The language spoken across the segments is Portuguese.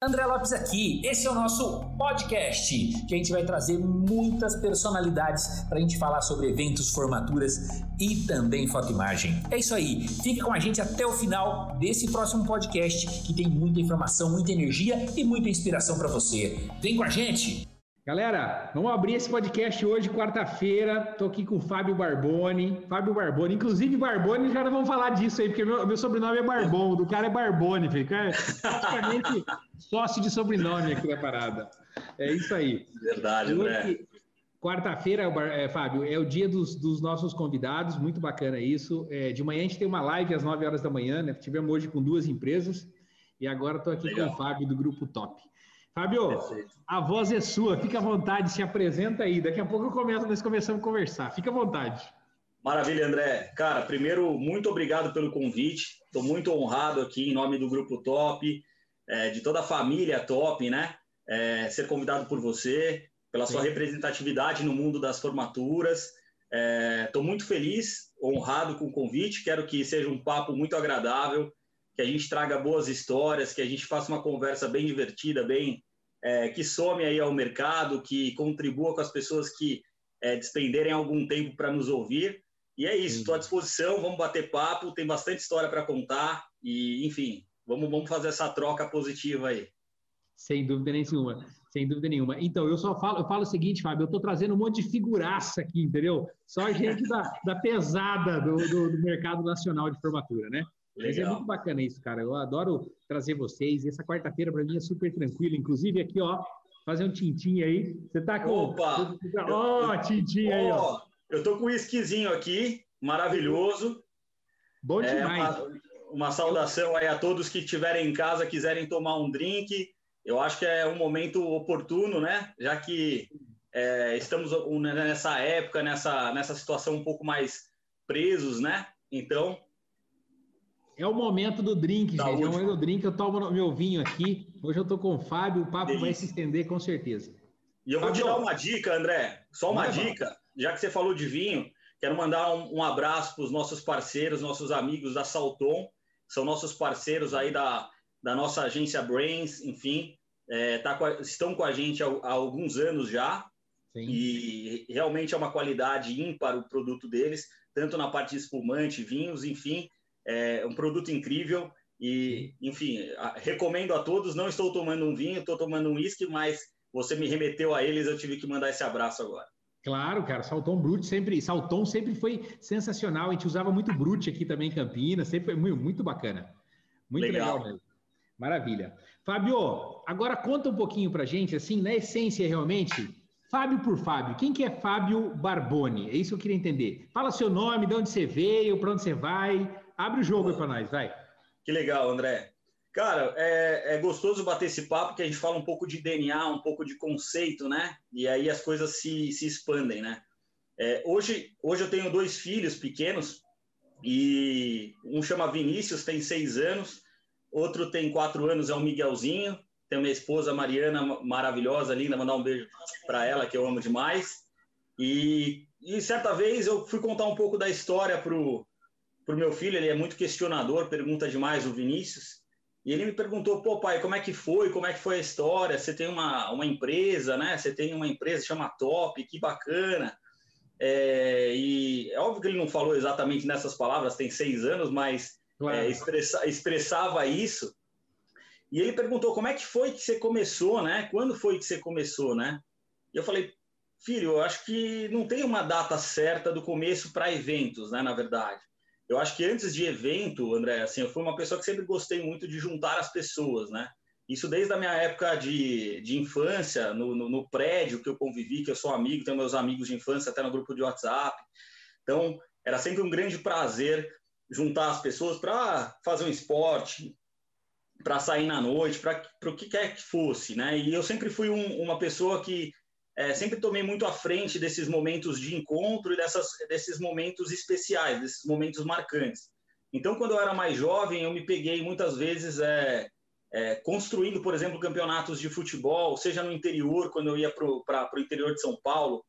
André Lopes aqui, esse é o nosso podcast, que a gente vai trazer muitas personalidades para a gente falar sobre eventos, formaturas e também fotoimagem. É isso aí, fique com a gente até o final desse próximo podcast, que tem muita informação, muita energia e muita inspiração para você. Vem com a gente! Galera, vamos abrir esse podcast hoje, quarta-feira. Estou aqui com o Fábio Barboni. Fábio Barboni, inclusive Barboni, já não vamos falar disso aí, porque meu, meu sobrenome é Barbon, do cara é Barboni, fica é praticamente sócio de sobrenome aqui na parada. É isso aí. Verdade, né? Quarta-feira, é, Fábio, é o dia dos, dos, nossos convidados, muito bacana isso. É, de manhã a gente tem uma live às 9 horas da manhã, né? Tivemos hoje com duas empresas e agora estou aqui Legal. com o Fábio do Grupo Top. Fábio, Perfeito. a voz é sua, fica à vontade, se apresenta aí. Daqui a pouco eu começo, nós começamos a conversar. Fica à vontade. Maravilha, André. Cara, primeiro, muito obrigado pelo convite. Estou muito honrado aqui em nome do Grupo Top, é, de toda a família Top, né? É, ser convidado por você, pela Sim. sua representatividade no mundo das formaturas. Estou é, muito feliz, honrado com o convite. Quero que seja um papo muito agradável, que a gente traga boas histórias, que a gente faça uma conversa bem divertida, bem é, que some aí ao mercado, que contribua com as pessoas que é, despenderem algum tempo para nos ouvir. E é isso, estou à disposição, vamos bater papo, tem bastante história para contar e, enfim, vamos, vamos fazer essa troca positiva aí. Sem dúvida nenhuma, sem dúvida nenhuma. Então, eu só falo, eu falo o seguinte, Fábio, eu estou trazendo um monte de figuraça aqui, entendeu? Só gente da, da pesada do, do, do mercado nacional de formatura, né? Mas é muito bacana isso, cara. Eu adoro trazer vocês. Essa quarta-feira para mim é super tranquila. Inclusive aqui, ó, fazer um tintim aí. Você tá com. Opa! Ó, oh, tintim aí, ó. Eu tô com um esquisinho aqui, maravilhoso. Bom é, demais. Uma, uma saudação aí a todos que estiverem em casa, quiserem tomar um drink. Eu acho que é um momento oportuno, né? Já que é, estamos nessa época, nessa, nessa situação um pouco mais presos, né? Então, é o momento do drink, tá gente. É o momento do drink. Eu tomo meu vinho aqui. Hoje eu tô com o Fábio. O papo Delícia. vai se estender com certeza. E eu vou te dar uma dica, André. Só uma dica. Já que você falou de vinho, quero mandar um, um abraço para os nossos parceiros, nossos amigos da Salton. São nossos parceiros aí da, da nossa agência Brains, enfim. É, tá com estão com a gente há, há alguns anos já. Sim. E realmente é uma qualidade ímpar o produto deles, tanto na parte de espumante, vinhos, enfim é um produto incrível e, enfim, recomendo a todos. Não estou tomando um vinho, estou tomando um uísque, mas você me remeteu a eles, eu tive que mandar esse abraço agora. Claro, cara, Salton Brute sempre, Salton sempre foi sensacional. A gente usava muito Brute aqui também em Campinas, sempre foi muito, muito bacana. Muito legal, legal mesmo. Maravilha. Fábio, agora conta um pouquinho pra gente, assim, na essência realmente, Fábio por Fábio, quem que é Fábio Barboni? É isso que eu queria entender. Fala seu nome, de onde você veio, para onde você vai, Abre o jogo aí para nós, vai. Que legal, André. Cara, é, é, gostoso bater esse papo, que a gente fala um pouco de DNA, um pouco de conceito, né? E aí as coisas se, se expandem, né? É, hoje, hoje eu tenho dois filhos pequenos, e um chama Vinícius, tem seis anos, outro tem quatro anos, é o Miguelzinho, tem minha esposa Mariana, maravilhosa, linda, mandar um beijo para ela, que eu amo demais. E, e certa vez eu fui contar um pouco da história pro, para o meu filho, ele é muito questionador, pergunta demais o Vinícius, e ele me perguntou, pô, pai, como é que foi? Como é que foi a história? Você tem uma, uma empresa, né? Você tem uma empresa chama Top, que bacana. É, e é óbvio que ele não falou exatamente nessas palavras, tem seis anos, mas claro. é, expressa, expressava isso. E ele perguntou como é que foi que você começou, né? Quando foi que você começou, né? E eu falei, filho, eu acho que não tem uma data certa do começo para eventos, né? Na verdade. Eu acho que antes de evento, André, assim, eu fui uma pessoa que sempre gostei muito de juntar as pessoas, né? Isso desde a minha época de, de infância, no, no, no, prédio que eu convivi, que eu sou amigo, tenho meus amigos de infância até no grupo de WhatsApp. Então, era sempre um grande prazer juntar as pessoas para fazer um esporte, para sair na noite, para o que quer que fosse, né? E eu sempre fui um, uma pessoa que é, sempre tomei muito à frente desses momentos de encontro e dessas, desses momentos especiais, desses momentos marcantes. Então, quando eu era mais jovem, eu me peguei muitas vezes é, é, construindo, por exemplo, campeonatos de futebol, seja no interior, quando eu ia para o interior de São Paulo,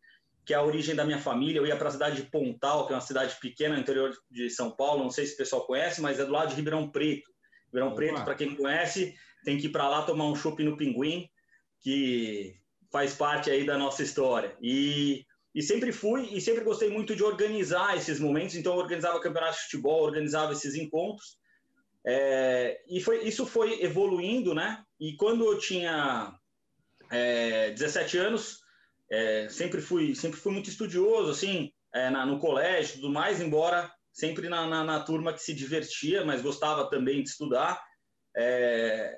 que é a origem da minha família, eu ia para a cidade de Pontal, que é uma cidade pequena no interior de São Paulo, não sei se o pessoal conhece, mas é do lado de Ribeirão Preto. Ribeirão Preto, para quem conhece, tem que ir para lá tomar um chopp no Pinguim, que faz parte aí da nossa história. E, e sempre fui e sempre gostei muito de organizar esses momentos. Então, organizava campeonatos de futebol, organizava esses encontros. É, e foi, isso foi evoluindo, né? E quando eu tinha é, 17 anos, é, sempre fui sempre fui muito estudioso, assim, é, na, no colégio, tudo mais. Embora sempre na, na, na, turma que se divertia, mas gostava também de estudar. É,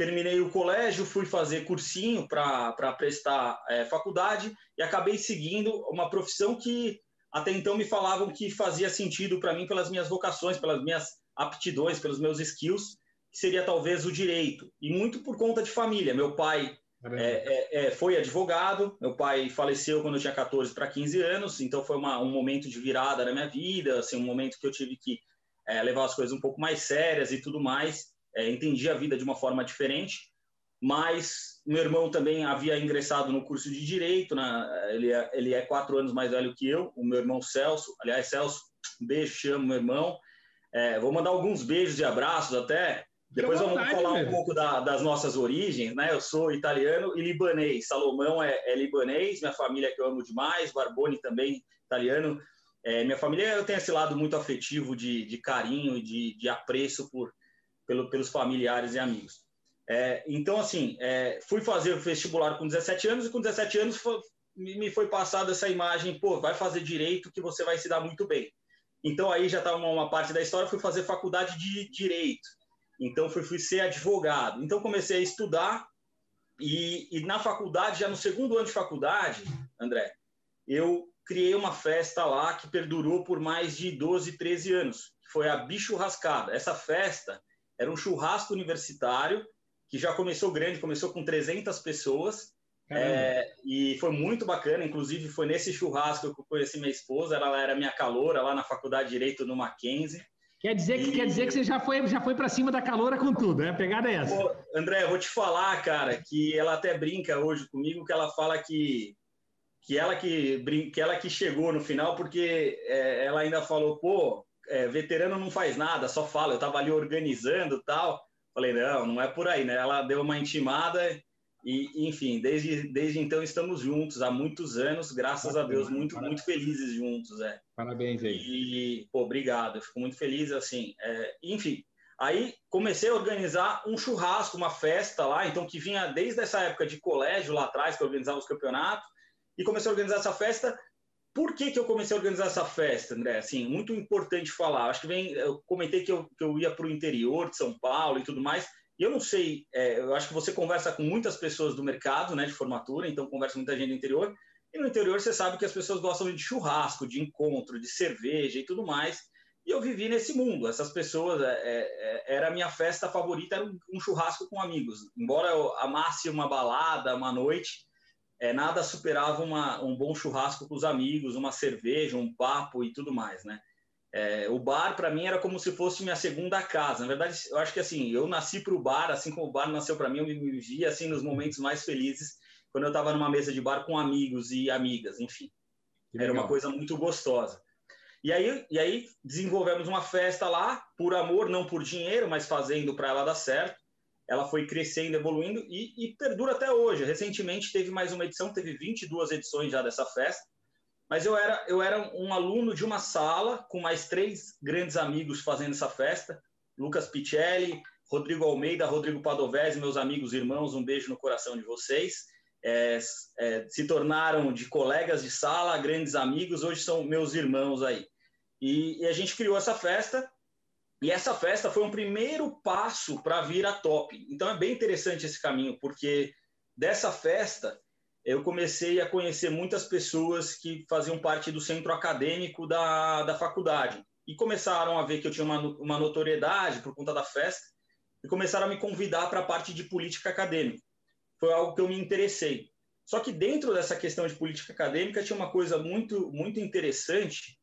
terminei o colégio, fui fazer cursinho para prestar é, faculdade e acabei seguindo uma profissão que até então me falavam que fazia sentido para mim pelas minhas vocações, pelas minhas aptidões, pelos meus skills, que seria talvez o direito. E muito por conta de família. Meu pai é, é, é, foi advogado, meu pai faleceu quando eu tinha 14 para 15 anos, então foi uma, um momento de virada na minha vida, assim, um momento que eu tive que é, levar as coisas um pouco mais sérias e tudo mais, é, entendi a vida de uma forma diferente, mas meu irmão também havia ingressado no curso de Direito, na, ele, é, ele é quatro anos mais velho que eu, o meu irmão Celso, aliás, Celso, um beijo, chamo meu irmão, é, vou mandar alguns beijos e abraços até. Depois vontade, vamos falar um pouco da, das nossas origens, né? Eu sou italiano e libanês. Salomão é, é, libanês, minha família que eu amo demais, Barboni também italiano. É, minha família eu tenho esse lado muito afetivo de, de carinho e de, de apreço por, pelo, pelos familiares e amigos. É, então, assim, é, fui fazer o vestibular com 17 anos e com 17 anos foi, me foi passada essa imagem, pô, vai fazer direito que você vai se dar muito bem. Então aí já está uma, uma, parte da história, fui fazer faculdade de direito. Então fui, fui ser advogado. Então comecei a estudar e, e, na faculdade, já no segundo ano de faculdade, André, eu criei uma festa lá que perdurou por mais de 12, 13 anos, foi a Bichurrascada. Essa festa era um churrasco universitário que já começou grande, começou com 300 pessoas é, e foi muito bacana, inclusive foi nesse churrasco que eu conheci minha esposa, ela era minha caloura lá na Faculdade de Direito no Mackenzie. Quer dizer que, e... quer dizer que você já foi, já foi para cima da caloura com tudo, né? A pegada é essa. Pô, André, eu vou te falar, cara, que ela até brinca hoje comigo, que ela fala que, que, ela, que, que ela que chegou no final, porque é, ela ainda falou, pô, é, veterano não faz nada, só fala, eu tava ali organizando tal. Falei, não, não é por aí, né? Ela deu uma intimada e, enfim, desde, desde então estamos juntos há muitos anos, graças Parabéns, a Deus, muito, parabéns. muito felizes juntos. É. Parabéns aí. E, pô, obrigado, eu fico muito feliz, assim. É, enfim, aí comecei a organizar um churrasco, uma festa lá, então que vinha desde essa época de colégio lá atrás, que eu organizava os campeonatos, e comecei a organizar essa festa. Por que, que eu comecei a organizar essa festa, André? Assim, muito importante falar. Acho que vem, eu comentei que eu, que eu ia para o interior de São Paulo e tudo mais eu não sei, é, eu acho que você conversa com muitas pessoas do mercado, né, de formatura, então conversa com muita gente do interior, e no interior você sabe que as pessoas gostam de churrasco, de encontro, de cerveja e tudo mais, e eu vivi nesse mundo. Essas pessoas, é, é, é era a minha festa favorita, era um, um, churrasco com amigos. Embora eu amasse uma balada, uma noite, é, nada superava uma, um bom churrasco com os amigos, uma cerveja, um papo e tudo mais, né? É, o bar para mim era como se fosse minha segunda casa. Na verdade, eu acho que assim, eu nasci para o bar, assim como o bar nasceu para mim, eu me vivia assim nos momentos mais felizes quando eu estava numa mesa de bar com amigos e amigas, enfim. Era uma coisa muito gostosa. E aí, e aí desenvolvemos uma festa lá, por amor, não por dinheiro, mas fazendo para ela dar certo. Ela foi crescendo, evoluindo e, e perdura até hoje. Recentemente teve mais uma edição, teve 22 edições já dessa festa mas eu era, eu era um aluno de uma sala com mais três grandes amigos fazendo essa festa: Lucas Picelli, Rodrigo Almeida, Rodrigo Padovese, meus amigos, irmãos, um beijo no coração de vocês. É, é, se tornaram de colegas de sala, grandes amigos, hoje são meus irmãos aí. E, e a gente criou essa festa, e essa festa foi um primeiro passo para vir a top. Então é bem interessante esse caminho, porque dessa festa eu comecei a conhecer muitas pessoas que faziam parte do centro acadêmico da, da faculdade e começaram a ver que eu tinha uma, uma notoriedade por conta da festa e começaram a me convidar para a parte de política acadêmica. Foi algo que eu me interessei. Só que dentro dessa questão de política acadêmica tinha uma coisa muito muito interessante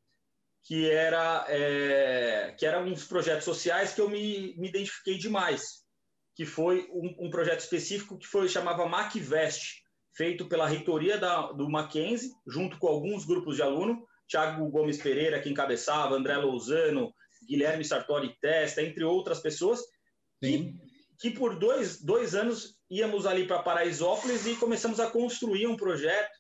que era é, que eram uns projetos sociais que eu me, me identifiquei demais, que foi um, um projeto específico que foi chamava MacVest, feito pela reitoria da, do Mackenzie, junto com alguns grupos de aluno, Tiago Gomes Pereira, que encabeçava, André Lousano, Guilherme Sartori Testa, entre outras pessoas, que, que por dois, dois anos íamos ali para Paraisópolis e começamos a construir um projeto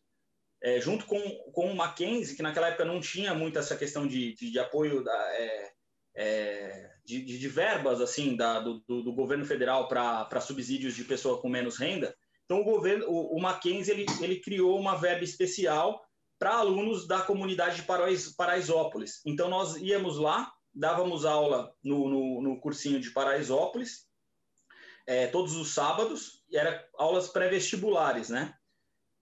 é, junto com, com o Mackenzie, que naquela época não tinha muito essa questão de, de, de apoio da, é, é, de, de, verbas assim da, do, do, governo federal para subsídios de pessoa com menos renda. Então o governo, o, o Mackenzie, ele, ele criou uma verba especial para alunos da comunidade de Paraisópolis. Então nós íamos lá, dávamos aula no, no, no cursinho de Paraisópolis é, todos os sábados, e era aulas pré-vestibulares, né?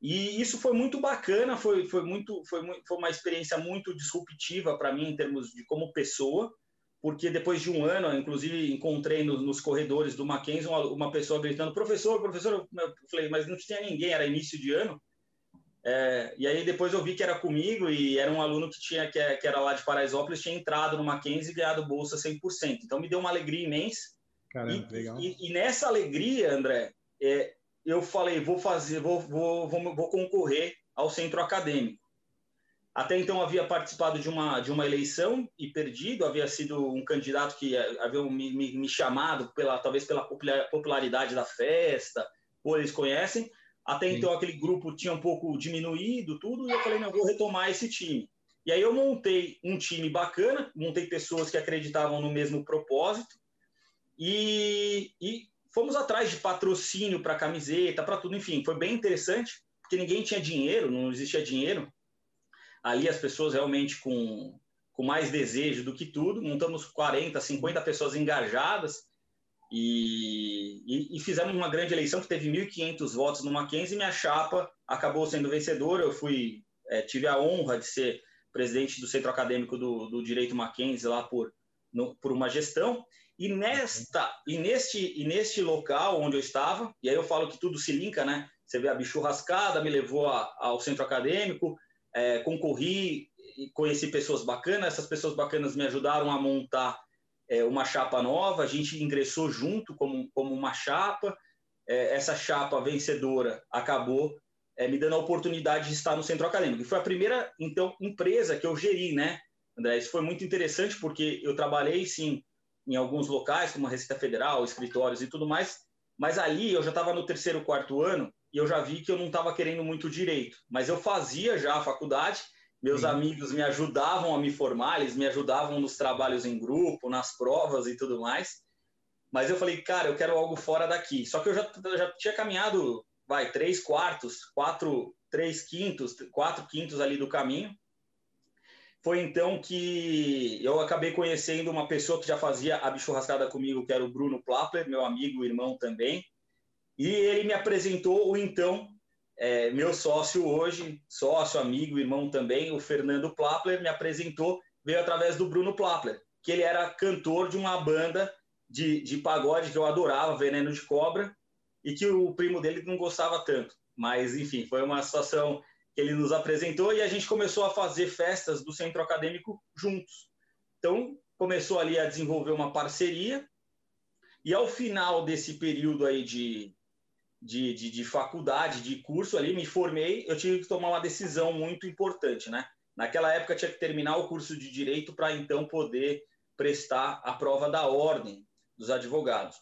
E isso foi muito bacana, foi, foi, muito, foi, foi uma experiência muito disruptiva para mim em termos de como pessoa, porque depois de um ano, inclusive encontrei no, nos corredores do Mackenzie uma, uma, pessoa gritando, professor, professor, eu falei, mas não tinha ninguém, era início de ano. É, e aí depois eu vi que era comigo e era um aluno que tinha que, que era lá de Paraisópolis, tinha entrado no Mackenzie e ganhado bolsa 100%. Então me deu uma alegria imensa Caramba, e, legal. E, e, nessa alegria, André, é, eu falei, vou fazer, vou, vou, vou, vou concorrer ao centro acadêmico. Até então havia participado de uma, de uma eleição e perdido, havia sido um candidato que havia me, me, me chamado, pela, talvez pela popularidade da festa, ou eles conhecem. Até Sim. então aquele grupo tinha um pouco diminuído, tudo, e eu falei, não, vou retomar esse time. E aí eu montei um time bacana, montei pessoas que acreditavam no mesmo propósito, e, e fomos atrás de patrocínio para camiseta, para tudo, enfim, foi bem interessante, porque ninguém tinha dinheiro, não existia dinheiro. Ali as pessoas realmente com, com mais desejo do que tudo, montamos 40, 50 pessoas engajadas e, e, e fizemos uma grande eleição que teve 1.500 votos no Mackenzie minha chapa acabou sendo vencedora. Eu fui, é, tive a honra de ser presidente do Centro Acadêmico do, do Direito Mackenzie lá por, no, por uma gestão e nesta e neste e neste local onde eu estava, e aí eu falo que tudo se linka, né? Você vê a bichurrascada, me levou a, ao centro acadêmico, é, concorri e conheci pessoas bacanas. Essas pessoas bacanas me ajudaram a montar é, uma chapa nova. A gente ingressou junto como, como uma chapa. É, essa chapa vencedora acabou é, me dando a oportunidade de estar no centro acadêmico. E foi a primeira, então, empresa que eu geri, né, André? Isso foi muito interessante porque eu trabalhei, sim, em alguns locais, como a Receita Federal, escritórios e tudo mais, mas ali eu já estava no terceiro, quarto ano e eu já vi que eu não estava querendo muito direito, mas eu fazia já a faculdade, meus Sim. amigos me ajudavam a me formar, eles me ajudavam nos trabalhos em grupo, nas provas e tudo mais, mas eu falei, cara, eu quero algo fora daqui. Só que eu já, já tinha caminhado, vai, três quartos, quatro, três quintos, quatro quintos ali do caminho, foi então que eu acabei conhecendo uma pessoa que já fazia a bichurrascada comigo, que era o Bruno Plapler, meu amigo, irmão também. E ele me apresentou o então é, meu sócio hoje, sócio, amigo, irmão também, o Fernando Plapler, me apresentou, veio através do Bruno Plapler, que ele era cantor de uma banda de, de pagode que eu adorava, Veneno de Cobra, e que o primo dele não gostava tanto. Mas, enfim, foi uma situação que ele nos apresentou e a gente começou a fazer festas do centro acadêmico juntos. Então, começou ali a desenvolver uma parceria e ao final desse período aí de, de, de, de faculdade, de curso ali, me formei, eu tive que tomar uma decisão muito importante, né? Naquela época tinha que terminar o curso de direito para então poder prestar a prova da ordem dos advogados.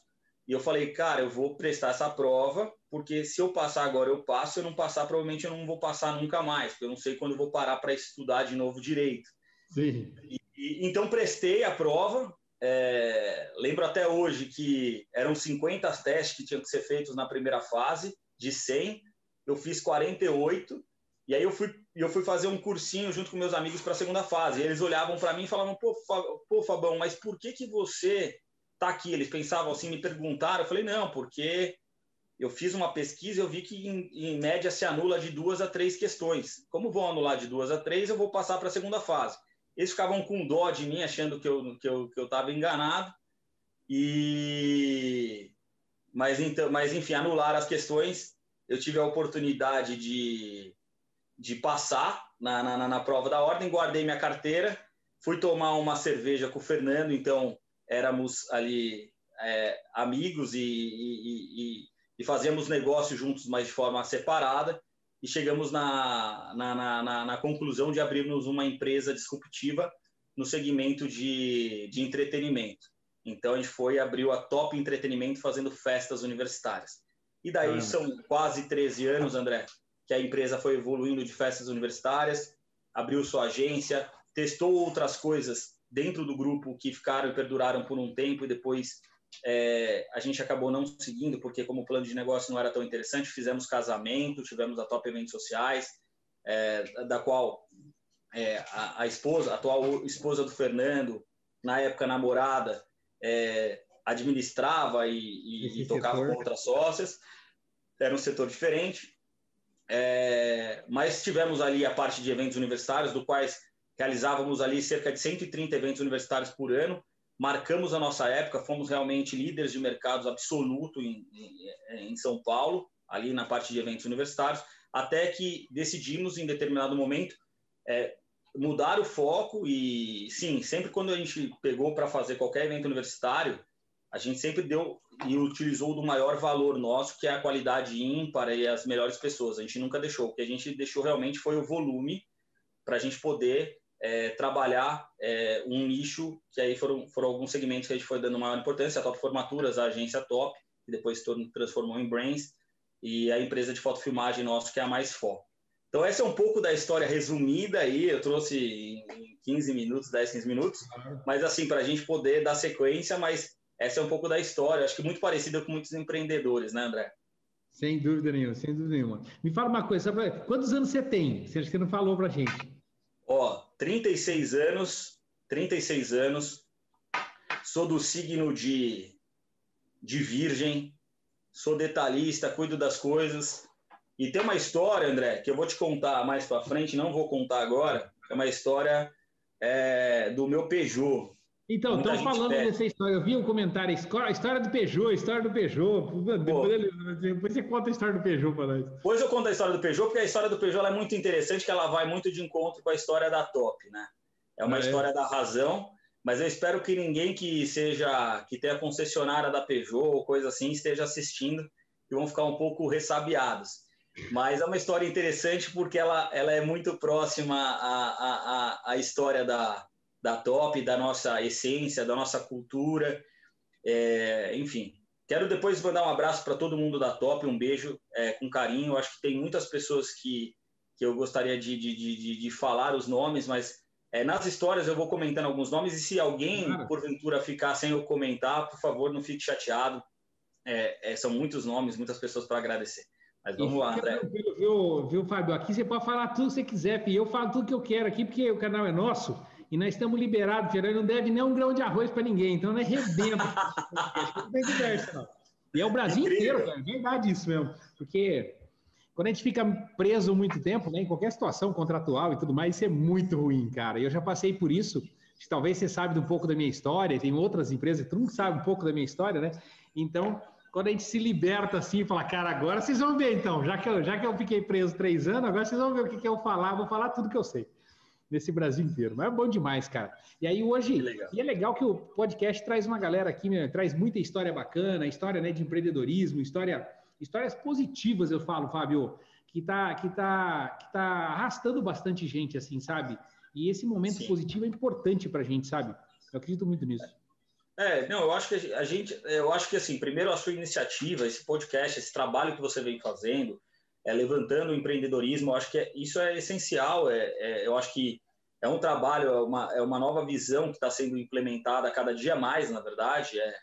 E eu falei, cara, eu vou prestar essa prova, porque se eu passar agora, eu passo. Se eu não passar, provavelmente eu não vou passar nunca mais, porque eu não sei quando eu vou parar para estudar de novo direito. Sim. E, e, então, prestei a prova. É, lembro até hoje que eram 50 testes que tinham que ser feitos na primeira fase, de 100. Eu fiz 48. E aí eu fui, eu fui fazer um cursinho junto com meus amigos para a segunda fase. E eles olhavam para mim e falavam: pô, pô, Fabão, mas por que, que você tá aqui. Eles pensavam assim, me perguntaram. Eu falei, não, porque eu fiz uma pesquisa e eu vi que, em, em, média, se anula de duas a três questões. Como vão anular de duas a três, eu vou passar para a segunda fase. Eles ficavam com dó de mim, achando que eu que eu, que eu estava enganado. E mas então, mas enfim, anular as questões. Eu tive a oportunidade de, de passar na, na, na prova da ordem, guardei minha carteira, fui tomar uma cerveja com o Fernando, então éramos ali é, amigos e, e, e, e, fazíamos negócios juntos, mas de forma separada, e chegamos na, na, na, na conclusão de abrirmos uma empresa disruptiva no segmento de, de entretenimento. Então a gente foi e abriu a Top Entretenimento fazendo festas universitárias. E daí ah. são quase 13 anos, André, que a empresa foi evoluindo de festas universitárias, abriu sua agência, testou outras coisas dentro do grupo que ficaram e perduraram por um tempo e depois é, a gente acabou não seguindo porque como o plano de negócio não era tão interessante, fizemos casamento, tivemos a Top Eventos Sociais, é, da qual é, a, a, esposa, a atual esposa do Fernando, na época namorada, é, administrava e, e, e tocava setor. com outras sócias. Era um setor diferente. É, mas tivemos ali a parte de eventos universitários, do quais realizávamos ali cerca de 130 eventos universitários por ano. Marcamos a nossa época, fomos realmente líderes de mercados absoluto em, em, em São Paulo, ali na parte de eventos universitários, até que decidimos, em determinado momento, é, mudar o foco e, sim, sempre quando a gente pegou para fazer qualquer evento universitário, a gente sempre deu e utilizou do maior valor nosso, que é a qualidade ímpar e as melhores pessoas. A gente nunca deixou. O que a gente deixou realmente foi o volume para a gente poder é, trabalhar é, um nicho, que aí foram, foram alguns segmentos que a gente foi dando maior importância, a Top Formaturas, a agência Top, que depois se transformou em Brains, e a empresa de fotofilmagem nossa, que é a Mais Foco. Então, essa é um pouco da história resumida aí, eu trouxe em 15 minutos, 10, 15 minutos, mas assim, para a gente poder dar sequência, mas essa é um pouco da história, acho que muito parecida com muitos empreendedores, né, André? Sem dúvida nenhuma, sem dúvida nenhuma. Me fala uma coisa, quantos anos você tem? Você não falou para a gente. Ó, 36 anos, 36 anos, sou do signo de, de virgem, sou detalhista, cuido das coisas, e tem uma história, André, que eu vou te contar mais para frente, não vou contar agora. É uma história é, do meu Peugeot. Então, estão falando pede. dessa história. Eu vi um comentário, história do Peugeot, história do Peugeot. Depois, depois, você conta a história do Peugeot para nós. Depois eu conto a história do Peugeot, porque a história do Peugeot é muito interessante, que ela vai muito de encontro com a história da Top, né? É uma ah, é? história da razão, mas eu espero que ninguém que seja, que tenha concessionária da Peugeot ou coisa assim, esteja assistindo e vão ficar um pouco ressabiados. Mas é uma história interessante porque ela, ela é muito próxima à, à, à história da, da Top, da nossa essência, da nossa cultura. É, enfim, quero depois mandar um abraço para todo mundo da Top, um beijo é, com carinho. Acho que tem muitas pessoas que, que eu gostaria de, de, de, de falar os nomes, mas é, nas histórias eu vou comentando alguns nomes e se alguém, claro. porventura, ficar sem eu comentar, por favor, não fique chateado. É, é, são muitos nomes, muitas pessoas para agradecer. Mas vamos lá, André. Viu, viu, Fábio? Aqui você pode falar tudo que você quiser, e eu falo tudo que eu quero aqui, porque o canal é nosso e nós estamos liberados, Fernando. Não deve nem um grão de arroz para ninguém, então não é rebenta. não tem conversa, não. E é o Brasil Incrível. inteiro, cara. É verdade isso mesmo. Porque quando a gente fica preso muito tempo, né, em qualquer situação contratual e tudo mais, isso é muito ruim, cara. E eu já passei por isso. Talvez você saiba um pouco da minha história, tem outras empresas que todo mundo sabe um pouco da minha história, né? Então, quando a gente se liberta assim e fala, cara, agora vocês vão ver então, já que eu, já que eu fiquei preso três anos, agora vocês vão ver o que, que eu falar, vou falar tudo que eu sei nesse Brasil inteiro. Mas é bom demais, cara. E aí hoje, e é legal que o podcast traz uma galera aqui, né, traz muita história bacana, história né, de empreendedorismo, história, histórias positivas, eu falo, Fábio, que tá, que tá, que tá arrastando bastante gente, assim, sabe? E esse momento Sim. positivo é importante para a gente, sabe? Eu acredito muito nisso. É, não, eu acho que a gente, eu acho que assim, primeiro a sua iniciativa, esse podcast, esse trabalho que você vem fazendo, é, levantando o empreendedorismo, eu acho que é, isso é essencial. É, é, eu acho que é um trabalho, é uma, é uma nova visão que está sendo implementada cada dia mais, na verdade. É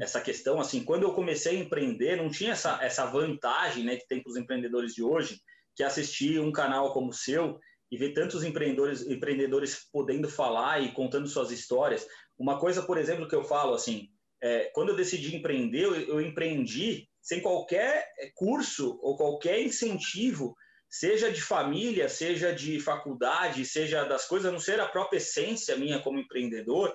essa questão, assim, quando eu comecei a empreender, não tinha essa, essa vantagem, né, que tem para os empreendedores de hoje, que é assistir um canal como o seu e ver tantos empreendedores, empreendedores podendo falar e contando suas histórias. Uma coisa, por exemplo, que eu falo assim, é, quando eu decidi empreender, eu, eu empreendi sem qualquer curso ou qualquer incentivo, seja de família, seja de faculdade, seja das coisas, a não ser a própria essência minha como empreendedor,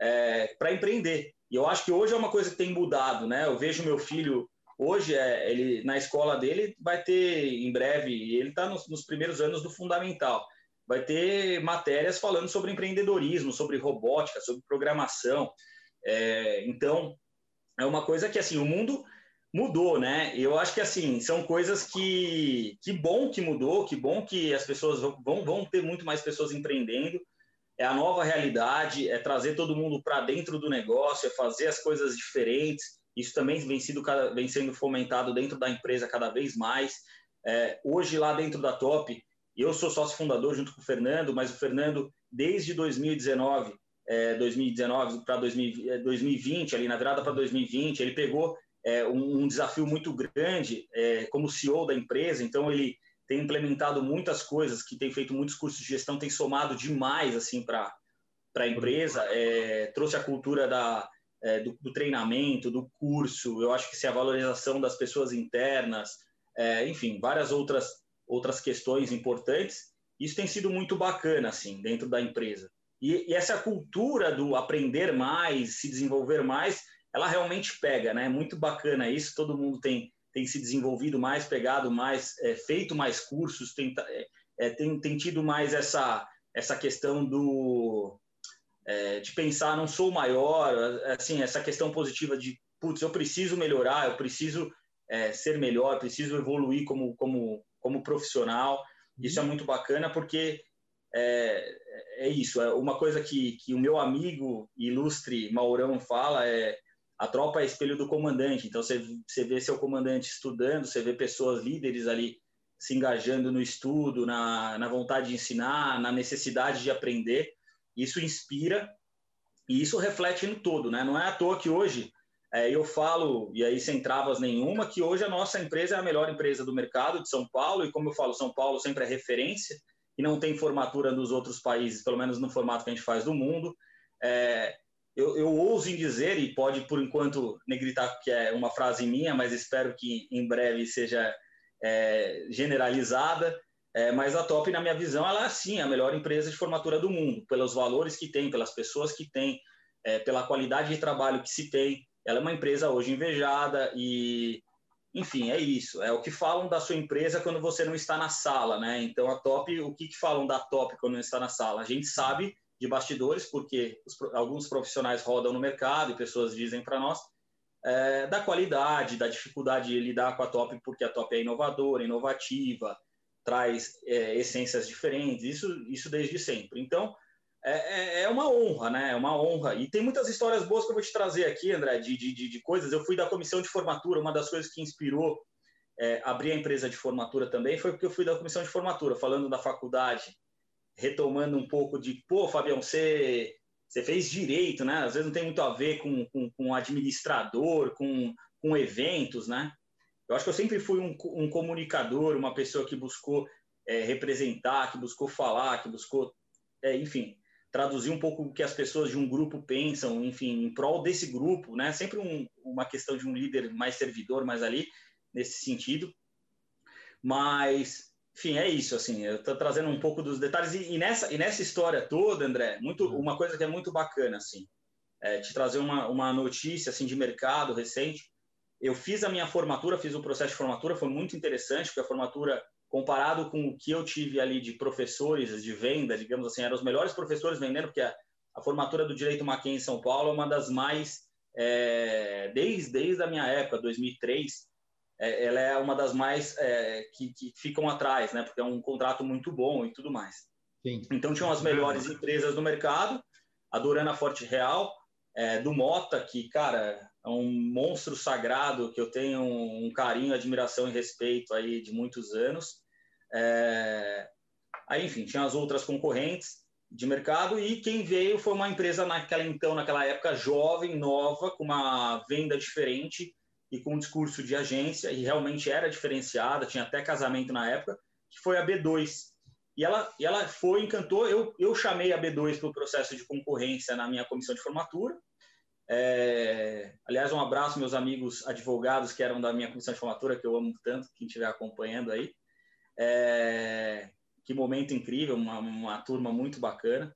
é, para empreender. E eu acho que hoje é uma coisa que tem mudado, né? Eu vejo meu filho hoje, é, ele na escola dele vai ter em breve, ele está nos, nos primeiros anos do fundamental vai ter matérias falando sobre empreendedorismo, sobre robótica, sobre programação. É, então, é uma coisa que, assim, o mundo mudou, né? Eu acho que, assim, são coisas que... Que bom que mudou, que bom que as pessoas vão, vão ter muito mais pessoas empreendendo. é a nova realidade, é trazer todo mundo para dentro do negócio, é fazer as coisas diferentes. Isso também vem, sido, vem sendo fomentado dentro da empresa cada vez mais. É, hoje, lá dentro da Top, eu sou sócio fundador junto com o Fernando, mas o Fernando, desde 2019, é, 2019 para 2020, ali na virada para 2020, ele pegou é, um, um, desafio muito grande é, como CEO da empresa, então ele tem implementado muitas coisas, que tem feito muitos cursos de gestão, tem somado demais assim para a empresa, é, trouxe a cultura da, é, do, do, treinamento, do curso, eu acho que se a valorização das pessoas internas, é, enfim, várias outras, outras questões importantes, isso tem sido muito bacana assim dentro da empresa. E, e essa cultura do aprender mais, se desenvolver mais, ela realmente pega, né? Muito bacana isso, todo mundo tem tem se desenvolvido mais, pegado mais, é, feito mais cursos, tem, é, é, tem, tem tido mais essa, essa questão do é, de pensar, não sou maior, assim, essa questão positiva de, putz, eu preciso melhorar, eu preciso é, ser melhor, preciso evoluir como, como, como profissional. Isso é uhum. muito bacana porque é, é isso, é uma coisa que, que o meu amigo ilustre Maurão fala é a tropa é espelho do comandante. Então você, você vê seu comandante estudando, você vê pessoas líderes ali se engajando no estudo, na, na vontade de ensinar, na necessidade de aprender. Isso inspira e isso reflete no todo, né? Não é à toa que hoje é, eu falo, e aí sem travas nenhuma, que hoje a nossa empresa é a melhor empresa do mercado de São Paulo, e como eu falo, São Paulo sempre é referência, e não tem formatura nos outros países, pelo menos no formato que a gente faz do mundo. É, eu, eu ouso em dizer, e pode por enquanto negritar que é uma frase minha, mas espero que em breve seja é, generalizada, é, mas a Top, na minha visão, ela é sim a melhor empresa de formatura do mundo, pelos valores que tem, pelas pessoas que tem, é, pela qualidade de trabalho que se tem. Ela é uma empresa hoje invejada e, enfim, é isso. É o que falam da sua empresa quando você não está na sala, né? Então, a Top, o que, que falam da Top quando não está na sala? A gente sabe de bastidores, porque os, alguns profissionais rodam no mercado e pessoas dizem para nós, é, da qualidade, da dificuldade de lidar com a top, porque a top é inovadora, inovativa, traz é, essências diferentes, isso, isso desde sempre. Então, é, é, é uma honra, né? É uma honra. E tem muitas histórias boas que eu vou te trazer aqui, André, de, de, de coisas. Eu fui da comissão de formatura, uma das coisas que inspirou é, abrir a empresa de formatura também foi porque eu fui da comissão de formatura, falando da faculdade retomando um pouco de, pô, Fabião, você, você fez direito, né? Às vezes não tem muito a ver com, com, com administrador, com, com eventos, né? Eu acho que eu sempre fui um, um comunicador, uma pessoa que buscou é, representar, que buscou falar, que buscou, é, enfim, traduzir um pouco o que as pessoas de um grupo pensam, enfim, em prol desse grupo, né? Sempre um, uma questão de um líder mais servidor, mais ali, nesse sentido. Mas enfim, é isso, assim, eu estou trazendo um pouco dos detalhes, e, e, nessa, e nessa história toda, André, muito, uhum. uma coisa que é muito bacana, assim, é te trazer uma, uma notícia, assim, de mercado recente, eu fiz a minha formatura, fiz o processo de formatura, foi muito interessante, porque a formatura, comparado com o que eu tive ali de professores de venda, digamos assim, eram os melhores professores vendendo, porque a, a formatura do Direito Mackenzie em São Paulo é uma das mais, é, desde, desde a minha época, 2003, é, ela é uma das mais é, que, que, ficam atrás, né? Porque é um contrato muito bom e tudo mais. Sim. Então tinham as melhores empresas do mercado, a Durana Forte Real, é, do Mota, que, cara, é um monstro sagrado que eu tenho um, carinho, admiração e respeito aí de muitos anos. É... Aí, enfim, tinha as outras concorrentes de mercado e quem veio foi uma empresa naquela então, naquela época, jovem, nova, com uma venda diferente, e com um discurso de agência, e realmente era diferenciada, tinha até casamento na época, que foi a B2. E ela, e ela foi, encantou. Eu, eu chamei a B2 para o processo de concorrência na minha comissão de formatura. É, aliás, um abraço, meus amigos advogados que eram da minha comissão de formatura, que eu amo tanto, quem estiver acompanhando aí. É, que momento incrível, uma, uma turma muito bacana.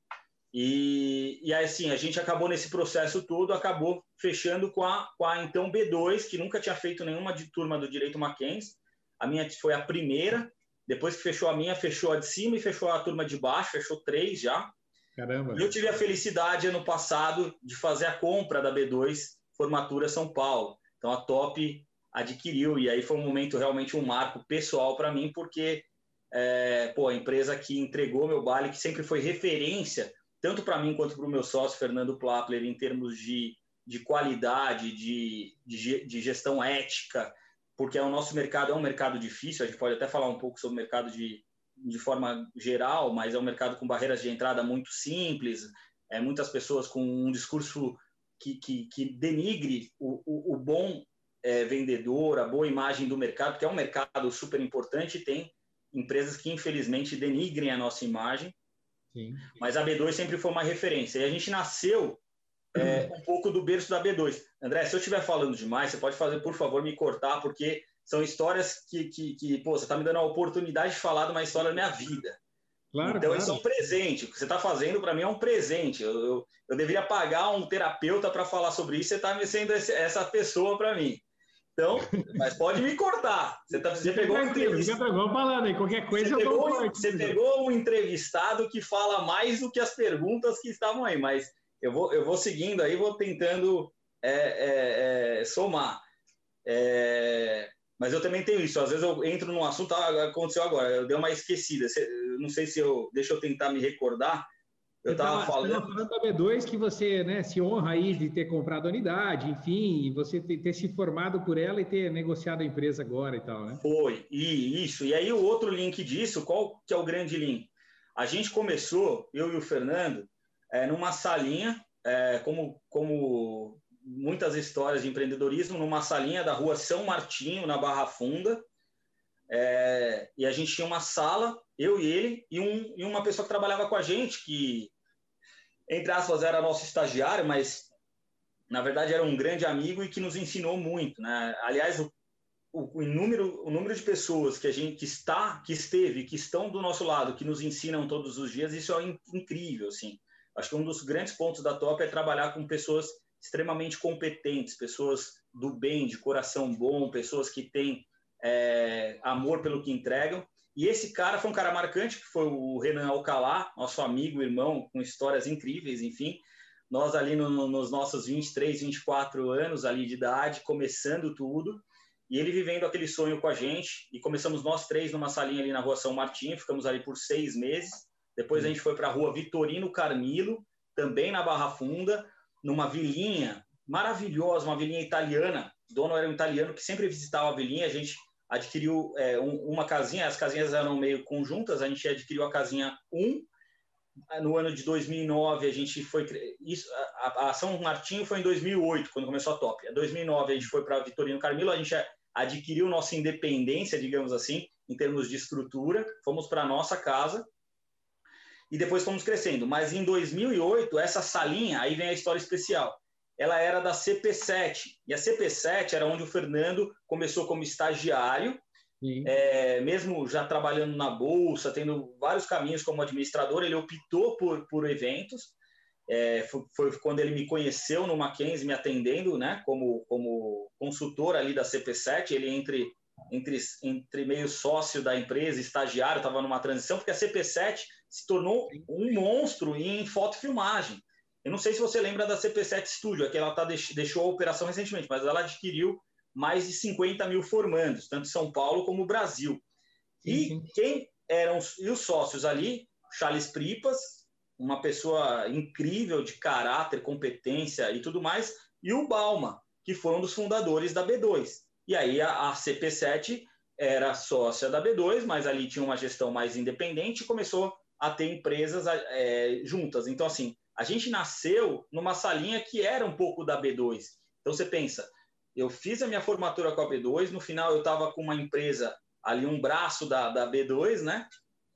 E, e assim, a gente acabou nesse processo todo, acabou fechando com a, com a então B2, que nunca tinha feito nenhuma de turma do Direito Mackenzie. A minha foi a primeira, depois que fechou a minha, fechou a de cima e fechou a turma de baixo, fechou três já. Caramba. E eu tive a felicidade ano passado de fazer a compra da B2 Formatura São Paulo. Então a Top adquiriu, e aí foi um momento realmente um marco pessoal para mim, porque é, pô, a empresa que entregou meu baile, que sempre foi referência tanto para mim quanto para o meu sócio, Fernando Plapler, em termos de, de qualidade, de, de, de, gestão ética, porque o nosso mercado é um mercado difícil, a gente pode até falar um pouco sobre o mercado de, de forma geral, mas é um mercado com barreiras de entrada muito simples, é, muitas pessoas com um discurso que, que, que denigre o, o, o bom é, vendedor, a boa imagem do mercado, que é um mercado super importante, tem empresas que infelizmente denigrem a nossa imagem, Sim. mas a B2 sempre foi uma referência. E a gente nasceu é, um pouco do berço da B2. André, se eu estiver falando demais, você pode fazer, por favor, me cortar, porque são histórias que, que, que pô, você está me dando a oportunidade de falar de uma história da minha vida. Claro, então, claro. isso é um presente. O que você está fazendo para mim é um presente. Eu, eu, eu deveria pagar um terapeuta para falar sobre isso. Você está me sendo essa pessoa para mim. Então, mas pode me cortar. Você, tá, você pegou um entrevistado. Falando aí, qualquer coisa você eu pegou, Você pegou um entrevistado que fala mais do que as perguntas que estavam aí, mas eu vou, eu vou seguindo aí, vou tentando é, é, é, somar. É, mas eu também tenho isso. Às vezes eu entro num assunto, ah, aconteceu agora, eu dei uma esquecida. Não sei se eu. Deixa eu tentar me recordar. Eu estava falando. Falando da B2 que você né, se honra aí de ter comprado a unidade, enfim, você ter, ter, se formado por ela e ter negociado a empresa agora e tal, né? Foi, e isso. E aí o outro link disso, qual que é o grande link? A gente começou, eu e o Fernando, é, numa salinha, é, como, como muitas histórias de empreendedorismo, numa salinha da rua São Martinho, na Barra Funda. É, e a gente tinha uma sala, eu e ele, e, um, e uma pessoa que trabalhava com a gente, que, entre aspas, era nosso estagiário, mas na verdade era um grande amigo e que nos ensinou muito. Né? Aliás, o, o, o, número, o número de pessoas que a gente que está, que esteve, que estão do nosso lado, que nos ensinam todos os dias, isso é incrível. Assim. Acho que um dos grandes pontos da Top é trabalhar com pessoas extremamente competentes, pessoas do bem, de coração bom, pessoas que têm é, amor pelo que entregam. E esse cara foi um cara marcante, que foi o Renan Alcalá, nosso amigo, irmão, com histórias incríveis, enfim. Nós ali no, nos nossos 23, 24 anos ali de idade, começando tudo, e ele vivendo aquele sonho com a gente, e começamos nós três numa salinha ali na rua São Martinho, ficamos ali por seis meses, depois a gente foi para a rua Vitorino Carmilo, também na Barra Funda, numa vilinha maravilhosa, uma vilinha italiana, o dono era um italiano que sempre visitava a vilinha, a gente adquiriu é, um, uma casinha, as casinhas eram meio conjuntas, a gente adquiriu a casinha 1, no ano de 2009 a gente foi isso a, a São Martinho foi em 2008 quando começou a Top. Em 2009 a gente foi para Vitorino Carmilo, a gente adquiriu nossa independência, digamos assim, em termos de estrutura, fomos para nossa casa e depois fomos crescendo. Mas em 2008 essa salinha, aí vem a história especial ela era da CP7. E a CP7 era onde o Fernando começou como estagiário, é, mesmo já trabalhando na bolsa, tendo vários caminhos como administrador, ele optou por, por eventos. É, foi, foi, quando ele me conheceu no Mackenzie, me atendendo, né, como, como consultor ali da CP7. Ele entre entre, entre meio sócio da empresa, estagiário, estava numa transição, porque a CP7 se tornou um monstro em fotofilmagem. Eu não sei se você lembra da CP7 Studio, é que ela tá, deixou a operação recentemente, mas ela adquiriu mais de 50 mil formandos, tanto em São Paulo como no Brasil. E sim, quem eram os, e os sócios ali? Charles Pripas, uma pessoa incrível de caráter, competência e tudo mais, e o Balma, que foi um dos fundadores da B2. E aí a, a CP7 era sócia da B2, mas ali tinha uma gestão mais independente e começou a ter empresas é, juntas. Então, assim, a gente nasceu numa salinha que era um pouco da B2. Então você pensa, eu fiz a minha formatura com a B2, no final eu estava com uma empresa ali, um braço da, da B2, né?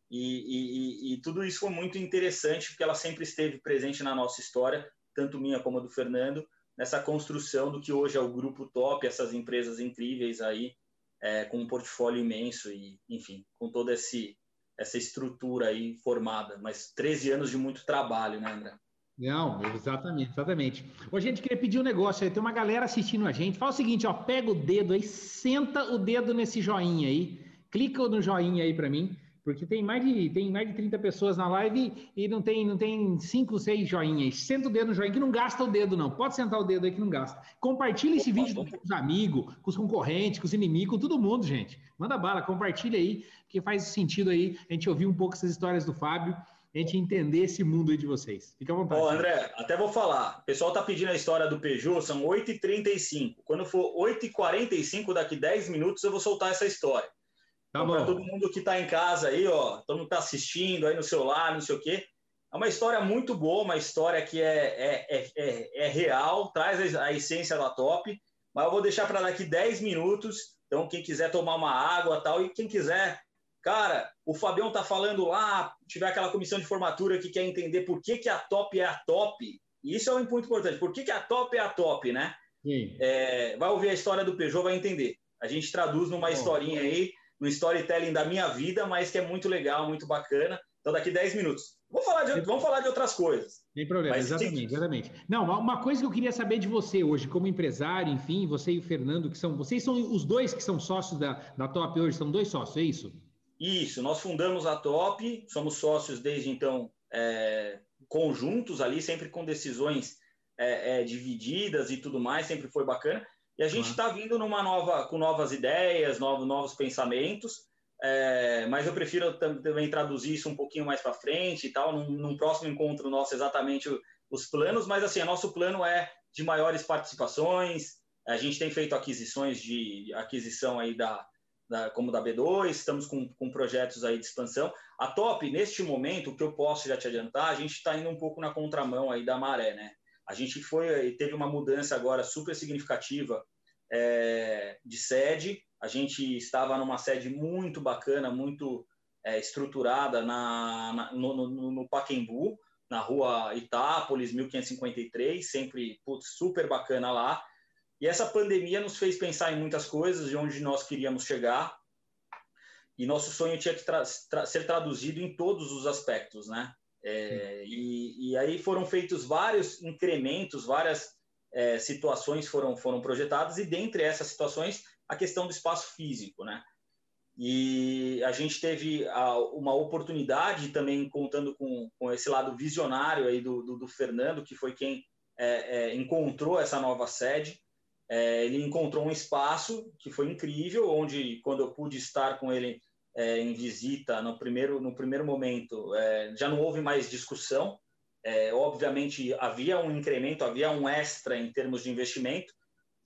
E, e, e, tudo isso foi muito interessante, porque ela sempre esteve presente na nossa história, tanto minha como a do Fernando, nessa construção do que hoje é o Grupo Top, essas empresas incríveis aí, é, com um portfólio imenso e, enfim, com toda esse, essa estrutura aí formada. Mas 13 anos de muito trabalho, né, André? Não, exatamente, exatamente. Ô, gente, queria pedir um negócio aí. Tem uma galera assistindo a gente. Fala o seguinte, ó, pega o dedo aí, senta o dedo nesse joinha aí, clica no joinha aí para mim, porque tem mais de tem mais de 30 pessoas na live e não tem não tem 5, 6 joinhas. Senta o dedo no joinha que não gasta o dedo não. Pode sentar o dedo aí que não gasta. Compartilha esse vídeo com os amigos, com os concorrentes, com os inimigos, com todo mundo, gente. Manda bala, compartilha aí, porque faz sentido aí a gente ouvir um pouco essas histórias do Fábio a gente entender esse mundo aí de vocês. Fica à vontade. Ó, André, até vou falar. O pessoal tá pedindo a história do Peugeot, são 8h35. Quando for 8h45, daqui 10 minutos, eu vou soltar essa história. Tá então, bom. Todo mundo que está em casa aí, ó, todo mundo está assistindo aí no celular, não sei o quê. É uma história muito boa, uma história que é, é, é, é, é real, traz a essência da top, mas eu vou deixar para daqui 10 minutos. Então, quem quiser tomar uma água tal, e quem quiser Cara, o Fabião tá falando lá, tiver aquela comissão de formatura que quer entender por que, que a top é a top. E isso é um ponto importante. Por que, que a top é a top, né? É, vai ouvir a história do Peugeot, vai entender. A gente traduz numa Bom. historinha aí, no storytelling da minha vida, mas que é muito legal, muito bacana. Então, daqui 10 minutos. Vamos falar de, vamos falar de outras coisas. Sem problema, mas, exatamente, exatamente. Não, uma coisa que eu queria saber de você hoje, como empresário, enfim, você e o Fernando, que são. Vocês são os dois que são sócios da, da Top hoje, são dois sócios, é isso? Isso, nós fundamos a Top, somos sócios desde então é, conjuntos ali, sempre com decisões é, é, divididas e tudo mais, sempre foi bacana. E a gente está uhum. vindo numa nova, com novas ideias, novos, novos pensamentos, é, mas eu prefiro também traduzir isso um pouquinho mais para frente e tal, num, num, próximo encontro nosso, exatamente os planos, mas assim, nosso plano é de maiores participações, a gente tem feito aquisições de aquisição aí da, da, como da B2, estamos com, com projetos aí de expansão. A Top, neste momento, o que eu posso já te adiantar, a gente está indo um pouco na contramão aí da maré, né? A gente foi, teve uma mudança agora super significativa é, de sede. A gente estava numa sede muito bacana, muito é, estruturada na, na no, no, no, Paquembu, na rua Itápolis, 1553, sempre putz, super bacana lá. E essa pandemia nos fez pensar em muitas coisas, de onde nós queríamos chegar. E nosso sonho tinha que tra tra ser traduzido em todos os aspectos, né? É, e, e, aí foram feitos vários incrementos, várias é, situações foram, foram projetadas, e dentre essas situações, a questão do espaço físico, né? E a gente teve a, uma oportunidade também, contando com, com esse lado visionário aí do, do, do Fernando, que foi quem é, é encontrou essa nova sede, é, ele encontrou um espaço que foi incrível, onde quando eu pude estar com ele é, em visita no primeiro no primeiro momento, é, já não houve mais discussão. É, obviamente havia um incremento, havia um extra em termos de investimento,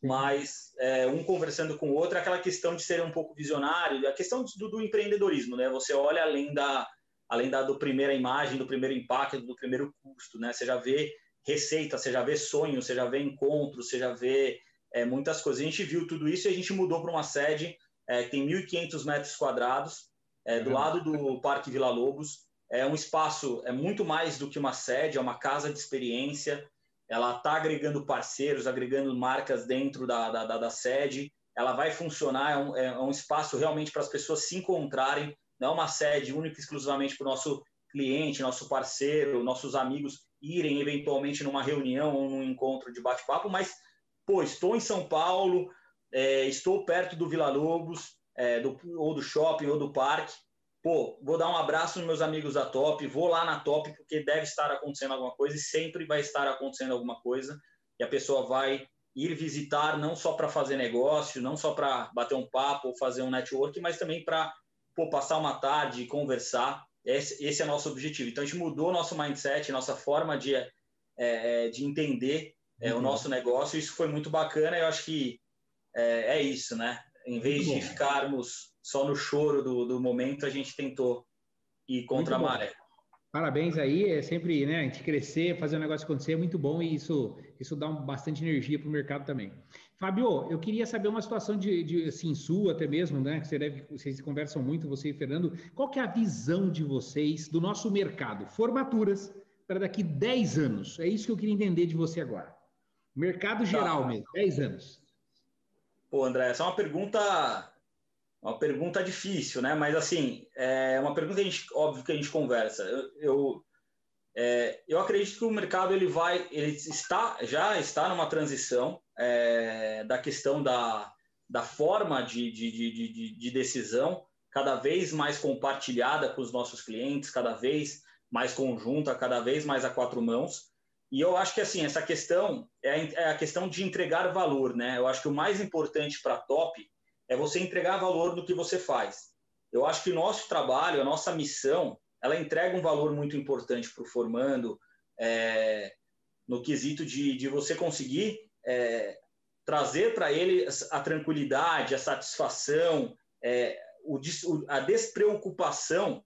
mas é, um conversando com o outro, aquela questão de ser um pouco visionário, a questão do, do empreendedorismo, né? Você olha além da além da do primeira imagem, do primeiro impacto, do primeiro custo, né? Você já vê receita, você já vê sonho, você já vê encontro, você já vê é, muitas coisas. A gente viu tudo isso e a gente mudou para uma sede é, que tem 1.500 metros quadrados, é, do lado do Parque Vila Lobos. É um espaço, é muito mais do que uma sede, é uma casa de experiência. Ela está agregando parceiros, agregando marcas dentro da, da, da, da sede. Ela vai funcionar, é um, é um espaço realmente para as pessoas se encontrarem. Não é uma sede única e exclusivamente para o nosso cliente, nosso parceiro, nossos amigos irem eventualmente numa reunião ou num encontro de bate-papo, mas pô, estou em São Paulo, é, estou perto do Vila Lobos, é, do, ou do shopping, ou do parque, pô, vou dar um abraço nos meus amigos da Top, vou lá na Top, porque deve estar acontecendo alguma coisa e sempre vai estar acontecendo alguma coisa, e a pessoa vai ir visitar não só para fazer negócio, não só para bater um papo ou fazer um network, mas também para passar uma tarde e conversar. Esse, esse, é nosso objetivo. Então, a gente mudou nosso mindset, nossa forma de, é, é de entender é, uhum. o nosso negócio. Isso foi muito bacana. Eu acho que é, é isso, né? Em vez de ficarmos só no choro do, do momento, a gente tentou ir contra muito a maré. Bom. Parabéns aí, é sempre, né, a gente crescer, fazer o negócio acontecer é muito bom e isso, isso dá um, bastante energia para o mercado também. Fábio, eu queria saber uma situação de, de assim, sua até mesmo, né, que você deve, vocês conversam muito, você e Fernando, qual que é a visão de vocês do nosso mercado? Formaturas para daqui 10 anos, é isso que eu queria entender de você agora. Mercado tá. geral tá. mesmo, 10 anos. Pô, André, essa é uma pergunta uma pergunta difícil, né? Mas assim, é uma pergunta que a gente, óbvio que a gente conversa. Eu, eu, é, eu acredito que o mercado ele vai, ele está já está numa transição é, da questão da, da forma de, de, de, de, decisão cada vez mais compartilhada com os nossos clientes, cada vez mais conjunta, cada vez mais a quatro mãos. E eu acho que assim essa questão é, é a questão de entregar valor, né? Eu acho que o mais importante para a top é você entregar valor no que você faz. Eu acho que o nosso trabalho, a nossa missão, ela entrega um valor muito importante para o formando, é, no quesito de, de você conseguir é, trazer para ele a tranquilidade, a satisfação, é, o, a despreocupação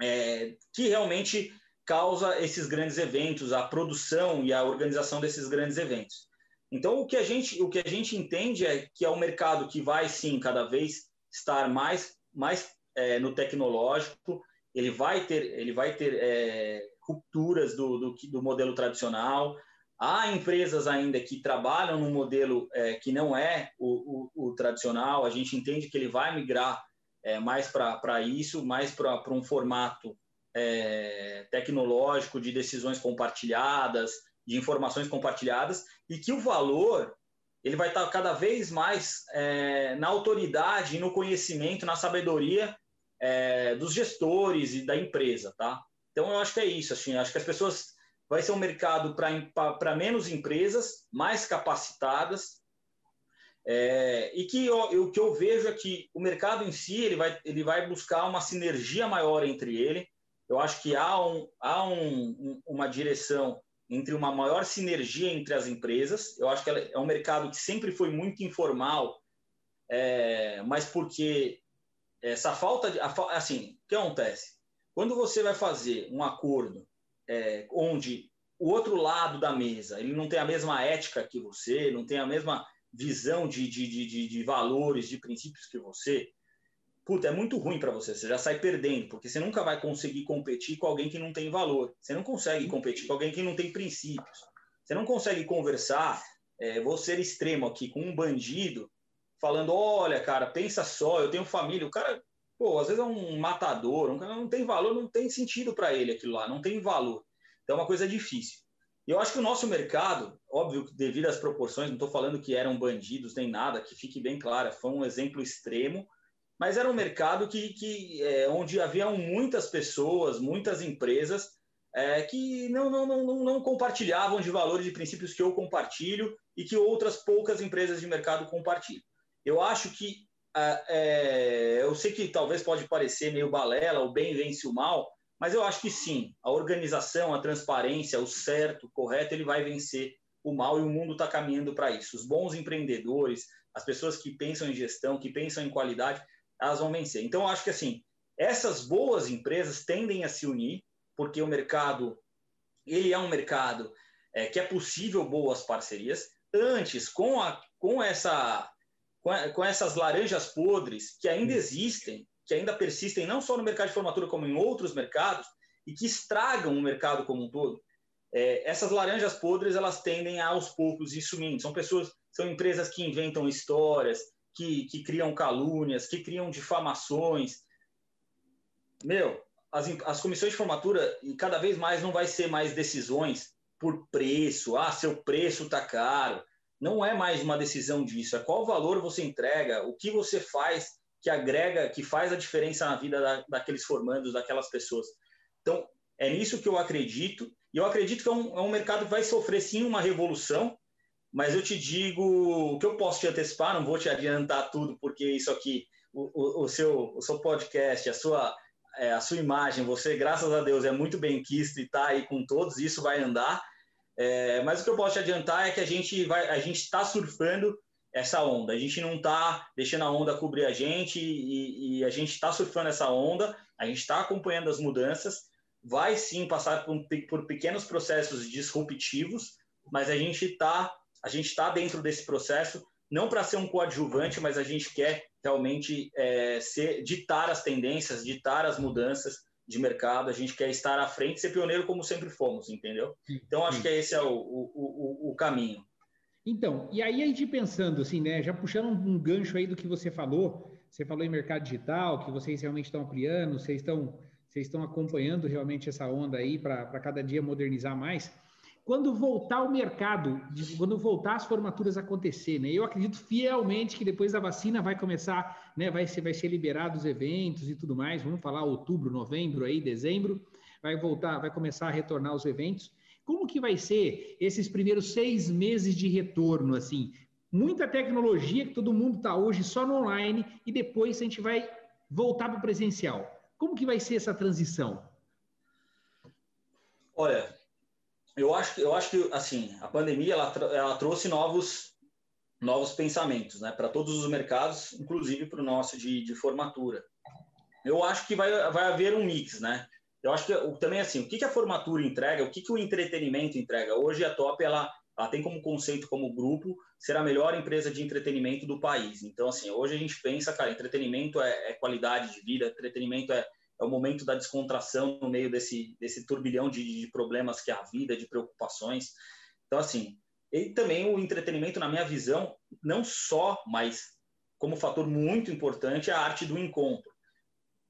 é, que realmente causa esses grandes eventos, a produção e a organização desses grandes eventos. Então, o que a gente, o que a gente entende é que é um mercado que vai, sim, cada vez estar mais, mais é, no tecnológico, ele vai ter, ele vai ter é, rupturas do, do, do, modelo tradicional. Há empresas ainda que trabalham num modelo é, que não é o, o, o, tradicional, a gente entende que ele vai migrar é, mais para isso, mais para um formato é, tecnológico de decisões compartilhadas, de informações compartilhadas, e que o valor ele vai estar cada vez mais é, na autoridade, no conhecimento, na sabedoria é, dos gestores e da empresa, tá? Então eu acho que é isso, assim, acho que as pessoas vai ser um mercado para menos empresas, mais capacitadas, é, e que o que eu vejo é que o mercado em si ele vai, ele vai buscar uma sinergia maior entre ele. Eu acho que há, um, há um, uma direção entre uma maior sinergia entre as empresas. Eu acho que é um mercado que sempre foi muito informal, é, mas porque essa falta de. Assim, o que acontece? Quando você vai fazer um acordo é, onde o outro lado da mesa ele não tem a mesma ética que você, não tem a mesma visão de, de, de, de valores, de princípios que você, puta, é muito ruim para você. Você já sai perdendo, porque você nunca vai conseguir competir com alguém que não tem valor. Você não consegue competir com alguém que não tem princípios. Você não consegue conversar, é, vou ser extremo aqui, com um bandido, falando: olha, cara, pensa só, eu tenho família. O cara, pô, às vezes é um matador, um cara não tem valor, não tem sentido para ele aquilo lá, não tem valor. Então é uma coisa difícil. Eu acho que o nosso mercado, óbvio, devido às proporções, não estou falando que eram bandidos nem nada, que fique bem claro, foi um exemplo extremo, mas era um mercado que, que é, onde haviam muitas pessoas, muitas empresas é, que não, não, não, não compartilhavam de valores e princípios que eu compartilho e que outras poucas empresas de mercado compartilham. Eu acho que, é, é eu sei que talvez pode parecer meio balela, o bem vence o mal, mas eu acho que sim, a organização, a transparência, o certo, o correto, ele vai vencer o mal e o mundo está caminhando para isso. Os bons empreendedores, as pessoas que pensam em gestão, que pensam em qualidade, elas vão vencer. Então, acho que assim, essas boas empresas tendem a se unir, porque o mercado, ele é um mercado é, que é possível boas parcerias. Antes, com, a, com, essa, com, a, com essas laranjas podres que ainda existem, que ainda persistem não só no mercado de formatura, como em outros mercados, e que estragam o mercado como um todo, é, essas laranjas podres elas tendem a, aos poucos ir sumindo. São pessoas, são empresas que inventam histórias, que, que criam calúnias, que criam difamações. Meu, as, as comissões de formatura, e cada vez mais não vai ser mais decisões por preço, ah, seu preço está caro. Não é mais uma decisão disso, é qual valor você entrega, o que você faz que agrega, que faz a diferença na vida da, daqueles formandos, daquelas pessoas. Então, é nisso que eu acredito. E eu acredito que é um, é um mercado que vai sofrer sim uma revolução, mas eu te digo o que eu posso te antecipar, não vou te adiantar tudo, porque isso aqui, o, o, o seu, o seu podcast, a sua, é, a sua imagem, você, graças a Deus, é muito bem quisto e está aí com todos, isso vai andar. É, mas o que eu posso te adiantar é que a gente vai, a gente está surfando essa onda. A gente não está deixando a onda cobrir a gente e, e a gente está surfando essa onda, a gente está acompanhando as mudanças, vai sim passar por, por pequenos processos disruptivos, mas a gente está a gente está dentro desse processo não para ser um coadjuvante, mas a gente quer realmente é, ser, ditar as tendências, ditar as mudanças de mercado, a gente quer estar à frente, ser pioneiro como sempre fomos, entendeu? Então acho que esse é o, o, o, o caminho. Então, e aí a gente pensando assim, né, já puxando um gancho aí do que você falou, você falou em mercado digital, que vocês realmente estão ampliando, vocês estão, vocês estão acompanhando realmente essa onda aí para cada dia modernizar mais. Quando voltar o mercado, quando voltar as formaturas acontecer, né, eu acredito fielmente que depois da vacina vai começar, né, vai ser, vai ser liberado os eventos e tudo mais, vamos falar outubro, novembro aí, dezembro, vai voltar, vai começar a retornar os eventos. Como que vai ser esses primeiros seis meses de retorno, assim? Muita tecnologia que todo mundo está hoje só no online e depois a gente vai voltar para o presencial. Como que vai ser essa transição? Olha, eu acho, eu acho que assim a pandemia ela, ela trouxe novos novos pensamentos, né, para todos os mercados, inclusive para o nosso de, de formatura. Eu acho que vai, vai haver um mix, né? Eu acho que também assim, o que, que a formatura entrega, o que, que o entretenimento entrega. Hoje a Top ela, ela tem como conceito, como grupo, ser a melhor empresa de entretenimento do país. Então assim, hoje a gente pensa, cara, entretenimento é, é qualidade de vida, entretenimento é, é o momento da descontração no meio desse, desse turbilhão de, de problemas que é a vida, de preocupações. Então assim, e também o entretenimento, na minha visão, não só, mas como fator muito importante, é a arte do encontro.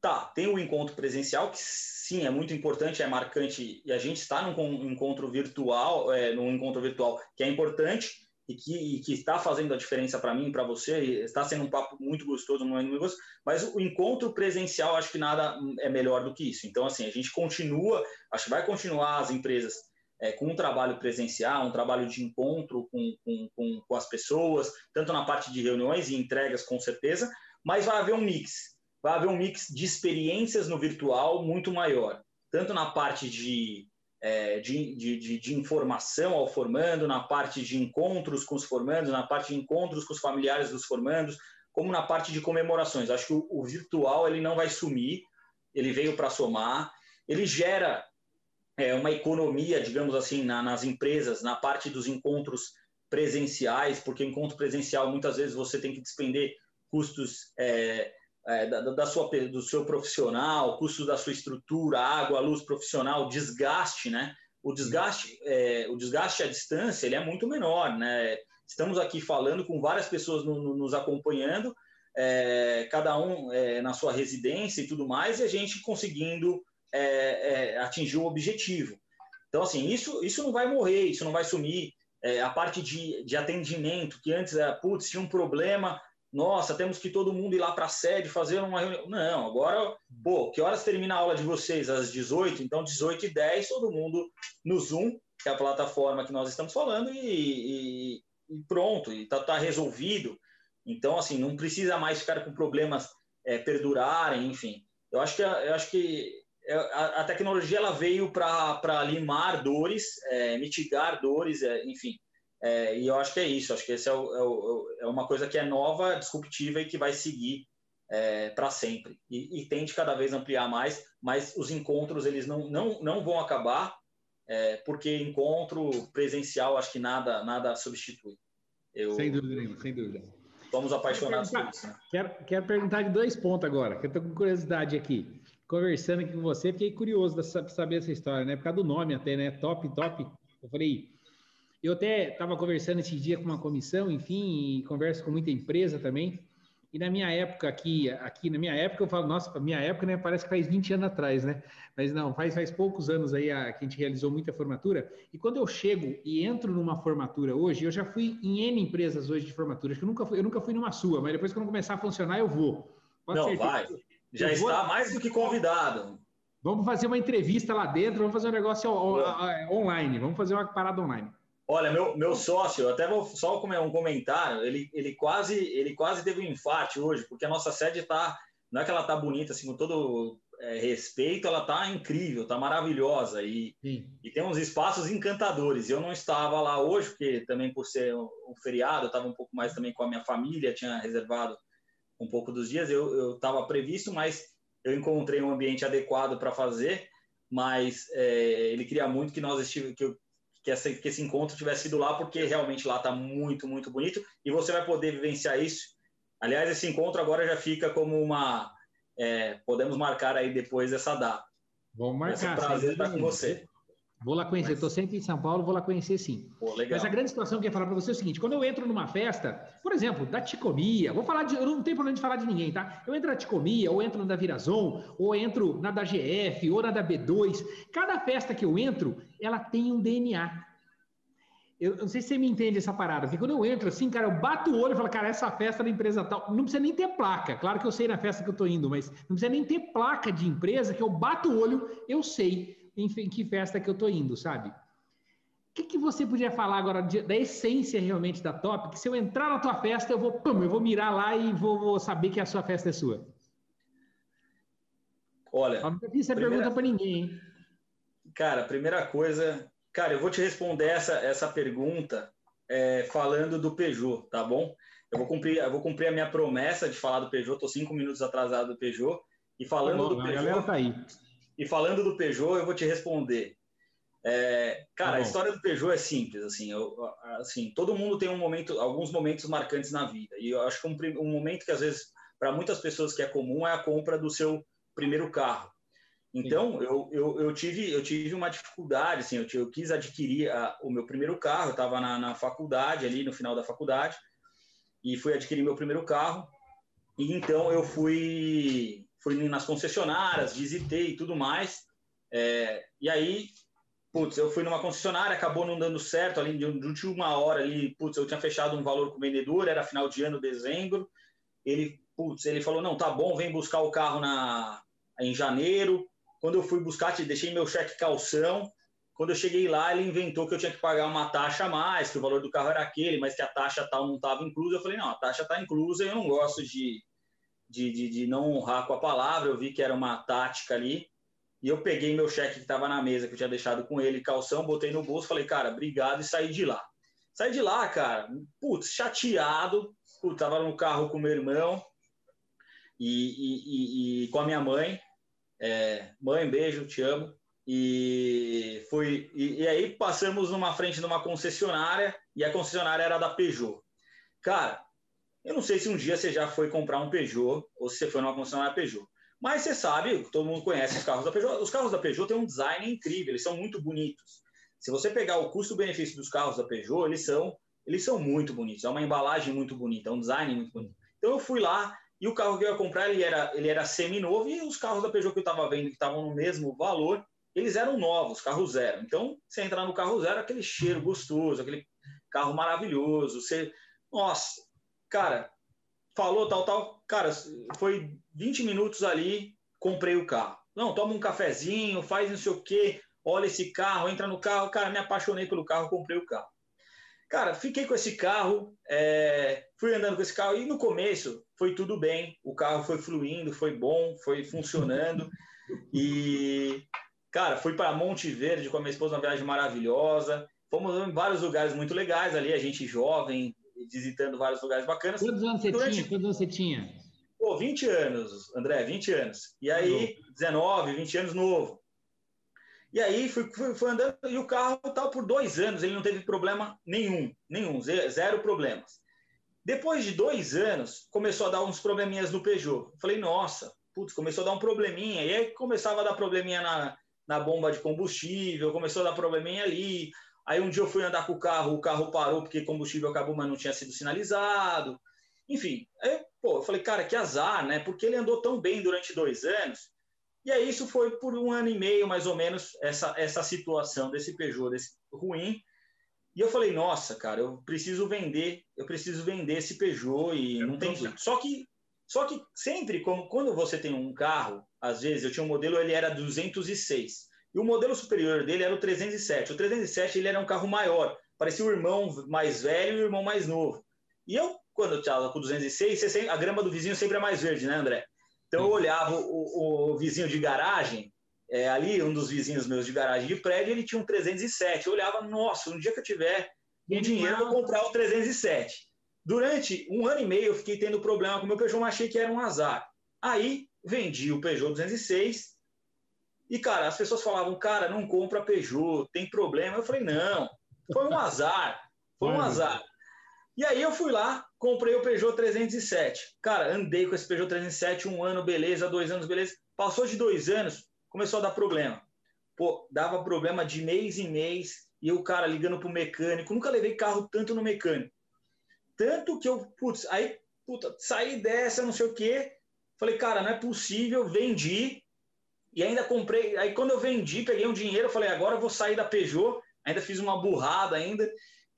Tá, tem o encontro presencial, que sim, é muito importante, é marcante, e a gente está num encontro virtual, é, num encontro virtual que é importante e que, e que está fazendo a diferença para mim, para você, está sendo um papo muito gostoso, muito gostoso, mas o encontro presencial, acho que nada é melhor do que isso. Então, assim, a gente continua, acho que vai continuar as empresas é, com um trabalho presencial, um trabalho de encontro com, com, com, com, as pessoas, tanto na parte de reuniões e entregas, com certeza, mas vai haver um mix. Vai haver um mix de experiências no virtual muito maior, tanto na parte de, é, de, de, de, informação ao formando, na parte de encontros com os formandos, na parte de encontros com os familiares dos formandos, como na parte de comemorações. Acho que o, o virtual ele não vai sumir, ele veio para somar, ele gera é, uma economia, digamos assim, na, nas empresas, na parte dos encontros presenciais, porque encontro presencial muitas vezes você tem que despender custos é, é, da, da, sua, do seu profissional, custos da sua estrutura, água, luz profissional, desgaste, né? O desgaste, é, o desgaste à distância ele é muito menor, né? Estamos aqui falando com várias pessoas no, no, nos acompanhando, é, cada um é, na sua residência e tudo mais, e a gente conseguindo é, é, atingir o objetivo. Então, assim, isso, isso não vai morrer, isso não vai sumir. A parte de, de atendimento, que antes era, putz, tinha um problema, nossa, temos que todo mundo ir lá para a sede fazer uma reunião. Não, agora, pô, que horas termina a aula de vocês? Às 18? Então, 18 e 10, todo mundo no Zoom, que é a plataforma que nós estamos falando, e, e, e pronto, e está tá resolvido. Então, assim, não precisa mais ficar com problemas é, perdurarem, enfim. Eu acho que, eu acho que é, a, a tecnologia ela veio para limar dores, é, mitigar dores, é, enfim. É, e eu acho que é isso. Acho que esse é, o, é, o, é, uma coisa que é nova, disruptiva e que vai seguir é, para sempre. E, e tende cada vez ampliar mais, mas os encontros eles não, não, não vão acabar, porque encontro presencial acho que nada nada substitui. Eu, sem dúvida nenhuma, sem dúvida. Somos apaixonados por isso. Né? Quero, quero perguntar de dois pontos agora, que eu estou com curiosidade aqui conversando aqui com você, fiquei curioso de saber essa história, né? Por causa do nome até, né? Top, top. Eu falei, eu até estava conversando esse dia com uma comissão, enfim, e converso com muita empresa também. E na minha época aqui, aqui na minha época, eu falo, nossa, minha época, né? Parece que faz 20 anos atrás, né? Mas não, faz, faz poucos anos aí a, que a gente realizou muita formatura. E quando eu chego e entro numa formatura hoje, eu já fui em N empresas hoje de formatura, acho que eu nunca fui, eu nunca fui numa sua, mas depois quando começar a funcionar, eu vou. Pode não, vai. Já está mais do que convidado. Vamos fazer uma entrevista lá dentro, vamos fazer um negócio online, vamos fazer uma parada online. Olha, meu, meu sócio, até vou só um comentário, ele, ele, quase, ele quase teve um infarte hoje, porque a nossa sede está, não é que ela está bonita, assim, com todo é, respeito, ela está incrível, está maravilhosa e, e tem uns espaços encantadores. Eu não estava lá hoje, porque também por ser um, um feriado, eu estava um pouco mais também com a minha família, tinha reservado um pouco dos dias. Eu estava previsto, mas eu encontrei um ambiente adequado para fazer. Mas é, ele queria muito que nós estive, que, eu, que, essa, que esse encontro tivesse sido lá, porque realmente lá está muito, muito bonito e você vai poder vivenciar isso. Aliás, esse encontro agora já fica como uma. É, podemos marcar aí depois essa data. Vamos marcar. É um prazer estar com você. Vou lá conhecer, estou sempre em São Paulo, vou lá conhecer sim. Pô, Mas a grande situação que eu ia falar para você é o seguinte: quando eu entro numa festa, por exemplo, da Ticomia, vou falar de. Eu não tenho problema de falar de ninguém, tá? Eu entro na Ticomia, ou entro na da Virazon, ou entro na da GF, ou na da B2. Cada festa que eu entro, ela tem um DNA. Eu não sei se você me entende essa parada, porque quando eu entro assim, cara, eu bato o olho e falo, cara, essa festa da empresa tal, não precisa nem ter placa. Claro que eu sei na festa que eu tô indo, mas não precisa nem ter placa de empresa que eu bato o olho, eu sei em que festa que eu tô indo, sabe? O que, que você podia falar agora de, da essência realmente da Top? Que se eu entrar na tua festa, eu vou, pum, eu vou mirar lá e vou, vou saber que a sua festa é sua. Olha. Não fiz essa primeira... pergunta para ninguém, hein? Cara, primeira coisa, cara, eu vou te responder essa, essa pergunta é, falando do Peugeot, tá bom? Eu vou cumprir, eu vou cumprir a minha promessa de falar do Peugeot. Estou cinco minutos atrasado do Peugeot e falando tá bom, do Peugeot. A galera tá aí. E falando do Peugeot, eu vou te responder. É, cara, tá a história do Peugeot é simples, assim, eu, assim, todo mundo tem um momento, alguns momentos marcantes na vida. E eu acho que um, um momento que às vezes para muitas pessoas que é comum é a compra do seu primeiro carro. Então, eu, eu, eu, tive, eu tive uma dificuldade, assim, eu, eu quis adquirir a, o meu primeiro carro, eu estava na, na faculdade, ali no final da faculdade, e fui adquirir meu primeiro carro, e então eu fui, fui nas concessionárias, visitei e tudo mais, é, e aí, putz, eu fui numa concessionária, acabou não dando certo, ali de, de última hora, ali, putz, eu tinha fechado um valor com o vendedor, era final de ano, dezembro, ele, putz, ele falou, não, tá bom, vem buscar o carro na, em janeiro, quando eu fui buscar, deixei meu cheque calção. Quando eu cheguei lá, ele inventou que eu tinha que pagar uma taxa a mais, que o valor do carro era aquele, mas que a taxa tal não estava inclusa. Eu falei, não, a taxa está inclusa eu não gosto de, de, de, de, não honrar com a palavra. Eu vi que era uma tática ali. E eu peguei meu cheque que estava na mesa, que eu tinha deixado com ele, calção, botei no bolso, falei, cara, obrigado, e saí de lá. Saí de lá, cara, putz, chateado, putz, tava no carro com meu irmão e, e, e, e com a minha mãe, é, mãe, beijo, te amo. E fui e, e, aí passamos numa frente de uma concessionária e a concessionária era da Peugeot. Cara, eu não sei se um dia você já foi comprar um Peugeot ou se você foi numa concessionária Peugeot. Mas você sabe, todo mundo conhece os carros da Peugeot. Os carros da Peugeot têm um design incrível, eles são muito bonitos. Se você pegar o custo-benefício dos carros da Peugeot, eles são, eles são muito bonitos. É uma embalagem muito bonita, é um design muito bonito. Então eu fui lá e o carro que eu ia comprar, ele era, ele era semi-novo, e os carros da Peugeot que eu estava vendo, que estavam no mesmo valor, eles eram novos, carro zero. Então, você entrar no carro zero, aquele cheiro gostoso, aquele carro maravilhoso. Você, nossa, cara, falou tal, tal. Cara, foi 20 minutos ali, comprei o carro. Não, toma um cafezinho, faz não sei o quê, olha esse carro, entra no carro. Cara, me apaixonei pelo carro, comprei o carro. Cara, fiquei com esse carro, é, fui andando com esse carro e no começo foi tudo bem, o carro foi fluindo, foi bom, foi funcionando e cara, fui para Monte Verde com a minha esposa uma viagem maravilhosa, fomos em vários lugares muito legais ali, a gente jovem visitando vários lugares bacanas. Quantos anos você Durante... tinha? Quantos anos você tinha? Pô, 20 anos, André, 20 anos. E aí, 19, 20 anos novo. E aí fui, fui, fui, andando e o carro tal por dois anos, ele não teve problema nenhum, nenhum, zero problemas. Depois de dois anos, começou a dar uns probleminhas no Peugeot. Falei, nossa, putz, começou a dar um probleminha. E aí começava a dar probleminha na, na bomba de combustível, começou a dar probleminha ali. Aí um dia eu fui andar com o carro, o carro parou porque combustível acabou, mas não tinha sido sinalizado. Enfim, aí, pô, eu falei, cara, que azar, né? Porque ele andou tão bem durante dois anos e aí isso foi por um ano e meio, mais ou menos, essa, essa situação desse Peugeot desse ruim. E eu falei, nossa, cara, eu preciso vender, eu preciso vender esse Peugeot e não tem jeito. Só que, só que sempre, como quando você tem um carro, às vezes eu tinha um modelo, ele era 206. E o modelo superior dele era o 307. O 307 ele era um carro maior, parecia o irmão mais velho e o irmão mais novo. E eu, quando eu estava com 206, a grama do vizinho sempre é mais verde, né, André? Então eu olhava o, o vizinho de garagem, é, ali, um dos vizinhos meus de garagem de prédio, ele tinha um 307. Eu olhava, nossa, um dia que eu tiver um dinheiro, eu vou comprar o 307. Durante um ano e meio, eu fiquei tendo problema com o meu Peugeot, mas achei que era um azar. Aí, vendi o Peugeot 206. E, cara, as pessoas falavam, cara, não compra Peugeot, tem problema. Eu falei, não, foi um azar. Foi um azar. E aí eu fui lá, comprei o Peugeot 307. Cara, andei com esse Peugeot 307 um ano, beleza, dois anos, beleza. Passou de dois anos, começou a dar problema. Pô, dava problema de mês em mês, e o cara ligando pro mecânico. Nunca levei carro tanto no mecânico. Tanto que eu, putz, aí, puta, saí dessa, não sei o quê. Falei, cara, não é possível, vendi. E ainda comprei. Aí quando eu vendi, peguei um dinheiro, falei, agora eu vou sair da Peugeot. Ainda fiz uma burrada ainda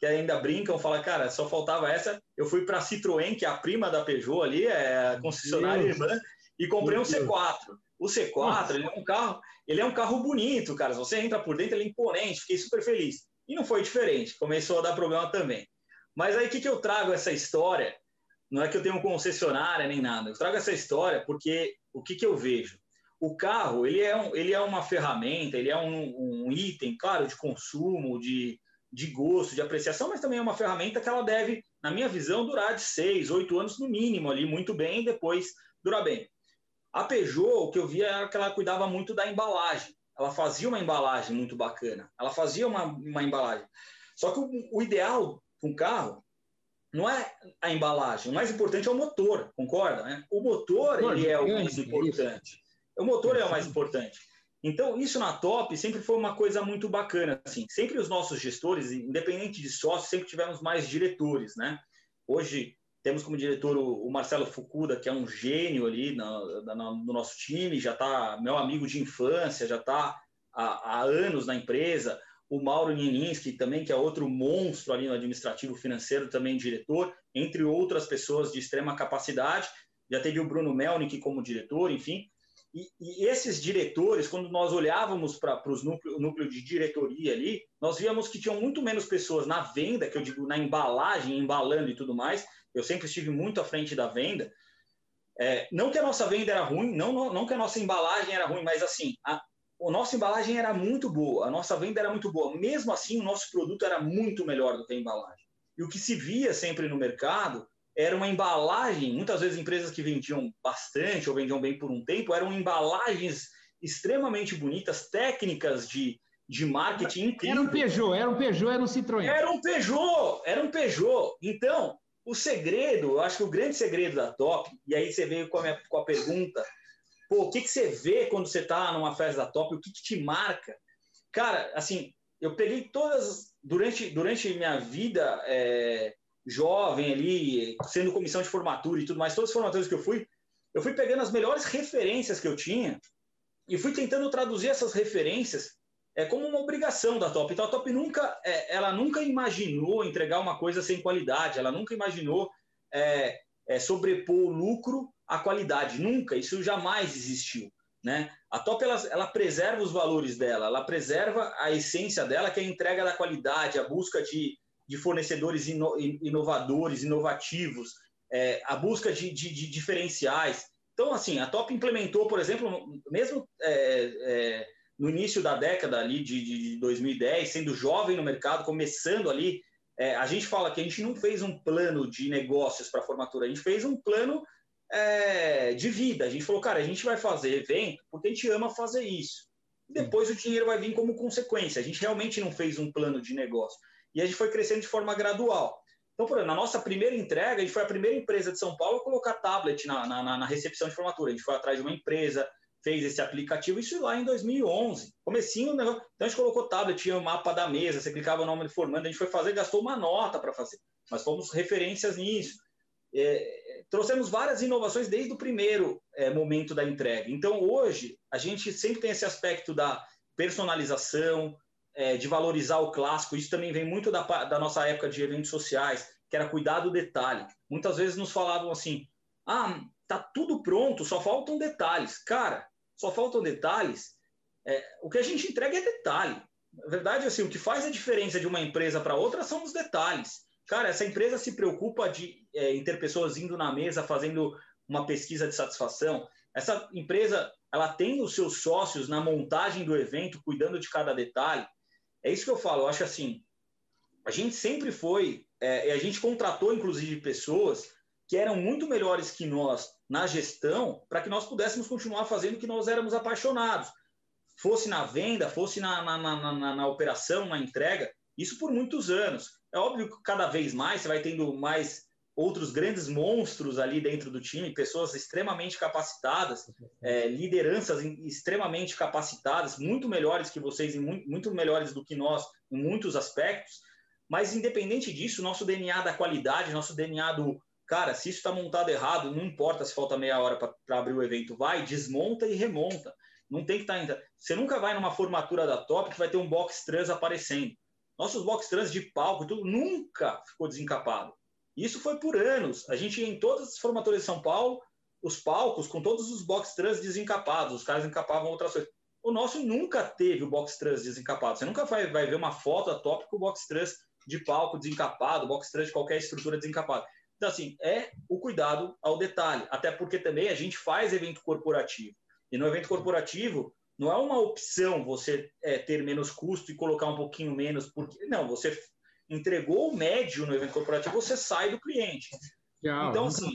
que ainda brincam, falam, cara, só faltava essa. Eu fui para a Citroën, que é a prima da Peugeot ali, é a concessionária Deus. irmã, e comprei um C4. O C4, ele é um carro, ele é um carro bonito, cara. Se você entra por dentro, ele é imponente, fiquei super feliz. E não foi diferente, começou a dar problema também. Mas aí o que, que eu trago essa história? Não é que eu tenho um concessionária nem nada. Eu trago essa história porque o que, que eu vejo? O carro ele é, um, ele é uma ferramenta, ele é um, um item, claro, de consumo, de, de gosto, de apreciação, mas também é uma ferramenta que ela deve, na minha visão, durar de seis, oito anos no mínimo ali, muito bem, e depois durar bem. A Peugeot, o que eu via era que ela cuidava muito da embalagem. Ela fazia uma embalagem muito bacana. Ela fazia uma, uma embalagem. Só que o, o ideal com um carro não é a embalagem. O mais importante é o motor, concorda? Né? O motor, ele é o mais importante. O motor é o mais importante. Então, isso na top sempre foi uma coisa muito bacana. Assim. Sempre os nossos gestores, independente de sócios, sempre tivemos mais diretores. Né? Hoje, temos como diretor o, Marcelo Fukuda, que é um gênio ali no, no nosso time, já está meu amigo de infância, já está há, há, anos na empresa. O Mauro Nieninski também, que é outro monstro ali no administrativo financeiro, também diretor, entre outras pessoas de extrema capacidade. Já teve o Bruno Melnick como diretor, enfim. E, e, esses diretores, quando nós olhávamos para os núcleos núcleo de diretoria ali, nós víamos que tinham muito menos pessoas na venda, que eu digo na embalagem, embalando e tudo mais. Eu sempre estive muito à frente da venda. É, não que a nossa venda era ruim, não, não, não que a nossa embalagem era ruim, mas assim, a, a nossa embalagem era muito boa, a nossa venda era muito boa. Mesmo assim, o nosso produto era muito melhor do que a embalagem. E o que se via sempre no mercado era uma embalagem, muitas vezes empresas que vendiam bastante ou vendiam bem por um tempo, eram embalagens extremamente bonitas, técnicas de, de marketing incrível. Era um Peugeot, era um Peugeot, era um Citroën. Era um Peugeot, era um Peugeot. Então, o segredo, eu acho que o grande segredo da Top, e aí você veio com a, minha, com a pergunta, pô, o que, que você vê quando você está numa festa da Top, o que, que te marca? Cara, assim, eu peguei todas, durante, durante minha vida, é, jovem ali, sendo comissão de formatura e tudo mais, todas as formaturas que eu fui, eu fui pegando as melhores referências que eu tinha e fui tentando traduzir essas referências é, como uma obrigação da Top. Então a Top nunca, é, ela nunca imaginou entregar uma coisa sem qualidade, ela nunca imaginou é, é, sobrepor o lucro à qualidade, nunca, isso jamais existiu. Né? A Top ela, ela preserva os valores dela, ela preserva a essência dela, que é a entrega da qualidade, a busca de de fornecedores ino, inovadores, inovativos, é, a busca de, de, de, diferenciais. Então, assim, a Top implementou, por exemplo, mesmo é, é, no início da década ali de, de 2010, sendo jovem no mercado, começando ali, é, a gente fala que a gente não fez um plano de negócios para a formatura, a gente fez um plano é, de vida. A gente falou, cara, a gente vai fazer evento porque a gente ama fazer isso. Depois o dinheiro vai vir como consequência. A gente realmente não fez um plano de negócio e a gente foi crescendo de forma gradual. Então, por exemplo, na nossa primeira entrega, a gente foi a primeira empresa de São Paulo a colocar tablet na, na, na recepção de formatura. A gente foi atrás de uma empresa, fez esse aplicativo, isso lá em 2011. Comecinho, né? então a gente colocou tablet, tinha o mapa da mesa, você clicava o nome do formando, a gente foi fazer, gastou uma nota para fazer. Nós fomos referências nisso. É, trouxemos várias inovações desde o primeiro é, momento da entrega. Então, hoje, a gente sempre tem esse aspecto da personalização, é, de valorizar o clássico. Isso também vem muito da, da nossa época de eventos sociais, que era cuidar do detalhe. Muitas vezes nos falavam assim: ah, tá tudo pronto, só faltam detalhes. Cara, só faltam detalhes. É, o que a gente entrega é detalhe. Na verdade, assim, o que faz a diferença de uma empresa para outra são os detalhes. Cara, essa empresa se preocupa de é, em ter pessoas indo na mesa fazendo uma pesquisa de satisfação. Essa empresa, ela tem os seus sócios na montagem do evento, cuidando de cada detalhe. É isso que eu falo. Eu acho assim, a gente sempre foi, é, a gente contratou inclusive pessoas que eram muito melhores que nós na gestão para que nós pudéssemos continuar fazendo o que nós éramos apaixonados. Fosse na venda, fosse na, na, na, na, na operação, na entrega, isso por muitos anos. É óbvio que cada vez mais você vai tendo mais outros grandes monstros ali dentro do time, pessoas extremamente capacitadas, é, lideranças extremamente capacitadas, muito melhores que vocês e muito, melhores do que nós em muitos aspectos. Mas independente disso, nosso DNA da qualidade, nosso DNA do cara, se isso está montado errado, não importa se falta meia hora para abrir o evento, vai, desmonta e remonta. Não tem que estar. Tá, você nunca vai numa formatura da top que vai ter um box trans aparecendo. Nossos box trans de palco, tudo nunca ficou desencapado. Isso foi por anos. A gente, em todas as formaturas de São Paulo, os palcos com todos os box trans desencapados, os caras encapavam outras coisas. O nosso nunca teve o box trans desencapado. Você nunca vai, vai ver uma foto a com o box trans de palco desencapado, box trans de qualquer estrutura desencapado. Então, assim, é o cuidado ao detalhe. Até porque também a gente faz evento corporativo. E no evento corporativo, não é uma opção você é, ter menos custo e colocar um pouquinho menos, porque não, você entregou o médio no evento corporativo, você sai do cliente. Então, assim,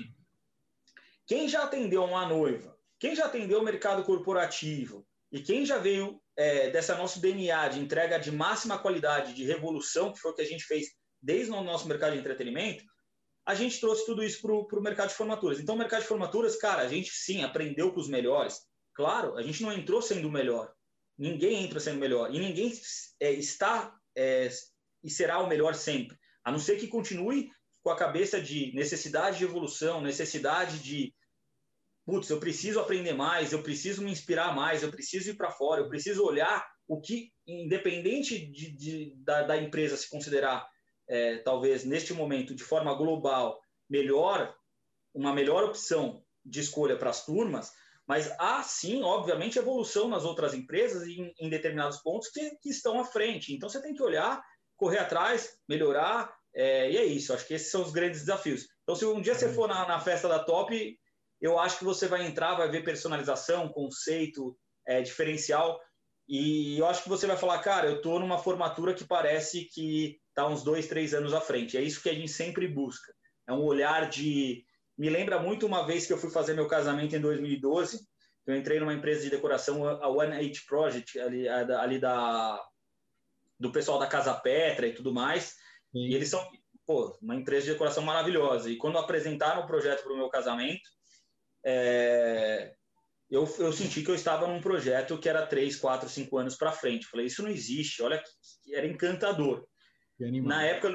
quem já atendeu uma noiva, quem já atendeu o mercado corporativo e quem já veio é, dessa nosso DNA de entrega de máxima qualidade, de revolução, que foi o que a gente fez desde o nosso mercado de entretenimento, a gente trouxe tudo isso para o mercado de formaturas. Então, o mercado de formaturas, cara, a gente sim aprendeu com os melhores. Claro, a gente não entrou sendo o melhor. Ninguém entra sendo o melhor. E ninguém é, está é, e será o melhor sempre. A não ser que continue com a cabeça de necessidade de evolução, necessidade de putz, eu preciso aprender mais, eu preciso me inspirar mais, eu preciso ir para fora, eu preciso olhar o que, independente de, de da, da, empresa se considerar, é, talvez neste momento, de forma global, melhor, uma melhor opção de escolha para as turmas, mas há sim, obviamente, evolução nas outras empresas em, em determinados pontos que, que, estão à frente. Então você tem que olhar, correr atrás, melhorar, é, e é isso. Acho que esses são os grandes desafios. Então, se um dia você for na, na festa da Top, eu acho que você vai entrar, vai ver personalização, conceito, é, diferencial, e eu acho que você vai falar, cara, eu estou numa formatura que parece que está uns dois, três anos à frente. É isso que a gente sempre busca. É um olhar de. Me lembra muito uma vez que eu fui fazer meu casamento em 2012. Eu entrei numa empresa de decoração, a One Eight Project, ali, ali da, do pessoal da Casa Petra e tudo mais. Sim. E eles são pô, uma empresa de decoração maravilhosa. E quando apresentaram o projeto para o meu casamento, é, eu, eu senti que eu estava num projeto que era 3, 4, 5 anos para frente. Falei, isso não existe, olha que era encantador. Na época,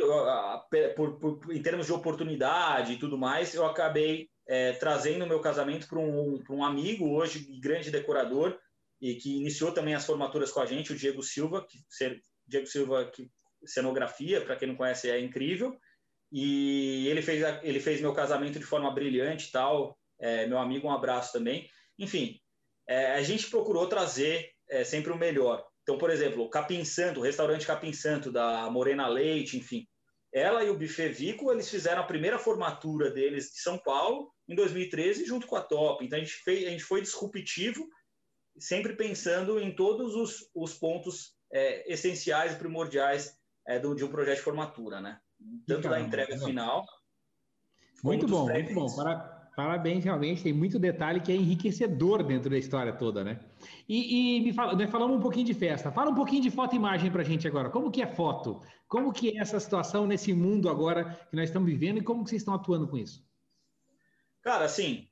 por, por, em termos de oportunidade e tudo mais, eu acabei é, trazendo o meu casamento para um, um amigo, hoje grande decorador, e que iniciou também as formaturas com a gente, o Diego Silva, que Diego Silva, que cenografia, para quem não conhece, é incrível. E ele fez, ele fez meu casamento de forma brilhante tal, é, meu amigo, um abraço também. Enfim, é, a gente procurou trazer é, sempre o melhor. Então, por exemplo, o Capim Santo, o restaurante Capim Santo, da Morena Leite, enfim. Ela e o Buffet Vico, eles fizeram a primeira formatura deles de São Paulo em 2013, junto com a Top. Então, a gente, fez, a gente foi disruptivo, sempre pensando em todos os, os pontos é, essenciais e primordiais é, do, de um projeto de formatura, né? Tanto da entrega final. Muito bom, muito bom. Para, Parabéns, realmente, tem muito detalhe que é enriquecedor dentro da história toda, né? E, e me fala, nós falamos um pouquinho de festa. Fala um pouquinho de foto e imagem para a gente agora. Como que é foto? Como que é essa situação nesse mundo agora que nós estamos vivendo e como que vocês estão atuando com isso? Cara, assim,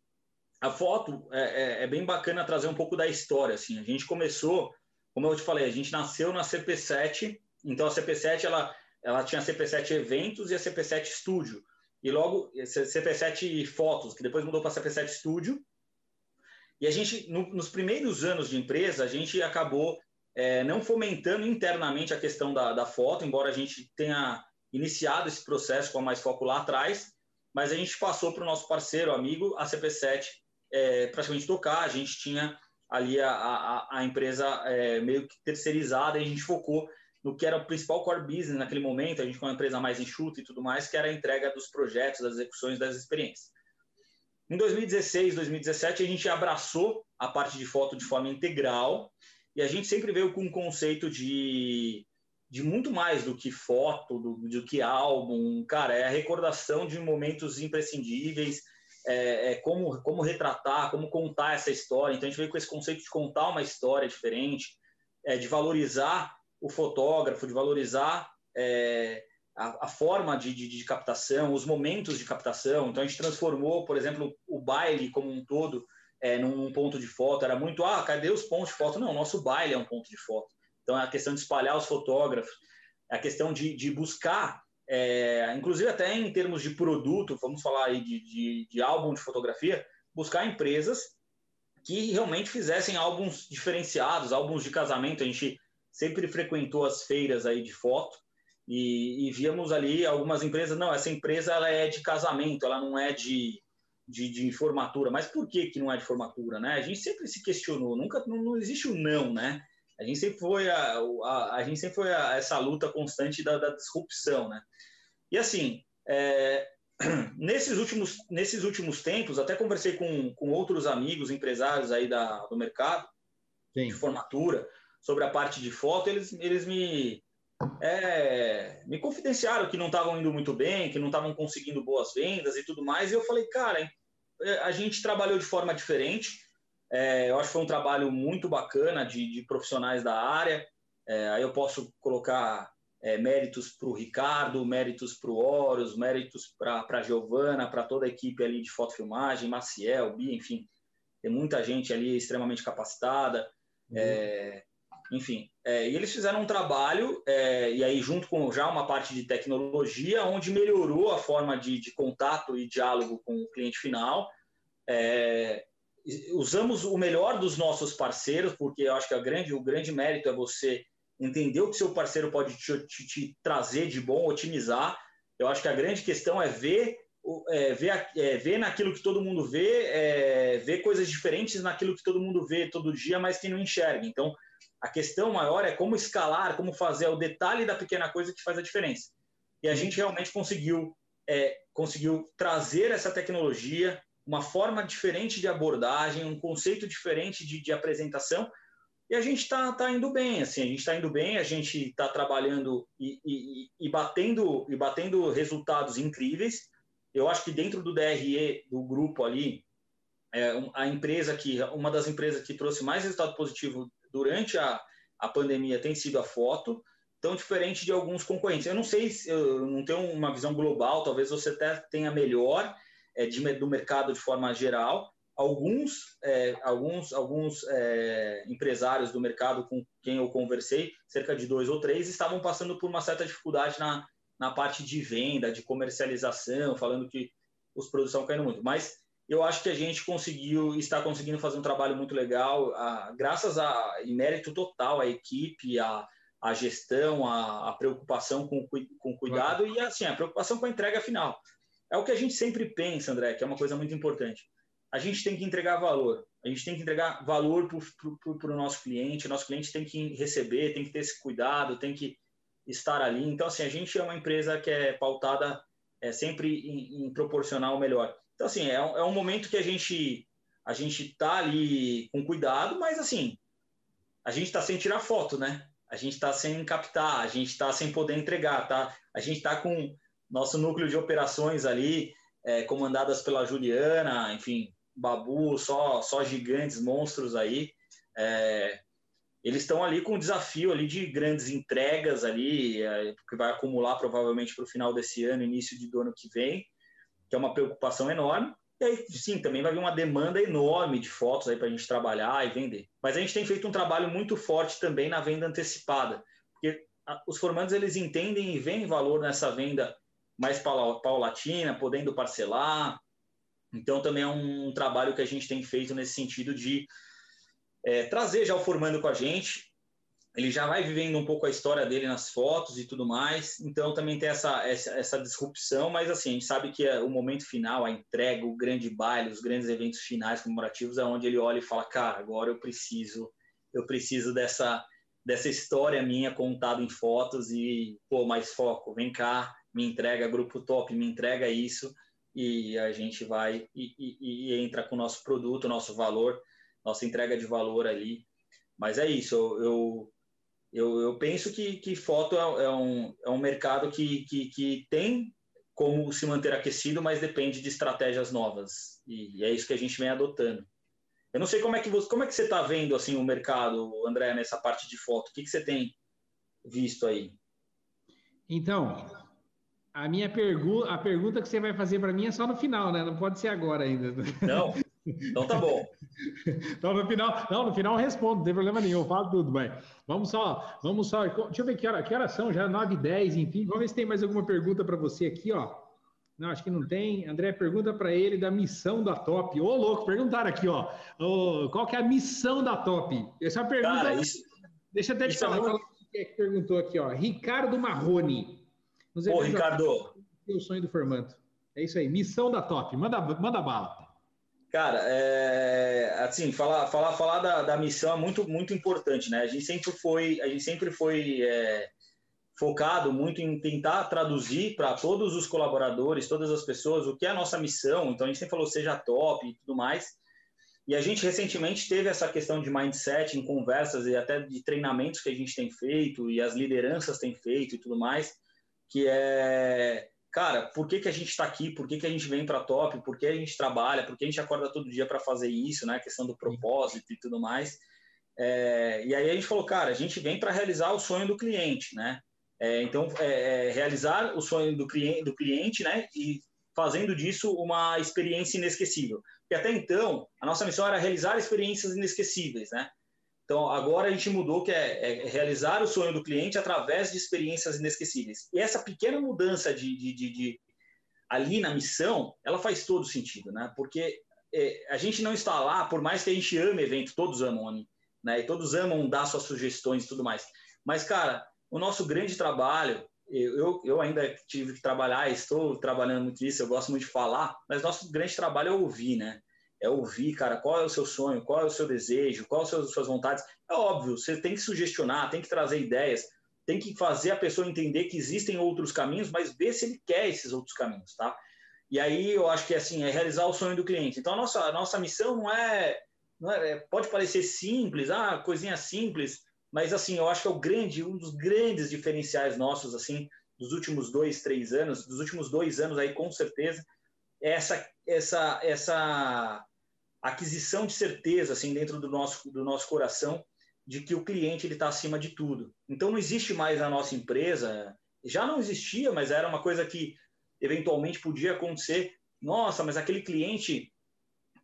a foto é, é, é bem bacana trazer um pouco da história, assim. A gente começou, como eu te falei, a gente nasceu na CP7, então a CP7, ela, ela tinha a CP7 Eventos e a CP7 Estúdio e logo CP7 Fotos, que depois mudou para CP7 Studio. E a gente, no, nos primeiros anos de empresa, a gente acabou é, não fomentando internamente a questão da, da foto, embora a gente tenha iniciado esse processo com a Mais Foco lá atrás, mas a gente passou para o nosso parceiro, amigo, a CP7, é, praticamente tocar. A gente tinha ali a, a, a empresa é, meio que terceirizada e a gente focou no que era o principal core business naquele momento, a gente com uma empresa mais enxuta e tudo mais, que era a entrega dos projetos, das execuções, das experiências. Em 2016, 2017, a gente abraçou a parte de foto de forma integral e a gente sempre veio com um conceito de, de muito mais do que foto, do, do que álbum. Cara, é a recordação de momentos imprescindíveis, é, é como, como retratar, como contar essa história. Então, a gente veio com esse conceito de contar uma história diferente, é, de valorizar o fotógrafo, de valorizar é, a, a, forma de, de, de, captação, os momentos de captação. Então, a gente transformou, por exemplo, o baile como um todo é, num ponto de foto. Era muito, ah, cadê os pontos de foto? Não, nosso baile é um ponto de foto. Então, é a questão de espalhar os fotógrafos, é a questão de, de buscar, é, inclusive até em termos de produto, vamos falar aí de, de, de álbum de fotografia, buscar empresas que realmente fizessem álbuns diferenciados, álbuns de casamento. A gente sempre frequentou as feiras aí de foto e, e víamos ali algumas empresas, não, essa empresa ela é de casamento, ela não é de, de, de, formatura. Mas por que, que não é de formatura, né? A gente sempre se questionou, nunca não, não existe o não, né? A gente sempre foi a, a, a gente sempre foi a, essa luta constante da, da, disrupção, né? E assim, é, nesses últimos, nesses últimos tempos, até conversei com, com outros amigos, empresários aí da, do mercado, Sim. de formatura, sobre a parte de foto, eles, eles me, é, me confidenciaram que não estavam indo muito bem, que não estavam conseguindo boas vendas e tudo mais, e eu falei, cara, é, a gente trabalhou de forma diferente, é, eu acho que foi um trabalho muito bacana de, de profissionais da área, é, aí eu posso colocar é, méritos para o Ricardo, méritos para o Horus, méritos para a Giovana, para toda a equipe ali de fotofilmagem, Maciel, Bia, enfim, tem muita gente ali extremamente capacitada, uhum. enfim. É, e eles fizeram um trabalho, é, e aí junto com já uma parte de tecnologia, onde melhorou a forma de, de contato e diálogo com o cliente final, é, usamos o melhor dos nossos parceiros, porque eu acho que grande, o grande mérito é você entender o que seu parceiro pode te, te, te trazer de bom, otimizar. Eu acho que a grande questão é ver, é, ver, é, ver naquilo que todo mundo vê, é, ver coisas diferentes naquilo que todo mundo vê todo dia, mas que não enxerga. Então, a questão maior é como escalar, como fazer o detalhe da pequena coisa que faz a diferença. E a gente realmente conseguiu, é, conseguiu trazer essa tecnologia, uma forma diferente de abordagem, um conceito diferente de, de apresentação, e a gente está tá indo bem, assim, a gente está indo bem, a gente está trabalhando e, e, e, batendo, e batendo resultados incríveis. Eu acho que dentro do DRE, do grupo ali, é, a empresa que, uma das empresas que trouxe mais resultado positivo durante a, a pandemia tem sido a foto, tão diferente de alguns concorrentes. Eu não sei, eu não tenho uma visão global, talvez você até tenha melhor é, de, do mercado de forma geral, alguns, é, alguns, alguns é, empresários do mercado com quem eu conversei, cerca de dois ou três, estavam passando por uma certa dificuldade na, na parte de venda, de comercialização, falando que os produtos estão caindo muito. Mas eu acho que a gente conseguiu, está conseguindo fazer um trabalho muito legal, a, graças a, em mérito total, à equipe, à, gestão, à preocupação com, com cuidado e assim, a preocupação com a entrega final. É o que a gente sempre pensa, André, que é uma coisa muito importante a gente tem que entregar valor. A gente tem que entregar valor para o nosso cliente. O nosso cliente tem que receber, tem que ter esse cuidado, tem que estar ali. Então, assim, a gente é uma empresa que é pautada é, sempre em, em proporcionar o melhor. Então, assim, é, um, é um momento que a gente a gente está ali com cuidado, mas, assim, a gente está sem tirar foto, né? A gente está sem captar, a gente está sem poder entregar, tá? A gente está com nosso núcleo de operações ali, é, comandadas pela Juliana, enfim, Babu, só, só gigantes, monstros aí. É, eles estão ali com um desafio ali de grandes entregas ali, é, que vai acumular provavelmente para o final desse ano, início de do ano que vem, que é uma preocupação enorme. E aí, sim, também vai vir uma demanda enorme de fotos aí para a gente trabalhar e vender. Mas a gente tem feito um trabalho muito forte também na venda antecipada, porque os formandos eles entendem e veem valor nessa venda mais paulatina, podendo parcelar, então, também é um trabalho que a gente tem feito nesse sentido de é, trazer já o formando com a gente. Ele já vai vivendo um pouco a história dele nas fotos e tudo mais. Então, também tem essa, essa, essa disrupção, mas assim, a gente sabe que é o momento final, a entrega, o grande baile, os grandes eventos finais comemorativos, é onde ele olha e fala: cara, agora eu preciso, eu preciso dessa, dessa história minha contada em fotos e, pô, mais foco, vem cá, me entrega grupo top, me entrega isso e a gente vai e, e, e, entra com o nosso produto, nosso valor, nossa entrega de valor ali. Mas é isso, eu, eu, eu penso que, que foto é, é, um, é um mercado que, que, que tem como se manter aquecido, mas depende de estratégias novas. E é isso que a gente vem adotando. Eu não sei como é que você, como é que você está vendo assim o mercado, André, nessa parte de foto. O que, que você tem visto aí? Então, a minha pergunta, a pergunta que você vai fazer para mim é só no final, né? Não pode ser agora ainda. Não. Então tá bom. então no final, não, no final eu respondo, não tem problema nenhum, eu falo tudo, mas vamos só, vamos só, deixa eu ver que hora, que hora são, já 9 10 enfim, vamos ver se tem mais alguma pergunta para você aqui, ó. Não, acho que não tem. André, pergunta para ele da missão da Top. Ô, louco, perguntaram aqui, ó. Ô, qual que é a missão da Top? Essa é pergunta. Cara, isso, deixa eu até te é falar. É Quem é que perguntou aqui, ó? Ricardo Marrone. Nos Ô, Ricardo. O sonho do formanto. É isso aí, missão da top. Manda, manda bala. Cara, é, assim, falar, falar, falar da, da missão é muito, muito importante, né? A gente sempre foi, a gente sempre foi, é, focado muito em tentar traduzir para todos os colaboradores, todas as pessoas, o que é a nossa missão. Então, a gente sempre falou seja top e tudo mais. E a gente recentemente teve essa questão de mindset em conversas e até de treinamentos que a gente tem feito e as lideranças têm feito e tudo mais, que é, cara, por que, que a gente está aqui? Por que, que a gente vem para top? Por que a gente trabalha? Por que a gente acorda todo dia para fazer isso, né? A questão do propósito e tudo mais. É, e aí a gente falou, cara, a gente vem para realizar o sonho do cliente, né? É, então, é, é, realizar o sonho do cliente, do cliente, né? E fazendo disso uma experiência inesquecível. Porque até então, a nossa missão era realizar experiências inesquecíveis, né? Então, agora a gente mudou que é, é realizar o sonho do cliente através de experiências inesquecíveis. E essa pequena mudança de, de, de, de ali na missão, ela faz todo sentido, né? Porque é, a gente não está lá, por mais que a gente ame evento, todos amam, né? E todos amam dar suas sugestões e tudo mais. Mas, cara, o nosso grande trabalho, eu, eu ainda tive que trabalhar, estou trabalhando muito isso, eu gosto muito de falar, mas nosso grande trabalho é ouvir, né? É ouvir, cara, qual é o seu sonho, qual é o seu desejo, quais são as suas vontades. É óbvio, você tem que sugestionar, tem que trazer ideias, tem que fazer a pessoa entender que existem outros caminhos, mas ver se ele quer esses outros caminhos, tá? E aí eu acho que assim é realizar o sonho do cliente. Então a nossa, a nossa missão não é, não é, pode parecer simples, ah, coisinha simples, mas assim, eu acho que é o grande, um dos grandes diferenciais nossos, assim, dos últimos dois, três anos, dos últimos dois anos aí, com certeza, é essa, essa, essa aquisição de certeza, assim, dentro do nosso, do nosso coração, de que o cliente ele está acima de tudo. Então não existe mais a nossa empresa, já não existia, mas era uma coisa que eventualmente podia acontecer. Nossa, mas aquele cliente,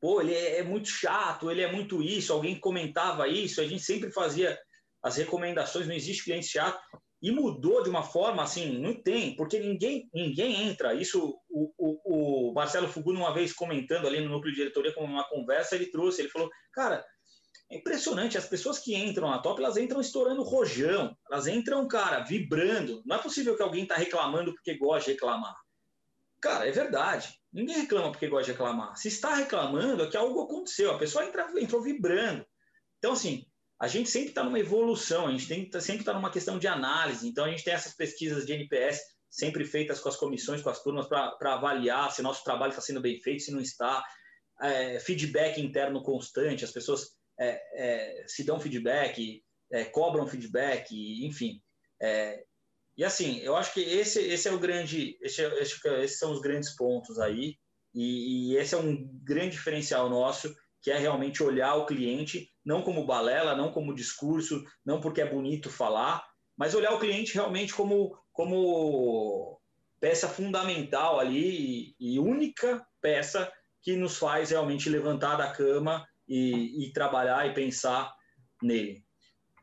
pô, ele é, é muito chato, ele é muito isso. Alguém comentava isso, a gente sempre fazia as recomendações, não existe cliente chato. E mudou de uma forma assim, não tem, porque ninguém, ninguém entra. Isso o, o, o Marcelo Fuguno, uma vez comentando ali no núcleo de diretoria, com uma conversa, ele trouxe, ele falou, cara, é impressionante, as pessoas que entram na top, elas entram estourando rojão, elas entram, cara, vibrando. Não é possível que alguém está reclamando porque gosta de reclamar. Cara, é verdade. Ninguém reclama porque gosta de reclamar. Se está reclamando, é que algo aconteceu. A pessoa entra, entrou vibrando. Então, assim, a gente sempre está numa evolução, a gente tem, tá, sempre está numa questão de análise. Então, a gente tem essas pesquisas de NPS sempre feitas com as comissões, com as turmas, para avaliar se nosso trabalho está sendo bem feito, se não está. É, feedback interno constante, as pessoas é, é, se dão feedback, é, cobram feedback, enfim. É, e assim, eu acho que esse, esse é o grande, esse, esse, esses são os grandes pontos aí, e, e esse é um grande diferencial nosso que é realmente olhar o cliente, não como balela, não como discurso, não porque é bonito falar, mas olhar o cliente realmente como, como peça fundamental ali e, e única peça que nos faz realmente levantar da cama e, e trabalhar e pensar nele.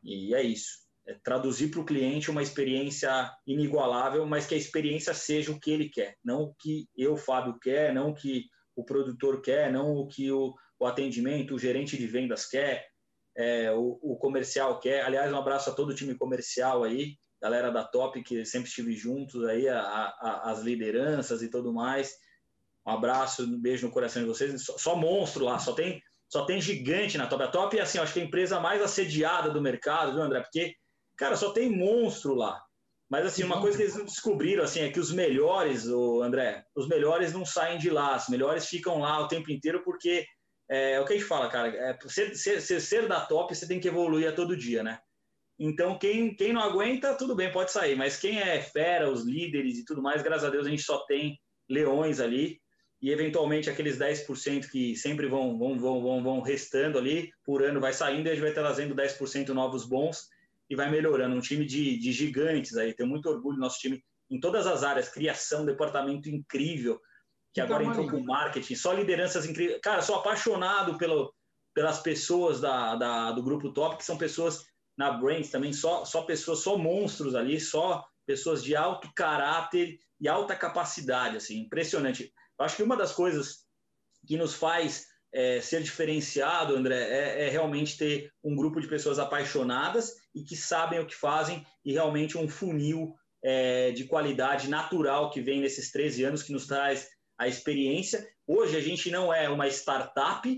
E é isso. É traduzir para o cliente uma experiência inigualável, mas que a experiência seja o que ele quer, não o que eu, Fábio, quer, não o que o produtor quer, não o que o, o atendimento, o gerente de vendas quer, é, o, o, comercial quer. Aliás, um abraço a todo o time comercial aí, galera da Top, que sempre estive juntos aí, a, a, as lideranças e tudo mais. Um abraço, um beijo no coração de vocês. Só, só, monstro lá, só tem, só tem gigante na Top. A Top é assim, acho que é a empresa mais assediada do mercado, viu, André? Porque, cara, só tem monstro lá. Mas assim, uma coisa que eles descobriram assim é que os melhores, o André, os melhores não saem de lá, os melhores ficam lá o tempo inteiro porque é, é, o que a gente fala, cara, é, ser, ser, ser da top, você tem que evoluir a todo dia, né? Então, quem, quem não aguenta, tudo bem, pode sair. Mas quem é fera, os líderes e tudo mais, graças a Deus a gente só tem leões ali. E eventualmente aqueles 10% que sempre vão, vão, vão, vão, vão restando ali, por ano vai saindo e a gente vai trazendo 10% novos bons e vai melhorando. Um time de, de gigantes aí, tenho muito orgulho do nosso time em todas as áreas, criação, departamento incrível, que então, agora entrou com marketing, só lideranças incríveis. Cara, sou apaixonado pelo, pelas pessoas da, da, do grupo top, que são pessoas na Brains também, só, só pessoas, só monstros ali, só pessoas de alto caráter e alta capacidade, assim, impressionante. Eu acho que uma das coisas que nos faz é, ser diferenciado, André, é, é, realmente ter um grupo de pessoas apaixonadas e que sabem o que fazem e realmente um funil é, de qualidade natural que vem nesses 13 anos que nos traz a experiência. Hoje a gente não é uma startup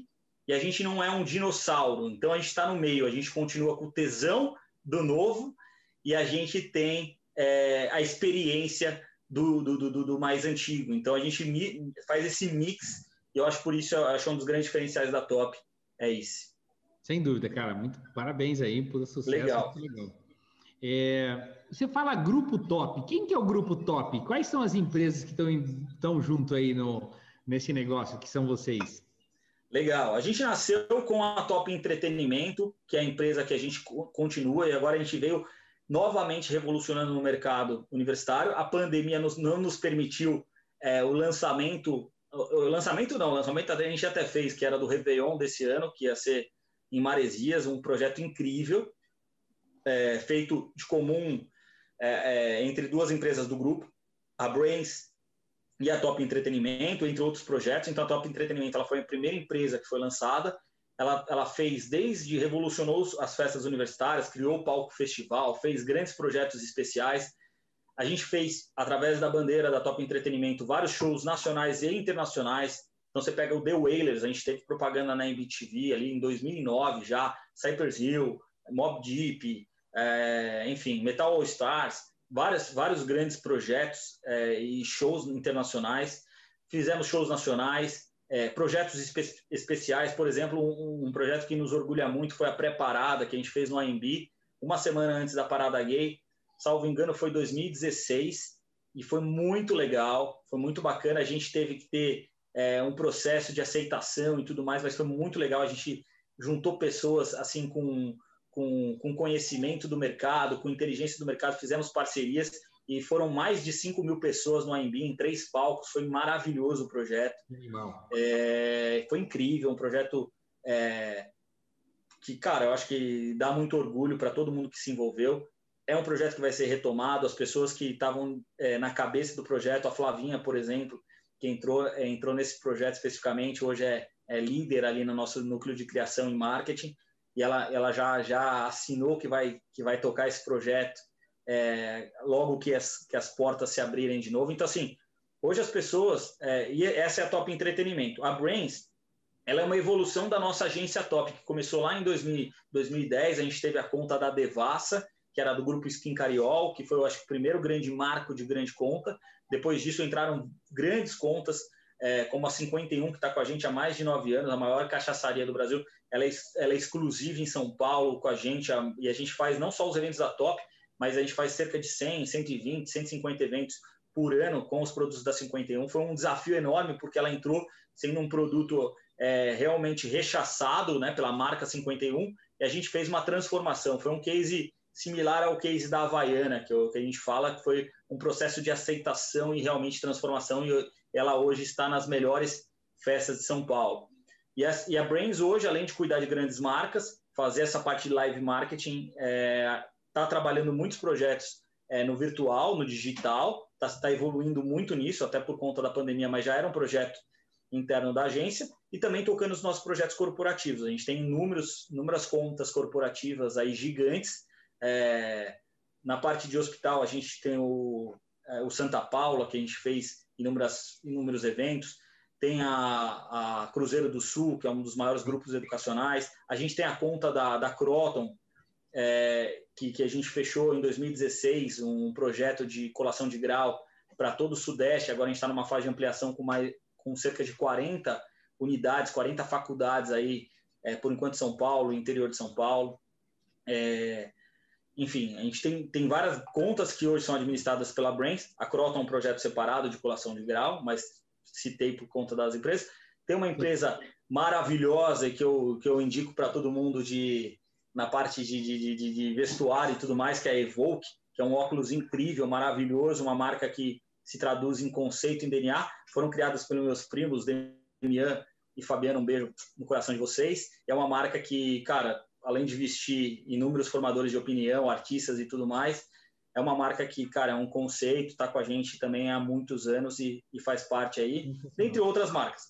e a gente não é um dinossauro. Então a gente está no meio, a gente continua com o tesão do novo e a gente tem é, a experiência do, do, do, do, mais antigo. Então a gente faz esse mix e eu acho por isso, eu acho um dos grandes diferenciais da Top, é esse. Sem dúvida, cara. Muito parabéns aí por sucesso. Legal. legal. É, você fala grupo top. Quem que é o grupo top? Quais são as empresas que estão junto aí no, nesse negócio, que são vocês? Legal. A gente nasceu com a Top Entretenimento, que é a empresa que a gente continua, e agora a gente veio novamente revolucionando no mercado universitário. A pandemia nos, não nos permitiu é, o lançamento o lançamento não, o lançamento a gente até fez, que era do Réveillon desse ano, que ia ser em Maresias, um projeto incrível, é, feito de comum é, é, entre duas empresas do grupo, a Brains e a Top Entretenimento, entre outros projetos. Então, a Top Entretenimento ela foi a primeira empresa que foi lançada. Ela, ela fez desde revolucionou as festas universitárias, criou o palco festival, fez grandes projetos especiais, a gente fez, através da bandeira da Top Entretenimento, vários shows nacionais e internacionais. Então, você pega o The Wailers, a gente teve propaganda na MTV ali em 2009 já, Cypress Hill, Mob Deep, é, enfim, Metal All Stars, vários, vários grandes projetos é, e shows internacionais. Fizemos shows nacionais, é, projetos espe especiais, por exemplo, um, um, projeto que nos orgulha muito foi a pré-parada que a gente fez no AMB, uma semana antes da parada gay salvo engano, foi 2016 e foi muito legal, foi muito bacana. A gente teve que ter é, um processo de aceitação e tudo mais, mas foi muito legal. A gente juntou pessoas assim com, com, com conhecimento do mercado, com inteligência do mercado, fizemos parcerias e foram mais de 5 mil pessoas no AMB em três palcos. Foi maravilhoso o projeto. É, foi incrível, um projeto é, que, cara, eu acho que dá muito orgulho para todo mundo que se envolveu é um projeto que vai ser retomado. As pessoas que estavam é, na cabeça do projeto, a Flavinha, por exemplo, que entrou, é, entrou nesse projeto especificamente, hoje é, é, líder ali no nosso núcleo de criação e marketing, e ela, ela já, já assinou que vai, que vai tocar esse projeto é, logo que as, que as portas se abrirem de novo. Então, assim, hoje as pessoas, é, e essa é a Top Entretenimento. A Brains, ela é uma evolução da nossa agência Top, que começou lá em 2000, 2010, a gente teve a conta da Devassa, que era do grupo Skin Cariol, que foi, eu acho, o primeiro grande marco de grande conta. Depois disso entraram grandes contas, é, como a 51, que está com a gente há mais de nove anos, a maior cachaçaria do Brasil. Ela é, ela é exclusiva em São Paulo com a gente, a, e a gente faz não só os eventos da Top, mas a gente faz cerca de 100, 120, 150 eventos por ano com os produtos da 51. Foi um desafio enorme, porque ela entrou sendo um produto é, realmente rechaçado né, pela marca 51, e a gente fez uma transformação. Foi um case similar ao case da Havaiana, que, é que a gente fala que foi um processo de aceitação e realmente transformação, e ela hoje está nas melhores festas de São Paulo. E a, e a Brains hoje, além de cuidar de grandes marcas, fazer essa parte de live marketing, está é, tá trabalhando muitos projetos é, no virtual, no digital, está tá evoluindo muito nisso, até por conta da pandemia, mas já era um projeto interno da agência, e também tocando os nossos projetos corporativos. A gente tem inúmeros, inúmeras contas corporativas aí gigantes, é, na parte de hospital, a gente tem o, é, o Santa Paula, que a gente fez inúmeras, inúmeros eventos. Tem a, a, Cruzeiro do Sul, que é um dos maiores grupos educacionais. A gente tem a conta da, da Croton, é, que, que a gente fechou em 2016, um projeto de colação de grau para todo o Sudeste. Agora a gente está numa fase de ampliação com, mais, com cerca de 40 unidades, 40 faculdades aí, é, por enquanto São Paulo, interior de São Paulo. É, enfim, a gente tem, tem várias contas que hoje são administradas pela Brains. A Croton é um projeto separado de colação de grau, mas citei por conta das empresas. Tem uma empresa maravilhosa que eu, que eu indico para todo mundo de, na parte de, de, de, de, vestuário e tudo mais, que é a Evoke, que é um óculos incrível, maravilhoso, uma marca que se traduz em conceito em DNA. Foram criadas pelos meus primos, Demian e Fabiano, um beijo no coração de vocês. É uma marca que, cara, além de vestir inúmeros formadores de opinião, artistas e tudo mais, é uma marca que, cara, é um conceito, está com a gente também há muitos anos e, e faz parte aí, dentre outras marcas.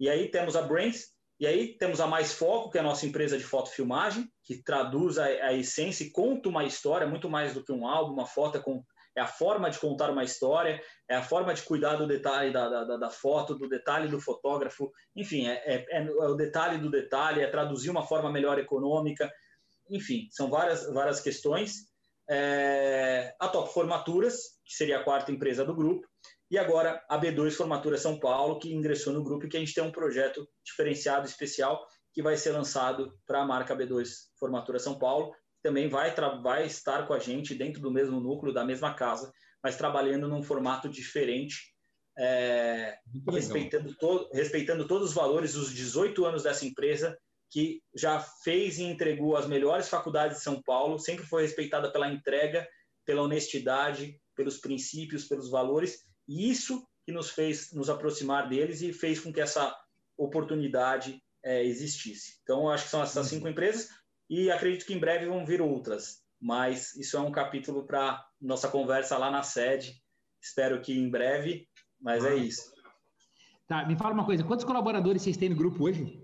E aí temos a Brains, e aí temos a Mais Foco, que é a nossa empresa de fotofilmagem, que traduz a, a essência e conta uma história, muito mais do que um álbum, uma foto é com é a forma de contar uma história, é a forma de cuidar do detalhe da, da, da foto, do detalhe do fotógrafo, enfim, é, é, é, o detalhe do detalhe, é traduzir uma forma melhor econômica, enfim, são várias, várias questões. é, a Top Formaturas, que seria a quarta empresa do grupo, e agora a B2 Formatura São Paulo, que ingressou no grupo e que a gente tem um projeto diferenciado, especial, que vai ser lançado para a marca B2 Formatura São Paulo, também vai, vai estar com a gente dentro do mesmo núcleo, da mesma casa, mas trabalhando num formato diferente, é, respeitando, to respeitando todos os valores dos 18 anos dessa empresa, que já fez e entregou as melhores faculdades de São Paulo, sempre foi respeitada pela entrega, pela honestidade, pelos princípios, pelos valores, e isso que nos fez nos aproximar deles e fez com que essa oportunidade é, existisse. Então, acho que são essas cinco empresas e acredito que em breve vão vir outras, mas isso é um capítulo para nossa conversa lá na sede. Espero que em breve, mas é isso. Tá, me fala uma coisa, quantos colaboradores vocês têm no grupo hoje?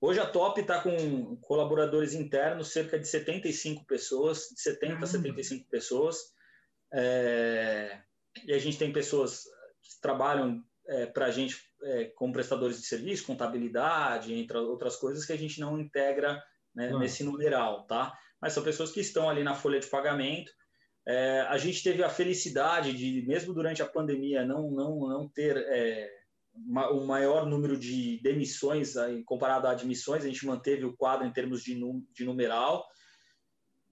Hoje a Top está com colaboradores internos, cerca de 75 pessoas, de 70 a 75 pessoas. É, e a gente tem pessoas que trabalham é, para a gente é, como prestadores de serviço, contabilidade, entre outras coisas que a gente não integra né, uhum. nesse numeral, tá? Mas são pessoas que estão ali na folha de pagamento. É, a gente teve a felicidade de, mesmo durante a pandemia, não, não, não ter é, um maior número de demissões aí, comparado a admissões, a gente manteve o quadro em termos de, de numeral.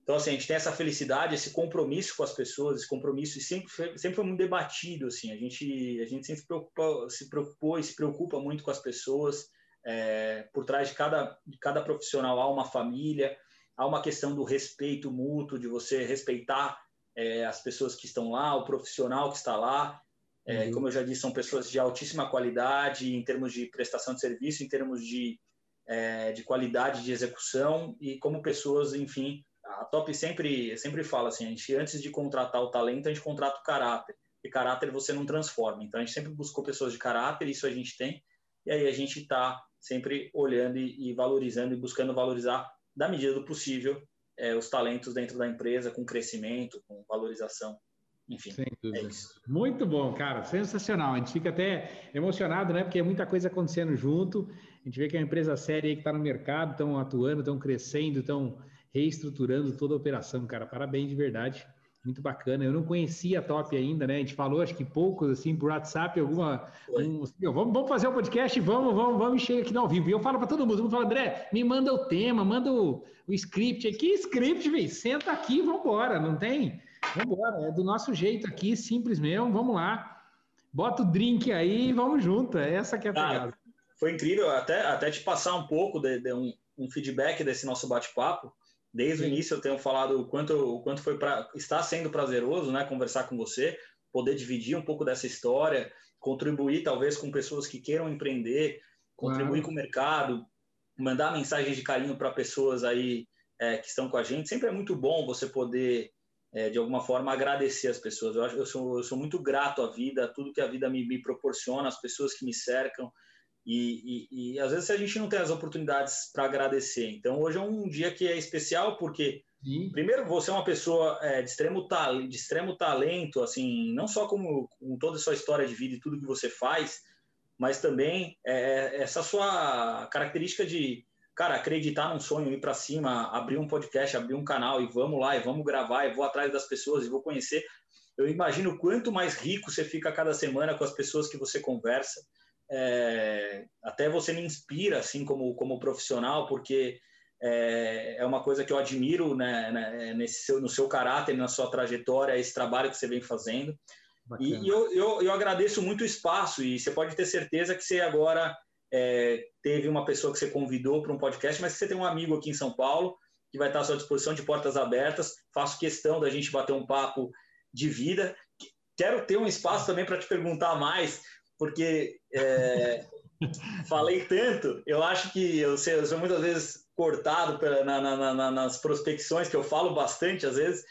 Então, assim, a gente tem essa felicidade, esse compromisso com as pessoas, esse compromisso, e sempre foi, sempre foi muito debatido, assim, a gente, a gente sempre se, preocupa, se preocupou e se preocupa muito com as pessoas, é, por trás de cada, de cada profissional há uma família, há uma questão do respeito mútuo, de você respeitar é, as pessoas que estão lá, o profissional que está lá, é, uhum. como eu já disse, são pessoas de altíssima qualidade em termos de prestação de serviço, em termos de, é, de qualidade de execução e como pessoas, enfim, a Top sempre, sempre fala assim, a gente antes de contratar o talento, a gente contrata o caráter. E caráter você não transforma. Então a gente sempre buscou pessoas de caráter, isso a gente tem. E aí a gente está sempre olhando e, e, valorizando e buscando valorizar da medida do possível é, os talentos dentro da empresa, com crescimento, com valorização. Enfim, é isso. Muito bom, cara, sensacional. A gente fica até emocionado, né? Porque é muita coisa acontecendo junto. A gente vê que é uma empresa séria que está no mercado, estão atuando, estão crescendo, estão reestruturando toda a operação, cara. Parabéns de verdade. Muito bacana. Eu não conhecia a Top ainda, né? A gente falou, acho que poucos, assim, por WhatsApp, alguma. Um, assim, vamos, vamos fazer o um podcast, vamos, vamos, vamos encher aqui no ao vivo. E eu falo para todo mundo, falo, André, me manda o tema, manda o, o script. Que script, velho? Senta aqui, vamos embora, não tem? Vamos embora, é do nosso jeito aqui, simples mesmo, vamos lá. Bota o drink aí e vamos junto. É essa que é a pegada. Ah, foi incrível, até, até te passar um pouco de, de um, um feedback desse nosso bate-papo Desde Sim. o início eu tenho falado o quanto, o quanto foi para está sendo prazeroso, né, conversar com você, poder dividir um pouco dessa história, contribuir talvez com pessoas que queiram empreender, contribuir claro. com o mercado, mandar mensagens de carinho para pessoas aí é, que estão com a gente. Sempre é muito bom você poder é, de alguma forma agradecer as pessoas. Eu acho eu sou, eu sou muito grato à vida, a tudo que a vida me, me proporciona, as pessoas que me cercam. E, e, e, às vezes a gente não tem as oportunidades para agradecer. Então hoje é um dia que é especial porque Sim. primeiro você é uma pessoa é, de extremo talento, de extremo talento, assim, não só como com toda a sua história de vida e tudo que você faz, mas também é, essa sua característica de cara acreditar num sonho, ir para cima, abrir um podcast, abrir um canal e vamos lá e vamos gravar e vou atrás das pessoas e vou conhecer. Eu imagino quanto mais rico você fica cada semana com as pessoas que você conversa é, até você me inspira assim como como profissional porque é, é uma coisa que eu admiro né, né, nesse seu, no seu caráter na sua trajetória esse trabalho que você vem fazendo. E, e eu, eu, eu, agradeço muito o espaço e você pode ter certeza que você agora é, teve uma pessoa que você convidou para um podcast mas você tem um amigo aqui em São Paulo que vai estar à sua disposição de portas abertas. Faço questão da gente bater um papo de vida. Quero ter um espaço também para te perguntar mais porque é, falei tanto, eu acho que eu, sei, eu sou muitas vezes cortado pela, na, na, na, nas prospecções, que eu falo bastante às vezes,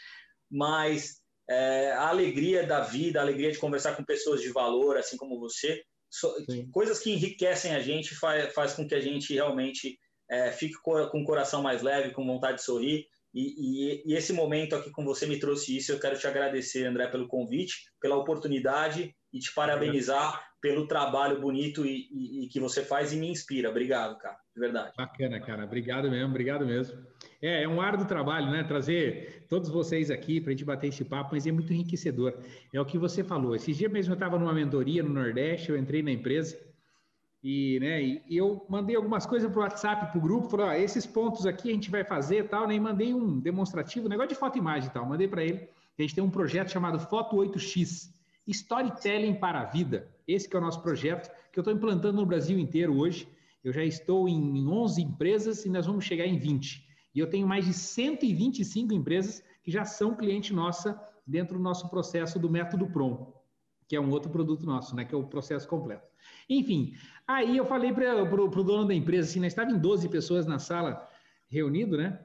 mas é, a alegria da vida, a alegria de conversar com pessoas de valor, assim como você, so, coisas que enriquecem a gente, faz, faz com que a gente realmente é, fique com o coração mais leve, com vontade de sorrir. E, e, e, esse momento aqui com você me trouxe isso. Eu quero te agradecer, André, pelo convite, pela oportunidade e te parabenizar pelo trabalho bonito e, e, e, que você faz e me inspira. Obrigado, cara, de verdade. Bacana, cara. Obrigado mesmo, obrigado mesmo. É, é um árduo trabalho, né? Trazer todos vocês aqui para a gente bater esse papo, mas é muito enriquecedor. É o que você falou. Esse dia mesmo eu estava numa mentoria no Nordeste, eu entrei na empresa e, né, e eu mandei algumas coisas para o WhatsApp, para o grupo, falou, ah, esses pontos aqui a gente vai fazer tal, né? E mandei um demonstrativo, um negócio de foto e imagem e tal. Mandei para ele. A gente tem um projeto chamado Foto 8X, Storytelling para a Vida. Esse que é o nosso projeto, que eu estou implantando no Brasil inteiro hoje. Eu já estou em 11 empresas e nós vamos chegar em 20. E eu tenho mais de 125 empresas que já são cliente nossa dentro do nosso processo do método PROM, que é um outro produto nosso, né, que é o processo completo. Enfim, aí eu falei para o dono da empresa, assim, nós estávamos em 12 pessoas na sala reunido, né?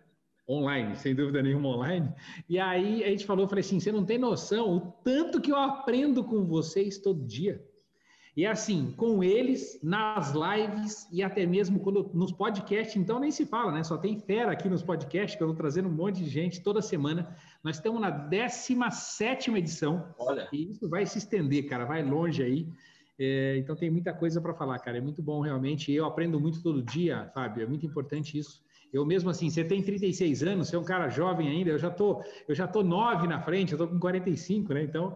Online, sem dúvida nenhuma online. E aí a gente falou, eu falei assim, você não tem noção o tanto que eu aprendo com vocês todo dia. E assim, com eles, nas lives e até mesmo quando nos podcasts, então nem se fala, né? Só tem fera aqui nos podcasts, que eu estou trazendo um monte de gente toda semana. Nós estamos na 17 edição. Olha. E isso vai se estender, cara, vai longe aí. É, então tem muita coisa para falar, cara. É muito bom realmente. Eu aprendo muito todo dia, Fábio. É muito importante isso. Eu mesmo assim, você tem 36 anos, você é um cara jovem ainda, eu já tô, eu já tô nove na frente, eu tô com 45, né? Então,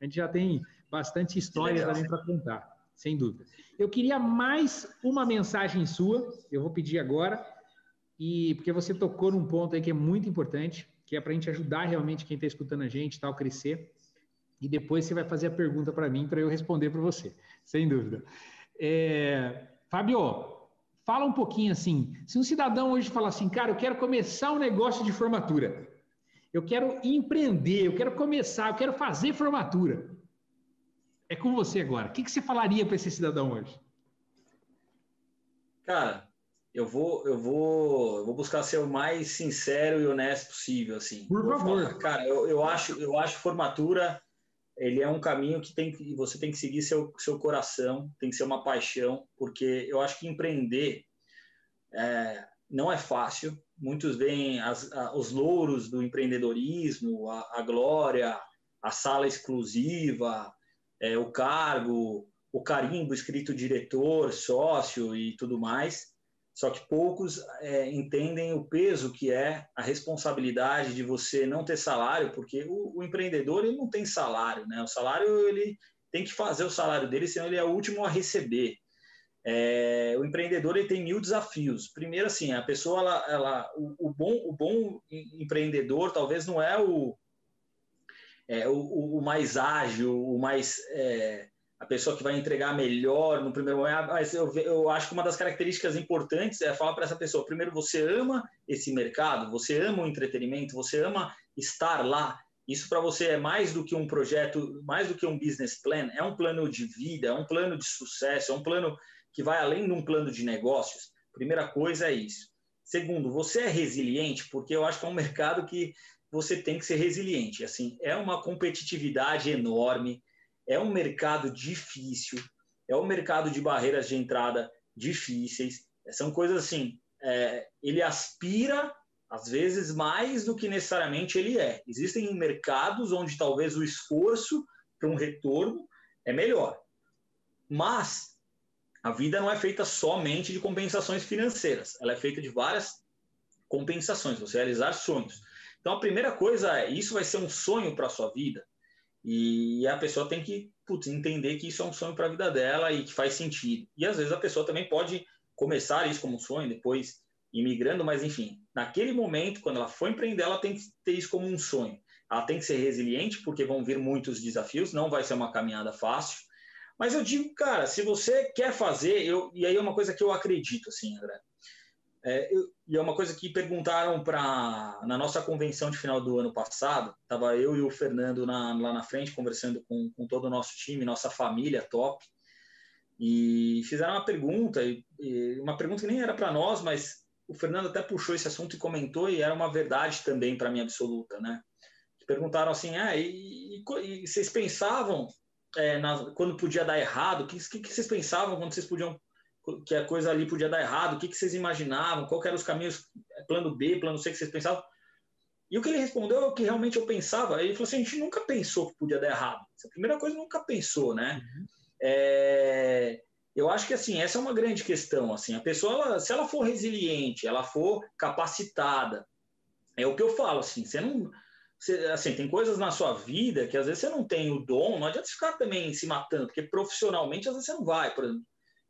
a gente já tem bastante história também para contar, sem dúvida. Eu queria mais uma mensagem sua, eu vou pedir agora, e porque você tocou num ponto aí que é muito importante, que é para a gente ajudar realmente quem está escutando a gente, tal, crescer. E depois você vai fazer a pergunta para mim para eu responder para você, sem dúvida. É, Fábio, fala um pouquinho assim. Se um cidadão hoje falar assim, cara, eu quero começar um negócio de formatura, eu quero empreender, eu quero começar, eu quero fazer formatura. É com você agora. O que, que você falaria para esse cidadão hoje? Cara, eu vou, eu vou, eu vou buscar ser o mais sincero e honesto possível, assim. Por favor. Falar, cara, eu, eu acho, eu acho formatura ele é um caminho que tem que você tem que seguir seu seu coração, tem que ser uma paixão, porque eu acho que empreender é, não é fácil. Muitos veem as, a, os louros do empreendedorismo, a, a glória, a sala exclusiva, é, o cargo, o carimbo escrito diretor, sócio e tudo mais. Só que poucos é, entendem o peso que é a responsabilidade de você não ter salário, porque o, o, empreendedor ele não tem salário, né? O salário ele tem que fazer o salário dele, senão ele é o último a receber. É, o empreendedor ele tem mil desafios. Primeiro, assim, a pessoa, ela, ela o, o, bom, o bom empreendedor talvez não é o é, o, o, mais ágil, o mais é, a pessoa que vai entregar melhor no primeiro momento. Mas eu, eu acho que uma das características importantes é falar para essa pessoa: primeiro, você ama esse mercado, você ama o entretenimento, você ama estar lá. Isso para você é mais do que um projeto, mais do que um business plan, é um plano de vida, é um plano de sucesso, é um plano que vai além de um plano de negócios. Primeira coisa é isso. Segundo, você é resiliente, porque eu acho que é um mercado que você tem que ser resiliente. Assim, é uma competitividade enorme, é um mercado difícil, é um mercado de barreiras de entrada difíceis. São coisas assim, é, ele aspira às vezes mais do que necessariamente ele é. Existem mercados onde talvez o esforço para um retorno é melhor. Mas a vida não é feita somente de compensações financeiras, ela é feita de várias compensações, você realizar sonhos. Então, a primeira coisa é: isso vai ser um sonho para a sua vida. E a pessoa tem que putz, entender que isso é um sonho para a vida dela e que faz sentido. E às vezes a pessoa também pode começar isso como um sonho, depois imigrando, mas enfim, naquele momento, quando ela for empreender, ela tem que ter isso como um sonho. Ela tem que ser resiliente, porque vão vir muitos desafios, não vai ser uma caminhada fácil. Mas eu digo, cara, se você quer fazer, eu, e aí é uma coisa que eu acredito, assim, André, é, eu, e é uma coisa que perguntaram para na nossa convenção de final do ano passado, estava eu e o Fernando na, lá na frente conversando com, com todo o nosso time, nossa família top, e fizeram uma pergunta, e, e uma pergunta que nem era para nós, mas o Fernando até puxou esse assunto e comentou, e era uma verdade também para mim absoluta, né? Perguntaram assim, ah, e, e, e vocês pensavam é, na, quando podia dar errado? O que, que, que vocês pensavam quando vocês podiam que a coisa ali podia dar errado, o que, que vocês imaginavam, qual eram os caminhos, plano B, plano C que vocês pensavam. E o que ele respondeu é o que realmente eu pensava. Ele falou assim: a gente nunca pensou que podia dar errado. Essa primeira coisa nunca pensou, né? Uhum. É, eu acho que assim essa é uma grande questão. Assim, a pessoa, ela, se ela for resiliente, ela for capacitada, é o que eu falo, assim, você não. Você, assim, tem coisas na sua vida que às vezes você não tem o dom, não adianta ficar também se matando, porque profissionalmente às vezes você não vai. Por exemplo,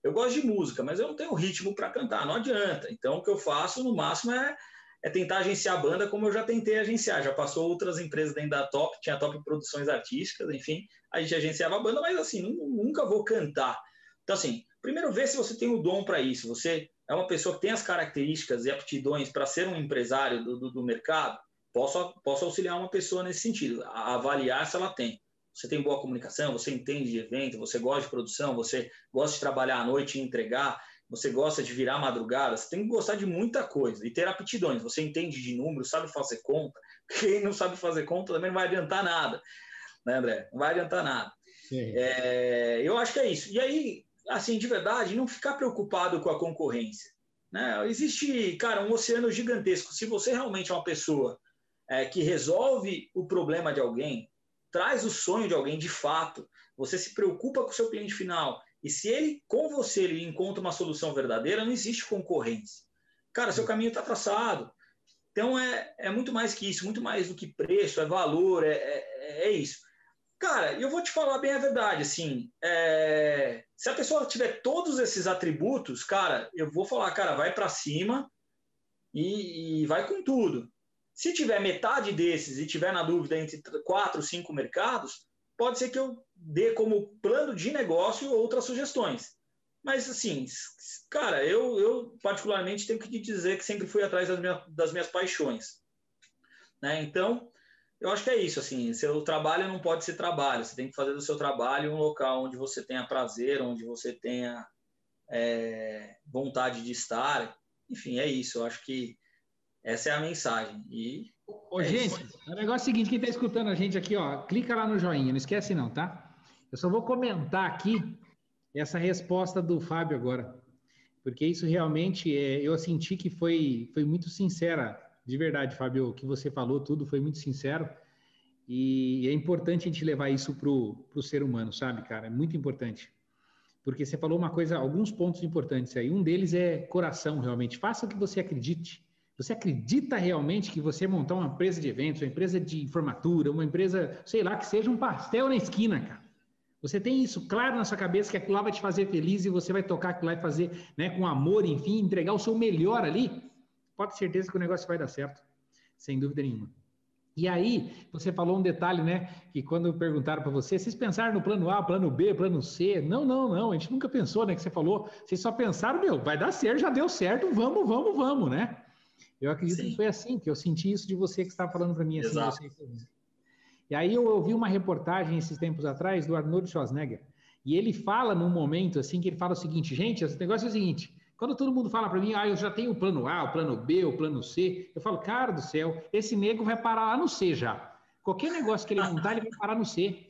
eu gosto de música, mas eu não tenho ritmo para cantar, não adianta. Então o que eu faço no máximo é, é tentar agenciar a banda como eu já tentei agenciar. Já passou outras empresas dentro da Top, tinha Top Produções Artísticas, enfim, a gente agenciava a banda, mas assim, nunca vou cantar. Então, assim, primeiro vê se você tem o dom para isso. Você é uma pessoa que tem as características e aptidões para ser um empresário do, do, do, mercado, posso, posso auxiliar uma pessoa nesse sentido, avaliar se ela tem. Você tem boa comunicação, você entende de evento, você gosta de produção, você gosta de trabalhar à noite e entregar, você gosta de virar madrugada, você tem que gostar de muita coisa e ter aptidões. Você entende de números, sabe fazer conta. Quem não sabe fazer conta também não vai adiantar nada, né, André? Não vai adiantar nada. É, eu acho que é isso. E aí, assim, de verdade, não ficar preocupado com a concorrência. Né? Existe, cara, um oceano gigantesco. Se você realmente é uma pessoa é, que resolve o problema de alguém, traz o sonho de alguém de fato, você se preocupa com o seu cliente final, e se ele, com você, ele encontra uma solução verdadeira, não existe concorrência. Cara, seu caminho está traçado. Então é, é muito mais que isso, muito mais do que preço, é valor, é, é, é isso. Cara, eu vou te falar bem a verdade, assim, é... se a pessoa tiver todos esses atributos, cara, eu vou falar, cara, vai para cima e, e, vai com tudo. Se tiver metade desses e tiver na dúvida entre quatro, cinco mercados, pode ser que eu dê como plano de negócio outras sugestões. Mas, assim, cara, eu, eu particularmente tenho que te dizer que sempre fui atrás das minhas, das minhas paixões. Né? Então, eu acho que é isso, assim, seu trabalho não pode ser trabalho, você tem que fazer do seu trabalho um local onde você tenha prazer, onde você tenha é, vontade de estar, enfim, é isso, eu acho que essa é a mensagem. E Ô, é gente, isso. o negócio é o seguinte, quem está escutando a gente aqui, ó, clica lá no joinha, não esquece não, tá? Eu só vou comentar aqui essa resposta do Fábio agora, porque isso realmente, é, eu senti que foi, foi muito sincera de verdade, Fábio, o que você falou, tudo foi muito sincero. E é importante a gente levar isso para o ser humano, sabe, cara? É muito importante. Porque você falou uma coisa, alguns pontos importantes aí. Um deles é coração, realmente. Faça o que você acredite. Você acredita realmente que você montar uma empresa de eventos, uma empresa de formatura, uma empresa, sei lá, que seja um pastel na esquina, cara. Você tem isso claro na sua cabeça que aquilo lá vai te fazer feliz e você vai tocar aquilo lá e fazer né, com amor, enfim, entregar o seu melhor ali pode ter certeza que o negócio vai dar certo, sem dúvida nenhuma. E aí, você falou um detalhe, né? Que quando perguntaram para você, vocês pensaram no plano A, plano B, plano C? Não, não, não. A gente nunca pensou, né? Que você falou. Vocês só pensaram, meu, vai dar certo, já deu certo, vamos, vamos, vamos, né? Eu acredito Sim. que foi assim, que eu senti isso de você que estava falando para mim assim. Você... E aí eu ouvi uma reportagem esses tempos atrás do Arnold Schwarzenegger. E ele fala num momento assim que ele fala o seguinte, gente, esse negócio é o seguinte, quando todo mundo fala para mim, ah, eu já tenho o plano A, o plano B, o plano C, eu falo, cara do céu, esse nego vai parar lá no C já. Qualquer negócio que ele montar, ele vai parar no C.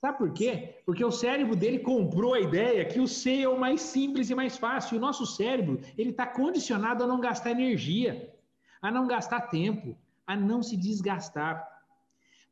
Sabe por quê? Porque o cérebro dele comprou a ideia que o C é o mais simples e mais fácil. E o nosso cérebro, ele está condicionado a não gastar energia, a não gastar tempo, a não se desgastar.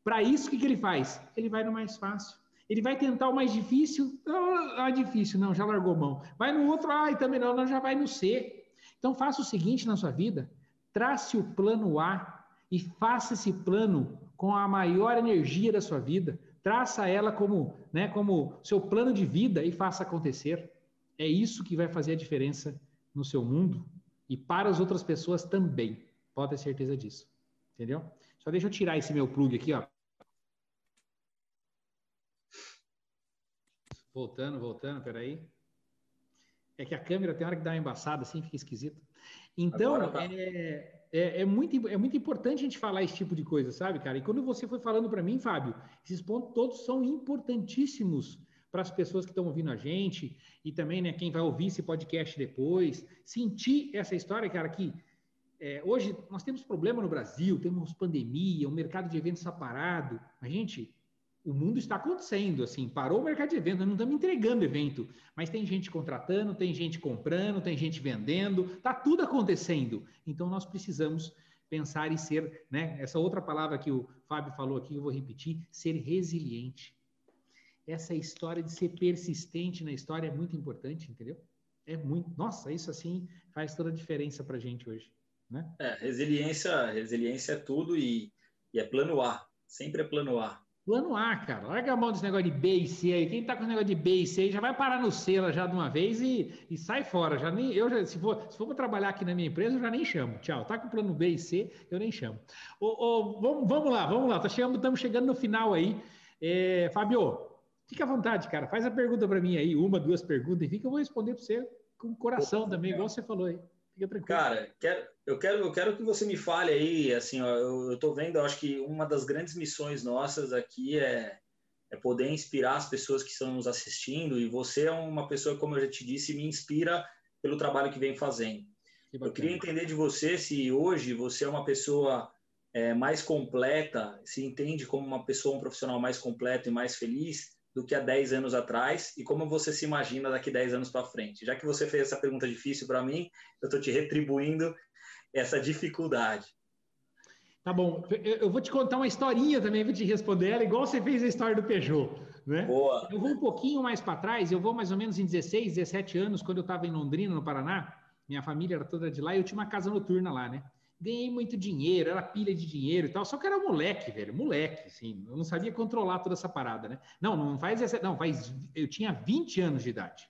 Para isso, o que, que ele faz? Ele vai no mais fácil. Ele vai tentar o mais difícil, ah, ah, difícil, não, já largou mão. Vai no outro, ah, também não, não, já vai no C. Então faça o seguinte na sua vida, trace o plano A e faça esse plano com a maior energia da sua vida. Traça ela como, né, como seu plano de vida e faça acontecer. É isso que vai fazer a diferença no seu mundo e para as outras pessoas também. Pode ter certeza disso. Entendeu? Só deixa eu tirar esse meu plug aqui, ó. Voltando, voltando, peraí. É que a câmera tem hora que dá uma embaçada, assim, fica esquisito. Então, tá. é, é, é, muito, é muito importante a gente falar esse tipo de coisa, sabe, cara? E quando você foi falando para mim, Fábio, esses pontos todos são importantíssimos para as pessoas que estão ouvindo a gente e também, né, quem vai ouvir esse podcast depois. Sentir essa história, cara, que é, hoje nós temos problema no Brasil, temos pandemia, o mercado de eventos está parado. A gente, o mundo está acontecendo, assim, parou o mercado de evento, nós não estamos entregando evento, mas tem gente contratando, tem gente comprando, tem gente vendendo, está tudo acontecendo. Então nós precisamos pensar e ser, né? Essa outra palavra que o Fábio falou aqui, eu vou repetir, ser resiliente. Essa história de ser persistente na história é muito importante, entendeu? É muito. Nossa, isso assim faz toda a diferença para a gente hoje. Né? É, resiliência, resiliência é tudo e, e é plano A. Sempre é plano A. Plano A, cara. Larga a mão desse negócio de B e C aí. Quem tá com esse negócio de B e C aí já vai parar no C já de uma vez e, e sai fora. Já nem, eu já, se for, se for para trabalhar aqui na minha empresa, eu já nem chamo. Tchau. Tá com plano B e C, eu nem chamo. Ô, ô, vamos, vamos lá, vamos lá. Tá chegando, estamos chegando no final aí. É, Fábio, fica à vontade, cara. Faz a pergunta para mim aí, uma, duas perguntas, enfim, que eu vou responder para você com o coração também, igual você falou aí. Fica tranquilo. Cara, quero, eu, quero, eu quero que você me fale aí, assim, ó, eu, eu tô vendo, eu acho que uma das grandes missões nossas aqui é, é poder inspirar as pessoas que estão nos assistindo, e você é uma pessoa, como eu já te disse, me inspira pelo trabalho que vem fazendo. Que eu queria entender de você se hoje você é uma pessoa é, mais completa, se entende como uma pessoa, um profissional mais completo e mais feliz, do que há 10 anos atrás e como você se imagina daqui 10 anos para frente? Já que você fez essa pergunta difícil para mim, eu estou te retribuindo essa dificuldade. Tá bom, eu vou te contar uma historinha também, vou te responder ela, igual você fez a história do Peugeot. Né? Boa. Eu vou um pouquinho mais para trás, eu vou mais ou menos em 16, 17 anos, quando eu estava em Londrina, no Paraná, minha família era toda de lá, e eu tinha uma casa noturna lá, né? Ganhei muito dinheiro, era pilha de dinheiro e tal, só que era moleque, velho, moleque, assim, eu não sabia controlar toda essa parada, né? Não, não faz essa, não, faz, eu tinha 20 anos de idade.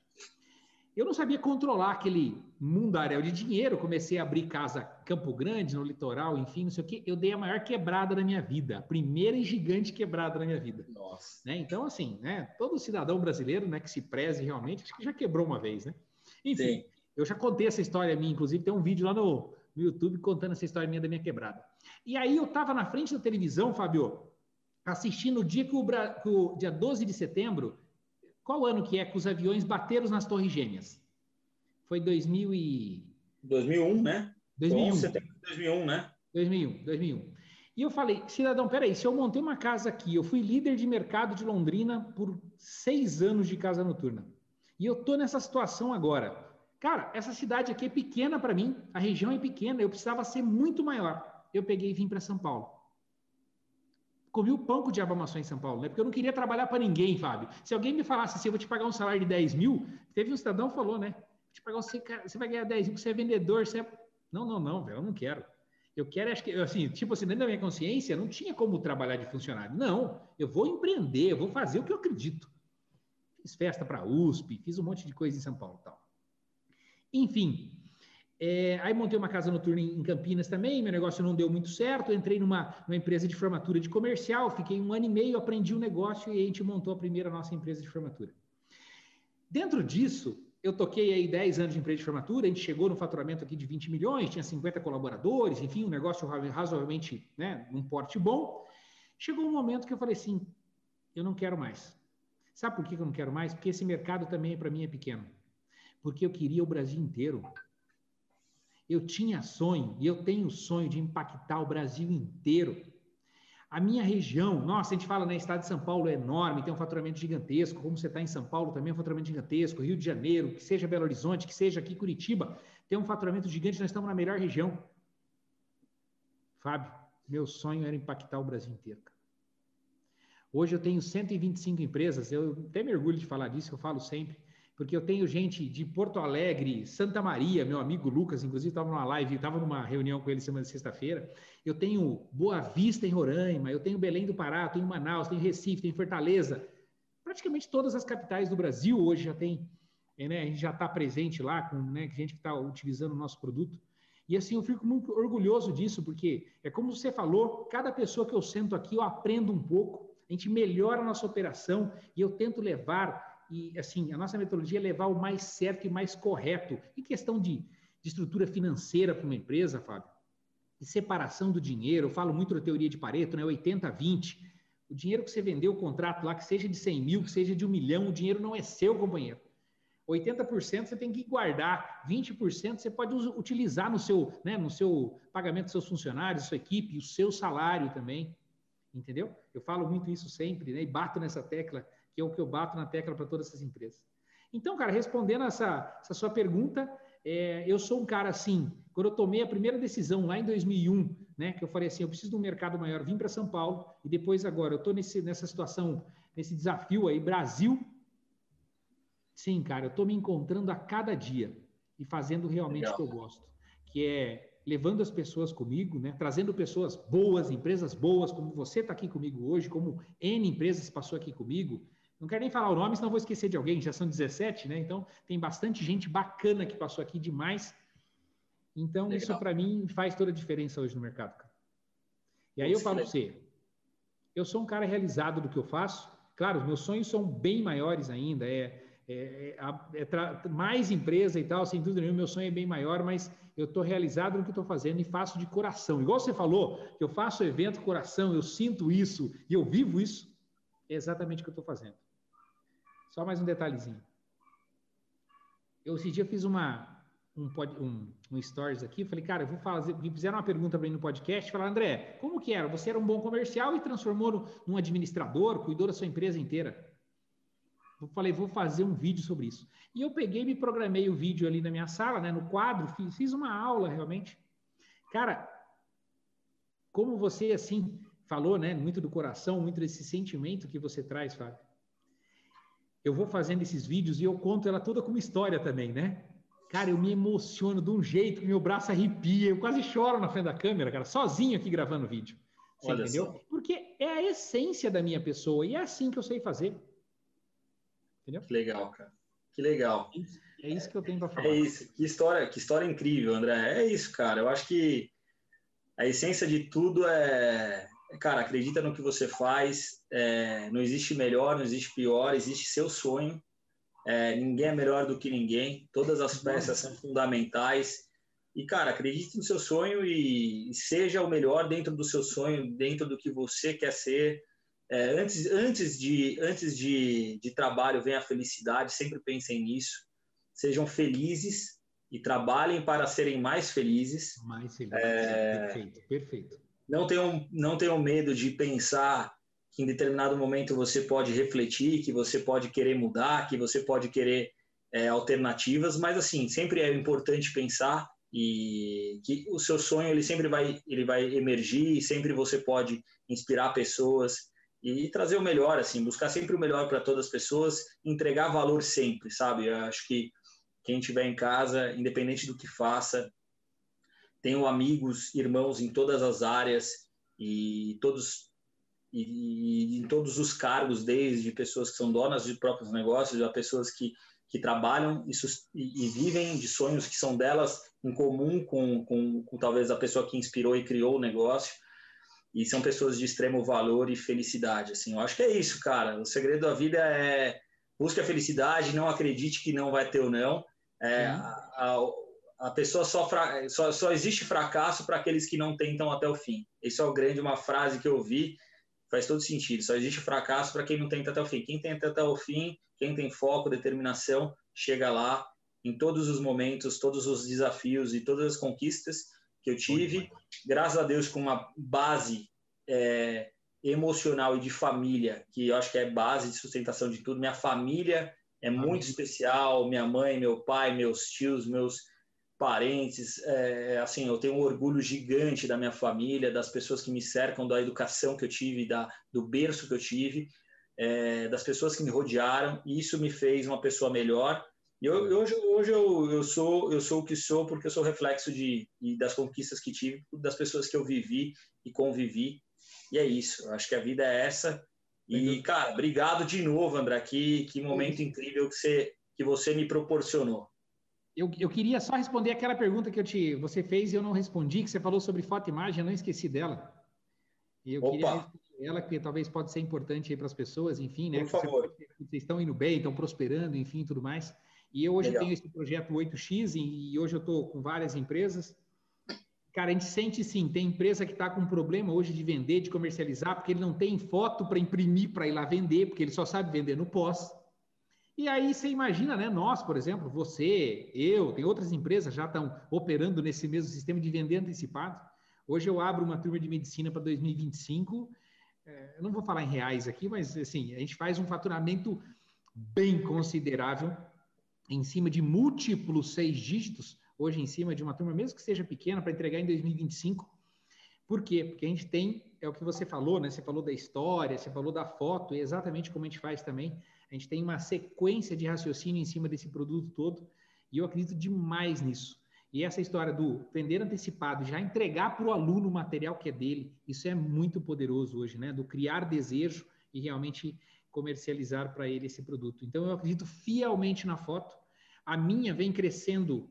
Eu não sabia controlar aquele mundaréu de dinheiro, comecei a abrir casa Campo Grande, no litoral, enfim, não sei o quê, eu dei a maior quebrada da minha vida, a primeira e gigante quebrada da minha vida. Nossa. Né? Então, assim, né, todo cidadão brasileiro, né, que se preze realmente, acho que já quebrou uma vez, né? Enfim, Sim. eu já contei essa história minha, inclusive tem um vídeo lá no, no YouTube contando essa história minha da minha quebrada. E aí eu estava na frente da televisão, Fábio, assistindo o dia que o, que o, dia 12 de setembro, qual ano que é que os aviões bateram nas Torres Gêmeas? Foi 2000 e... 2001, né? 2001. setembro de 2001, né? 2001, 2001. E eu falei, cidadão, peraí, se eu montei uma casa aqui, eu fui líder de mercado de Londrina por seis anos de casa noturna, e eu tô nessa situação agora. Cara, essa cidade aqui é pequena para mim, a região é pequena, eu precisava ser muito maior. Eu peguei e vim para São Paulo. Comi o pão com o diabo em São Paulo, né? Porque eu não queria trabalhar para ninguém, Fábio. Se alguém me falasse assim, eu vou te pagar um salário de 10 mil, teve um cidadão que falou, né? Te pagar você, você vai ganhar 10 mil, você é vendedor, você é... Não, não, não, velho, eu não quero. Eu quero, acho que, assim, tipo assim, dentro da minha consciência, não tinha como trabalhar de funcionário. Não, eu vou empreender, eu vou fazer o que eu acredito. Fiz festa para USP, fiz um monte de coisa em São Paulo tal. Enfim, é, aí montei uma casa noturna em Campinas também, meu negócio não deu muito certo, entrei numa, numa, empresa de formatura de comercial, fiquei um ano e meio, aprendi o um negócio e a gente montou a primeira nossa empresa de formatura. Dentro disso, eu toquei aí 10 anos de empresa de formatura, a gente chegou no faturamento aqui de 20 milhões, tinha 50 colaboradores, enfim, um negócio razoavelmente, né, num porte bom. Chegou um momento que eu falei assim, eu não quero mais. Sabe por que eu não quero mais? Porque esse mercado também, para mim, é pequeno porque eu queria o Brasil inteiro. Eu tinha sonho, e eu tenho o sonho de impactar o Brasil inteiro. A minha região, nossa, a gente fala, né, estado de São Paulo é enorme, tem um faturamento gigantesco, como você está em São Paulo também é um faturamento gigantesco, Rio de Janeiro, que seja Belo Horizonte, que seja aqui Curitiba, tem um faturamento gigante, nós estamos na melhor região. Fábio, meu sonho era impactar o Brasil inteiro. Hoje eu tenho 125 empresas, eu até me orgulho de falar disso, eu falo sempre porque eu tenho gente de Porto Alegre, Santa Maria, meu amigo Lucas, inclusive estava numa live, estava numa reunião com ele semana de sexta-feira. Eu tenho Boa Vista em Roraima, eu tenho Belém do Pará, tenho Manaus, tenho Recife, tenho Fortaleza. Praticamente todas as capitais do Brasil hoje já tem, né, a gente já está presente lá com né, gente que está utilizando o nosso produto. E assim, eu fico muito orgulhoso disso, porque é como você falou, cada pessoa que eu sento aqui, eu aprendo um pouco, a gente melhora a nossa operação e eu tento levar e assim, a nossa metodologia é levar o mais certo e mais correto. Em questão de, de estrutura financeira para uma empresa, Fábio, de separação do dinheiro, eu falo muito da teoria de Pareto, né? 80-20. O dinheiro que você vendeu o contrato lá, que seja de 100 mil, que seja de um milhão, o dinheiro não é seu, companheiro. 80% você tem que guardar, 20% você pode utilizar no seu, né, no seu pagamento dos seus funcionários, sua equipe, o seu salário também. Entendeu? Eu falo muito isso sempre, né? E bato nessa tecla que é o que eu bato na tecla para todas essas empresas. Então, cara, respondendo essa, essa sua pergunta, é, eu sou um cara assim, quando eu tomei a primeira decisão lá em 2001, né, que eu falei assim, eu preciso de um mercado maior, vim para São Paulo, e depois agora, eu estou nessa situação, nesse desafio aí, Brasil, sim, cara, eu estou me encontrando a cada dia e fazendo realmente Legal. o que eu gosto, que é levando as pessoas comigo, né? trazendo pessoas boas, empresas boas, como você está aqui comigo hoje, como N empresas passou aqui comigo. Não quero nem falar o nome, senão vou esquecer de alguém, já são 17, né? Então, tem bastante gente bacana que passou aqui demais. Então, Legal. isso para mim faz toda a diferença hoje no mercado. Cara. E aí eu falo para você, eu sou um cara realizado do que eu faço. Claro, meus sonhos são bem maiores ainda. É, é, é, é mais empresa e tal, sem dúvida nenhuma, meu sonho é bem maior, mas eu estou realizado no que estou fazendo e faço de coração. Igual você falou, que eu faço evento coração, eu sinto isso e eu vivo isso, é exatamente o que eu estou fazendo. Só mais um detalhezinho. Eu esse dia fiz uma, um, um, um stories aqui, falei, cara, eu vou fazer, me fizeram uma pergunta para mim no podcast, falaram, André, como que era? Você era um bom comercial e transformou num administrador, cuidou da sua empresa inteira. Eu falei, vou fazer um vídeo sobre isso. E eu peguei, me programei o vídeo ali na minha sala, né, no quadro, fiz, fiz uma aula realmente. Cara, como você assim falou, né, muito do coração, muito desse sentimento que você traz, Fábio. Eu vou fazendo esses vídeos e eu conto ela toda como história também, né? Cara, eu me emociono de um jeito que meu braço arrepia, eu quase choro na frente da câmera, cara, sozinho aqui gravando o vídeo. Você Olha entendeu? Porque é a essência da minha pessoa e é assim que eu sei fazer. Entendeu? Que legal, cara. Que legal. É isso, é isso que eu tenho para falar. É isso. Que história, que história incrível, André. É isso, cara. Eu acho que a essência de tudo é, cara, acredita no que você faz. É, não existe melhor, não existe pior, existe seu sonho. É, ninguém é melhor do que ninguém. Todas as peças são fundamentais. E, cara, acredite no seu sonho e, seja o melhor dentro do seu sonho, dentro do que você quer ser. É, antes antes, de, antes de, de trabalho vem a felicidade, sempre pensem nisso. Sejam felizes e trabalhem para serem mais felizes. Mais felizes, é... perfeito, perfeito. Não tenham, não tenham medo de pensar que em determinado momento você pode refletir, que você pode querer mudar, que você pode querer é, alternativas, mas assim sempre é importante pensar e que o seu sonho ele sempre vai ele vai emergir, sempre você pode inspirar pessoas e trazer o melhor, assim, buscar sempre o melhor para todas as pessoas, entregar valor sempre, sabe? Eu acho que quem estiver em casa, independente do que faça, tenho amigos, irmãos em todas as áreas e todos e, e, em todos os cargos, desde pessoas que são donas de próprios negócios, a pessoas que, que trabalham e, e, vivem de sonhos que são delas em comum com, com, com, talvez a pessoa que inspirou e criou o negócio. E são pessoas de extremo valor e felicidade. Assim, eu acho que é isso, cara. O segredo da vida é busque a felicidade, não acredite que não vai ter ou não. É, a, a, a, pessoa só, fra, só, só existe fracasso para aqueles que não tentam até o fim. Isso é o grande, uma frase que eu vi faz todo sentido. Só existe fracasso para quem não tenta até o fim. Quem tenta até o fim, quem tem foco, determinação, chega lá em todos os momentos, todos os desafios e todas as conquistas que eu tive, graças a Deus com uma base é, emocional e de família, que eu acho que é base de sustentação de tudo. Minha família é muito especial, minha mãe, meu pai, meus tios, meus parentes, é, assim, eu tenho um orgulho gigante da minha família, das pessoas que me cercam, da educação que eu tive, da, do berço que eu tive, é, das pessoas que me rodearam, e isso me fez uma pessoa melhor. E eu, hoje, hoje eu, eu, sou, eu sou o que sou porque eu sou reflexo de, das conquistas que tive, das pessoas que eu vivi e convivi, e é isso, eu acho que a vida é essa. E, cara, obrigado de novo, André, que, que momento incrível que você, que você me proporcionou. Eu, eu queria só responder aquela pergunta que eu te, você fez e eu não respondi, que você falou sobre foto e imagem, eu não esqueci dela. E eu Opa. queria responder ela, que talvez pode ser importante para as pessoas, enfim, né? Por favor. Você, vocês estão indo bem, estão prosperando, enfim, tudo mais. E eu hoje Legal. tenho esse projeto 8X e, e hoje eu estou com várias empresas. Cara, a gente sente sim, tem empresa que está com problema hoje de vender, de comercializar, porque ele não tem foto para imprimir para ir lá vender, porque ele só sabe vender no pós. E aí você imagina, né? Nós, por exemplo, você, eu, tem outras empresas já estão operando nesse mesmo sistema de vender antecipado. Hoje eu abro uma turma de medicina para 2025. É, eu não vou falar em reais aqui, mas assim, a gente faz um faturamento bem considerável em cima de múltiplos seis dígitos, hoje em cima de uma turma, mesmo que seja pequena, para entregar em 2025. Por quê? Porque a gente tem, é o que você falou, né? Você falou da história, você falou da foto, é exatamente como a gente faz também a gente tem uma sequência de raciocínio em cima desse produto todo e eu acredito demais nisso. E essa história do vender antecipado, já entregar para o aluno o material que é dele, isso é muito poderoso hoje, né? Do criar desejo e realmente comercializar para ele esse produto. Então, eu acredito fielmente na foto. A minha vem crescendo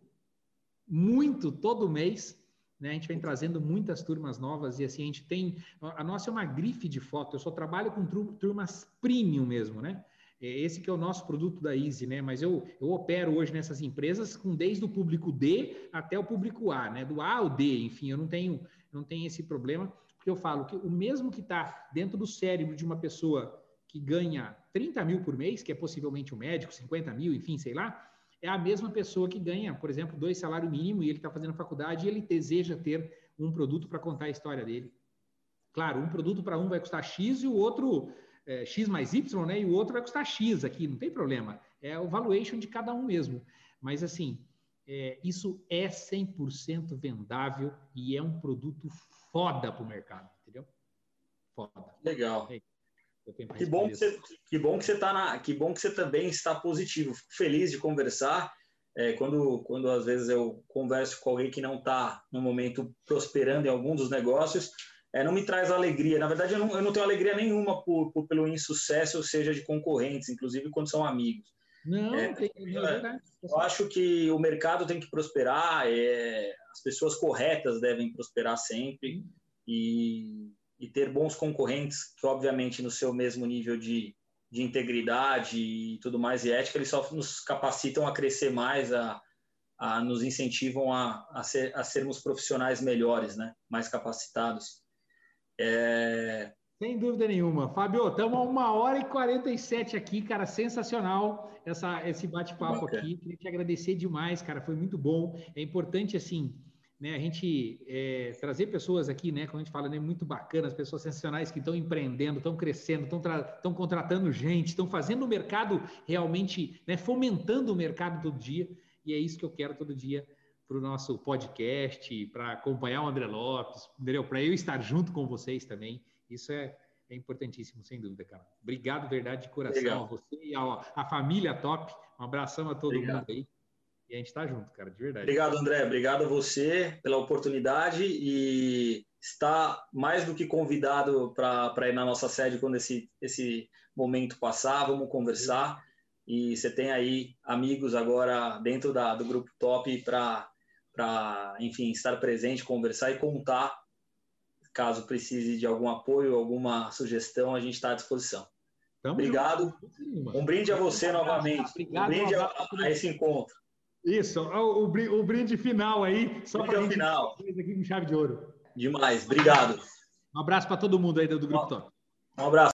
muito todo mês. Né? A gente vem trazendo muitas turmas novas e assim a gente tem. A nossa é uma grife de foto. Eu só trabalho com turmas premium mesmo, né? É esse que é o nosso produto da Easy, né? Mas eu, eu opero hoje nessas empresas com desde o público D até o público A, né? Do A ao D, enfim, eu não tenho, não tenho esse problema, porque eu falo que o mesmo que está dentro do cérebro de uma pessoa que ganha 30 mil por mês, que é possivelmente um médico, 50 mil, enfim, sei lá, é a mesma pessoa que ganha, por exemplo, dois salários mínimo e ele está fazendo faculdade e ele deseja ter um produto para contar a história dele. Claro, um produto para um vai custar X e o outro é, X mais Y, né? E o outro vai custar X aqui, não tem problema. É o valuation de cada um mesmo. Mas assim, é, isso é 100% vendável e é um produto foda para o mercado, entendeu? Foda. Legal. É que bom que, você, que bom que você tá na, que bom que você também está positivo. Fico feliz de conversar. É, quando, quando às vezes eu converso com alguém que não está no momento prosperando em algum dos negócios, é, não me traz alegria. Na verdade, eu não, eu não tenho alegria nenhuma por, por, pelo insucesso, ou seja, de concorrentes, inclusive quando são amigos. Não, é, tem, é verdade. Eu acho que o mercado tem que prosperar, é, as pessoas corretas devem prosperar sempre e, e ter bons concorrentes que, obviamente, no seu mesmo nível de, de integridade e tudo mais e ética, eles só nos capacitam a crescer mais, a, a nos incentivam a, a, ser, a sermos profissionais melhores, né? mais capacitados. É... Sem dúvida nenhuma. Fábio, estamos a uma hora e 47 aqui, cara. Sensacional essa, esse bate-papo aqui. Queria te agradecer demais, cara. Foi muito bom. É importante, assim, né, a gente é, trazer pessoas aqui, né, como a gente fala, né, muito bacanas, pessoas sensacionais que estão empreendendo, estão crescendo, estão contratando gente, estão fazendo o mercado realmente, né, fomentando o mercado todo dia. E é isso que eu quero todo dia para o nosso podcast, para acompanhar o André Lopes? Para eu estar junto com vocês também. Isso é, é importantíssimo, sem dúvida, cara. Obrigado, verdade, de coração Legal. a você e a, a, família top. Um abração a todo Obrigado. mundo aí. E a gente está junto, cara, de verdade. Obrigado, André. Obrigado a você pela oportunidade e está mais do que convidado para ir na nossa sede quando esse, esse momento passar. Vamos conversar. E você tem aí amigos agora dentro da, do grupo top para para, enfim, estar presente, conversar e contar. Caso precise de algum apoio, alguma sugestão, a gente está à disposição. Tamo Obrigado. Junto. Um brinde a você novamente. Obrigado, um brinde a, a, esse encontro. Isso, o, o, brinde final aí, só para o final. Aqui com chave de ouro. Demais, obrigado. Um abraço para todo mundo aí do, do Grupo Top. Um abraço.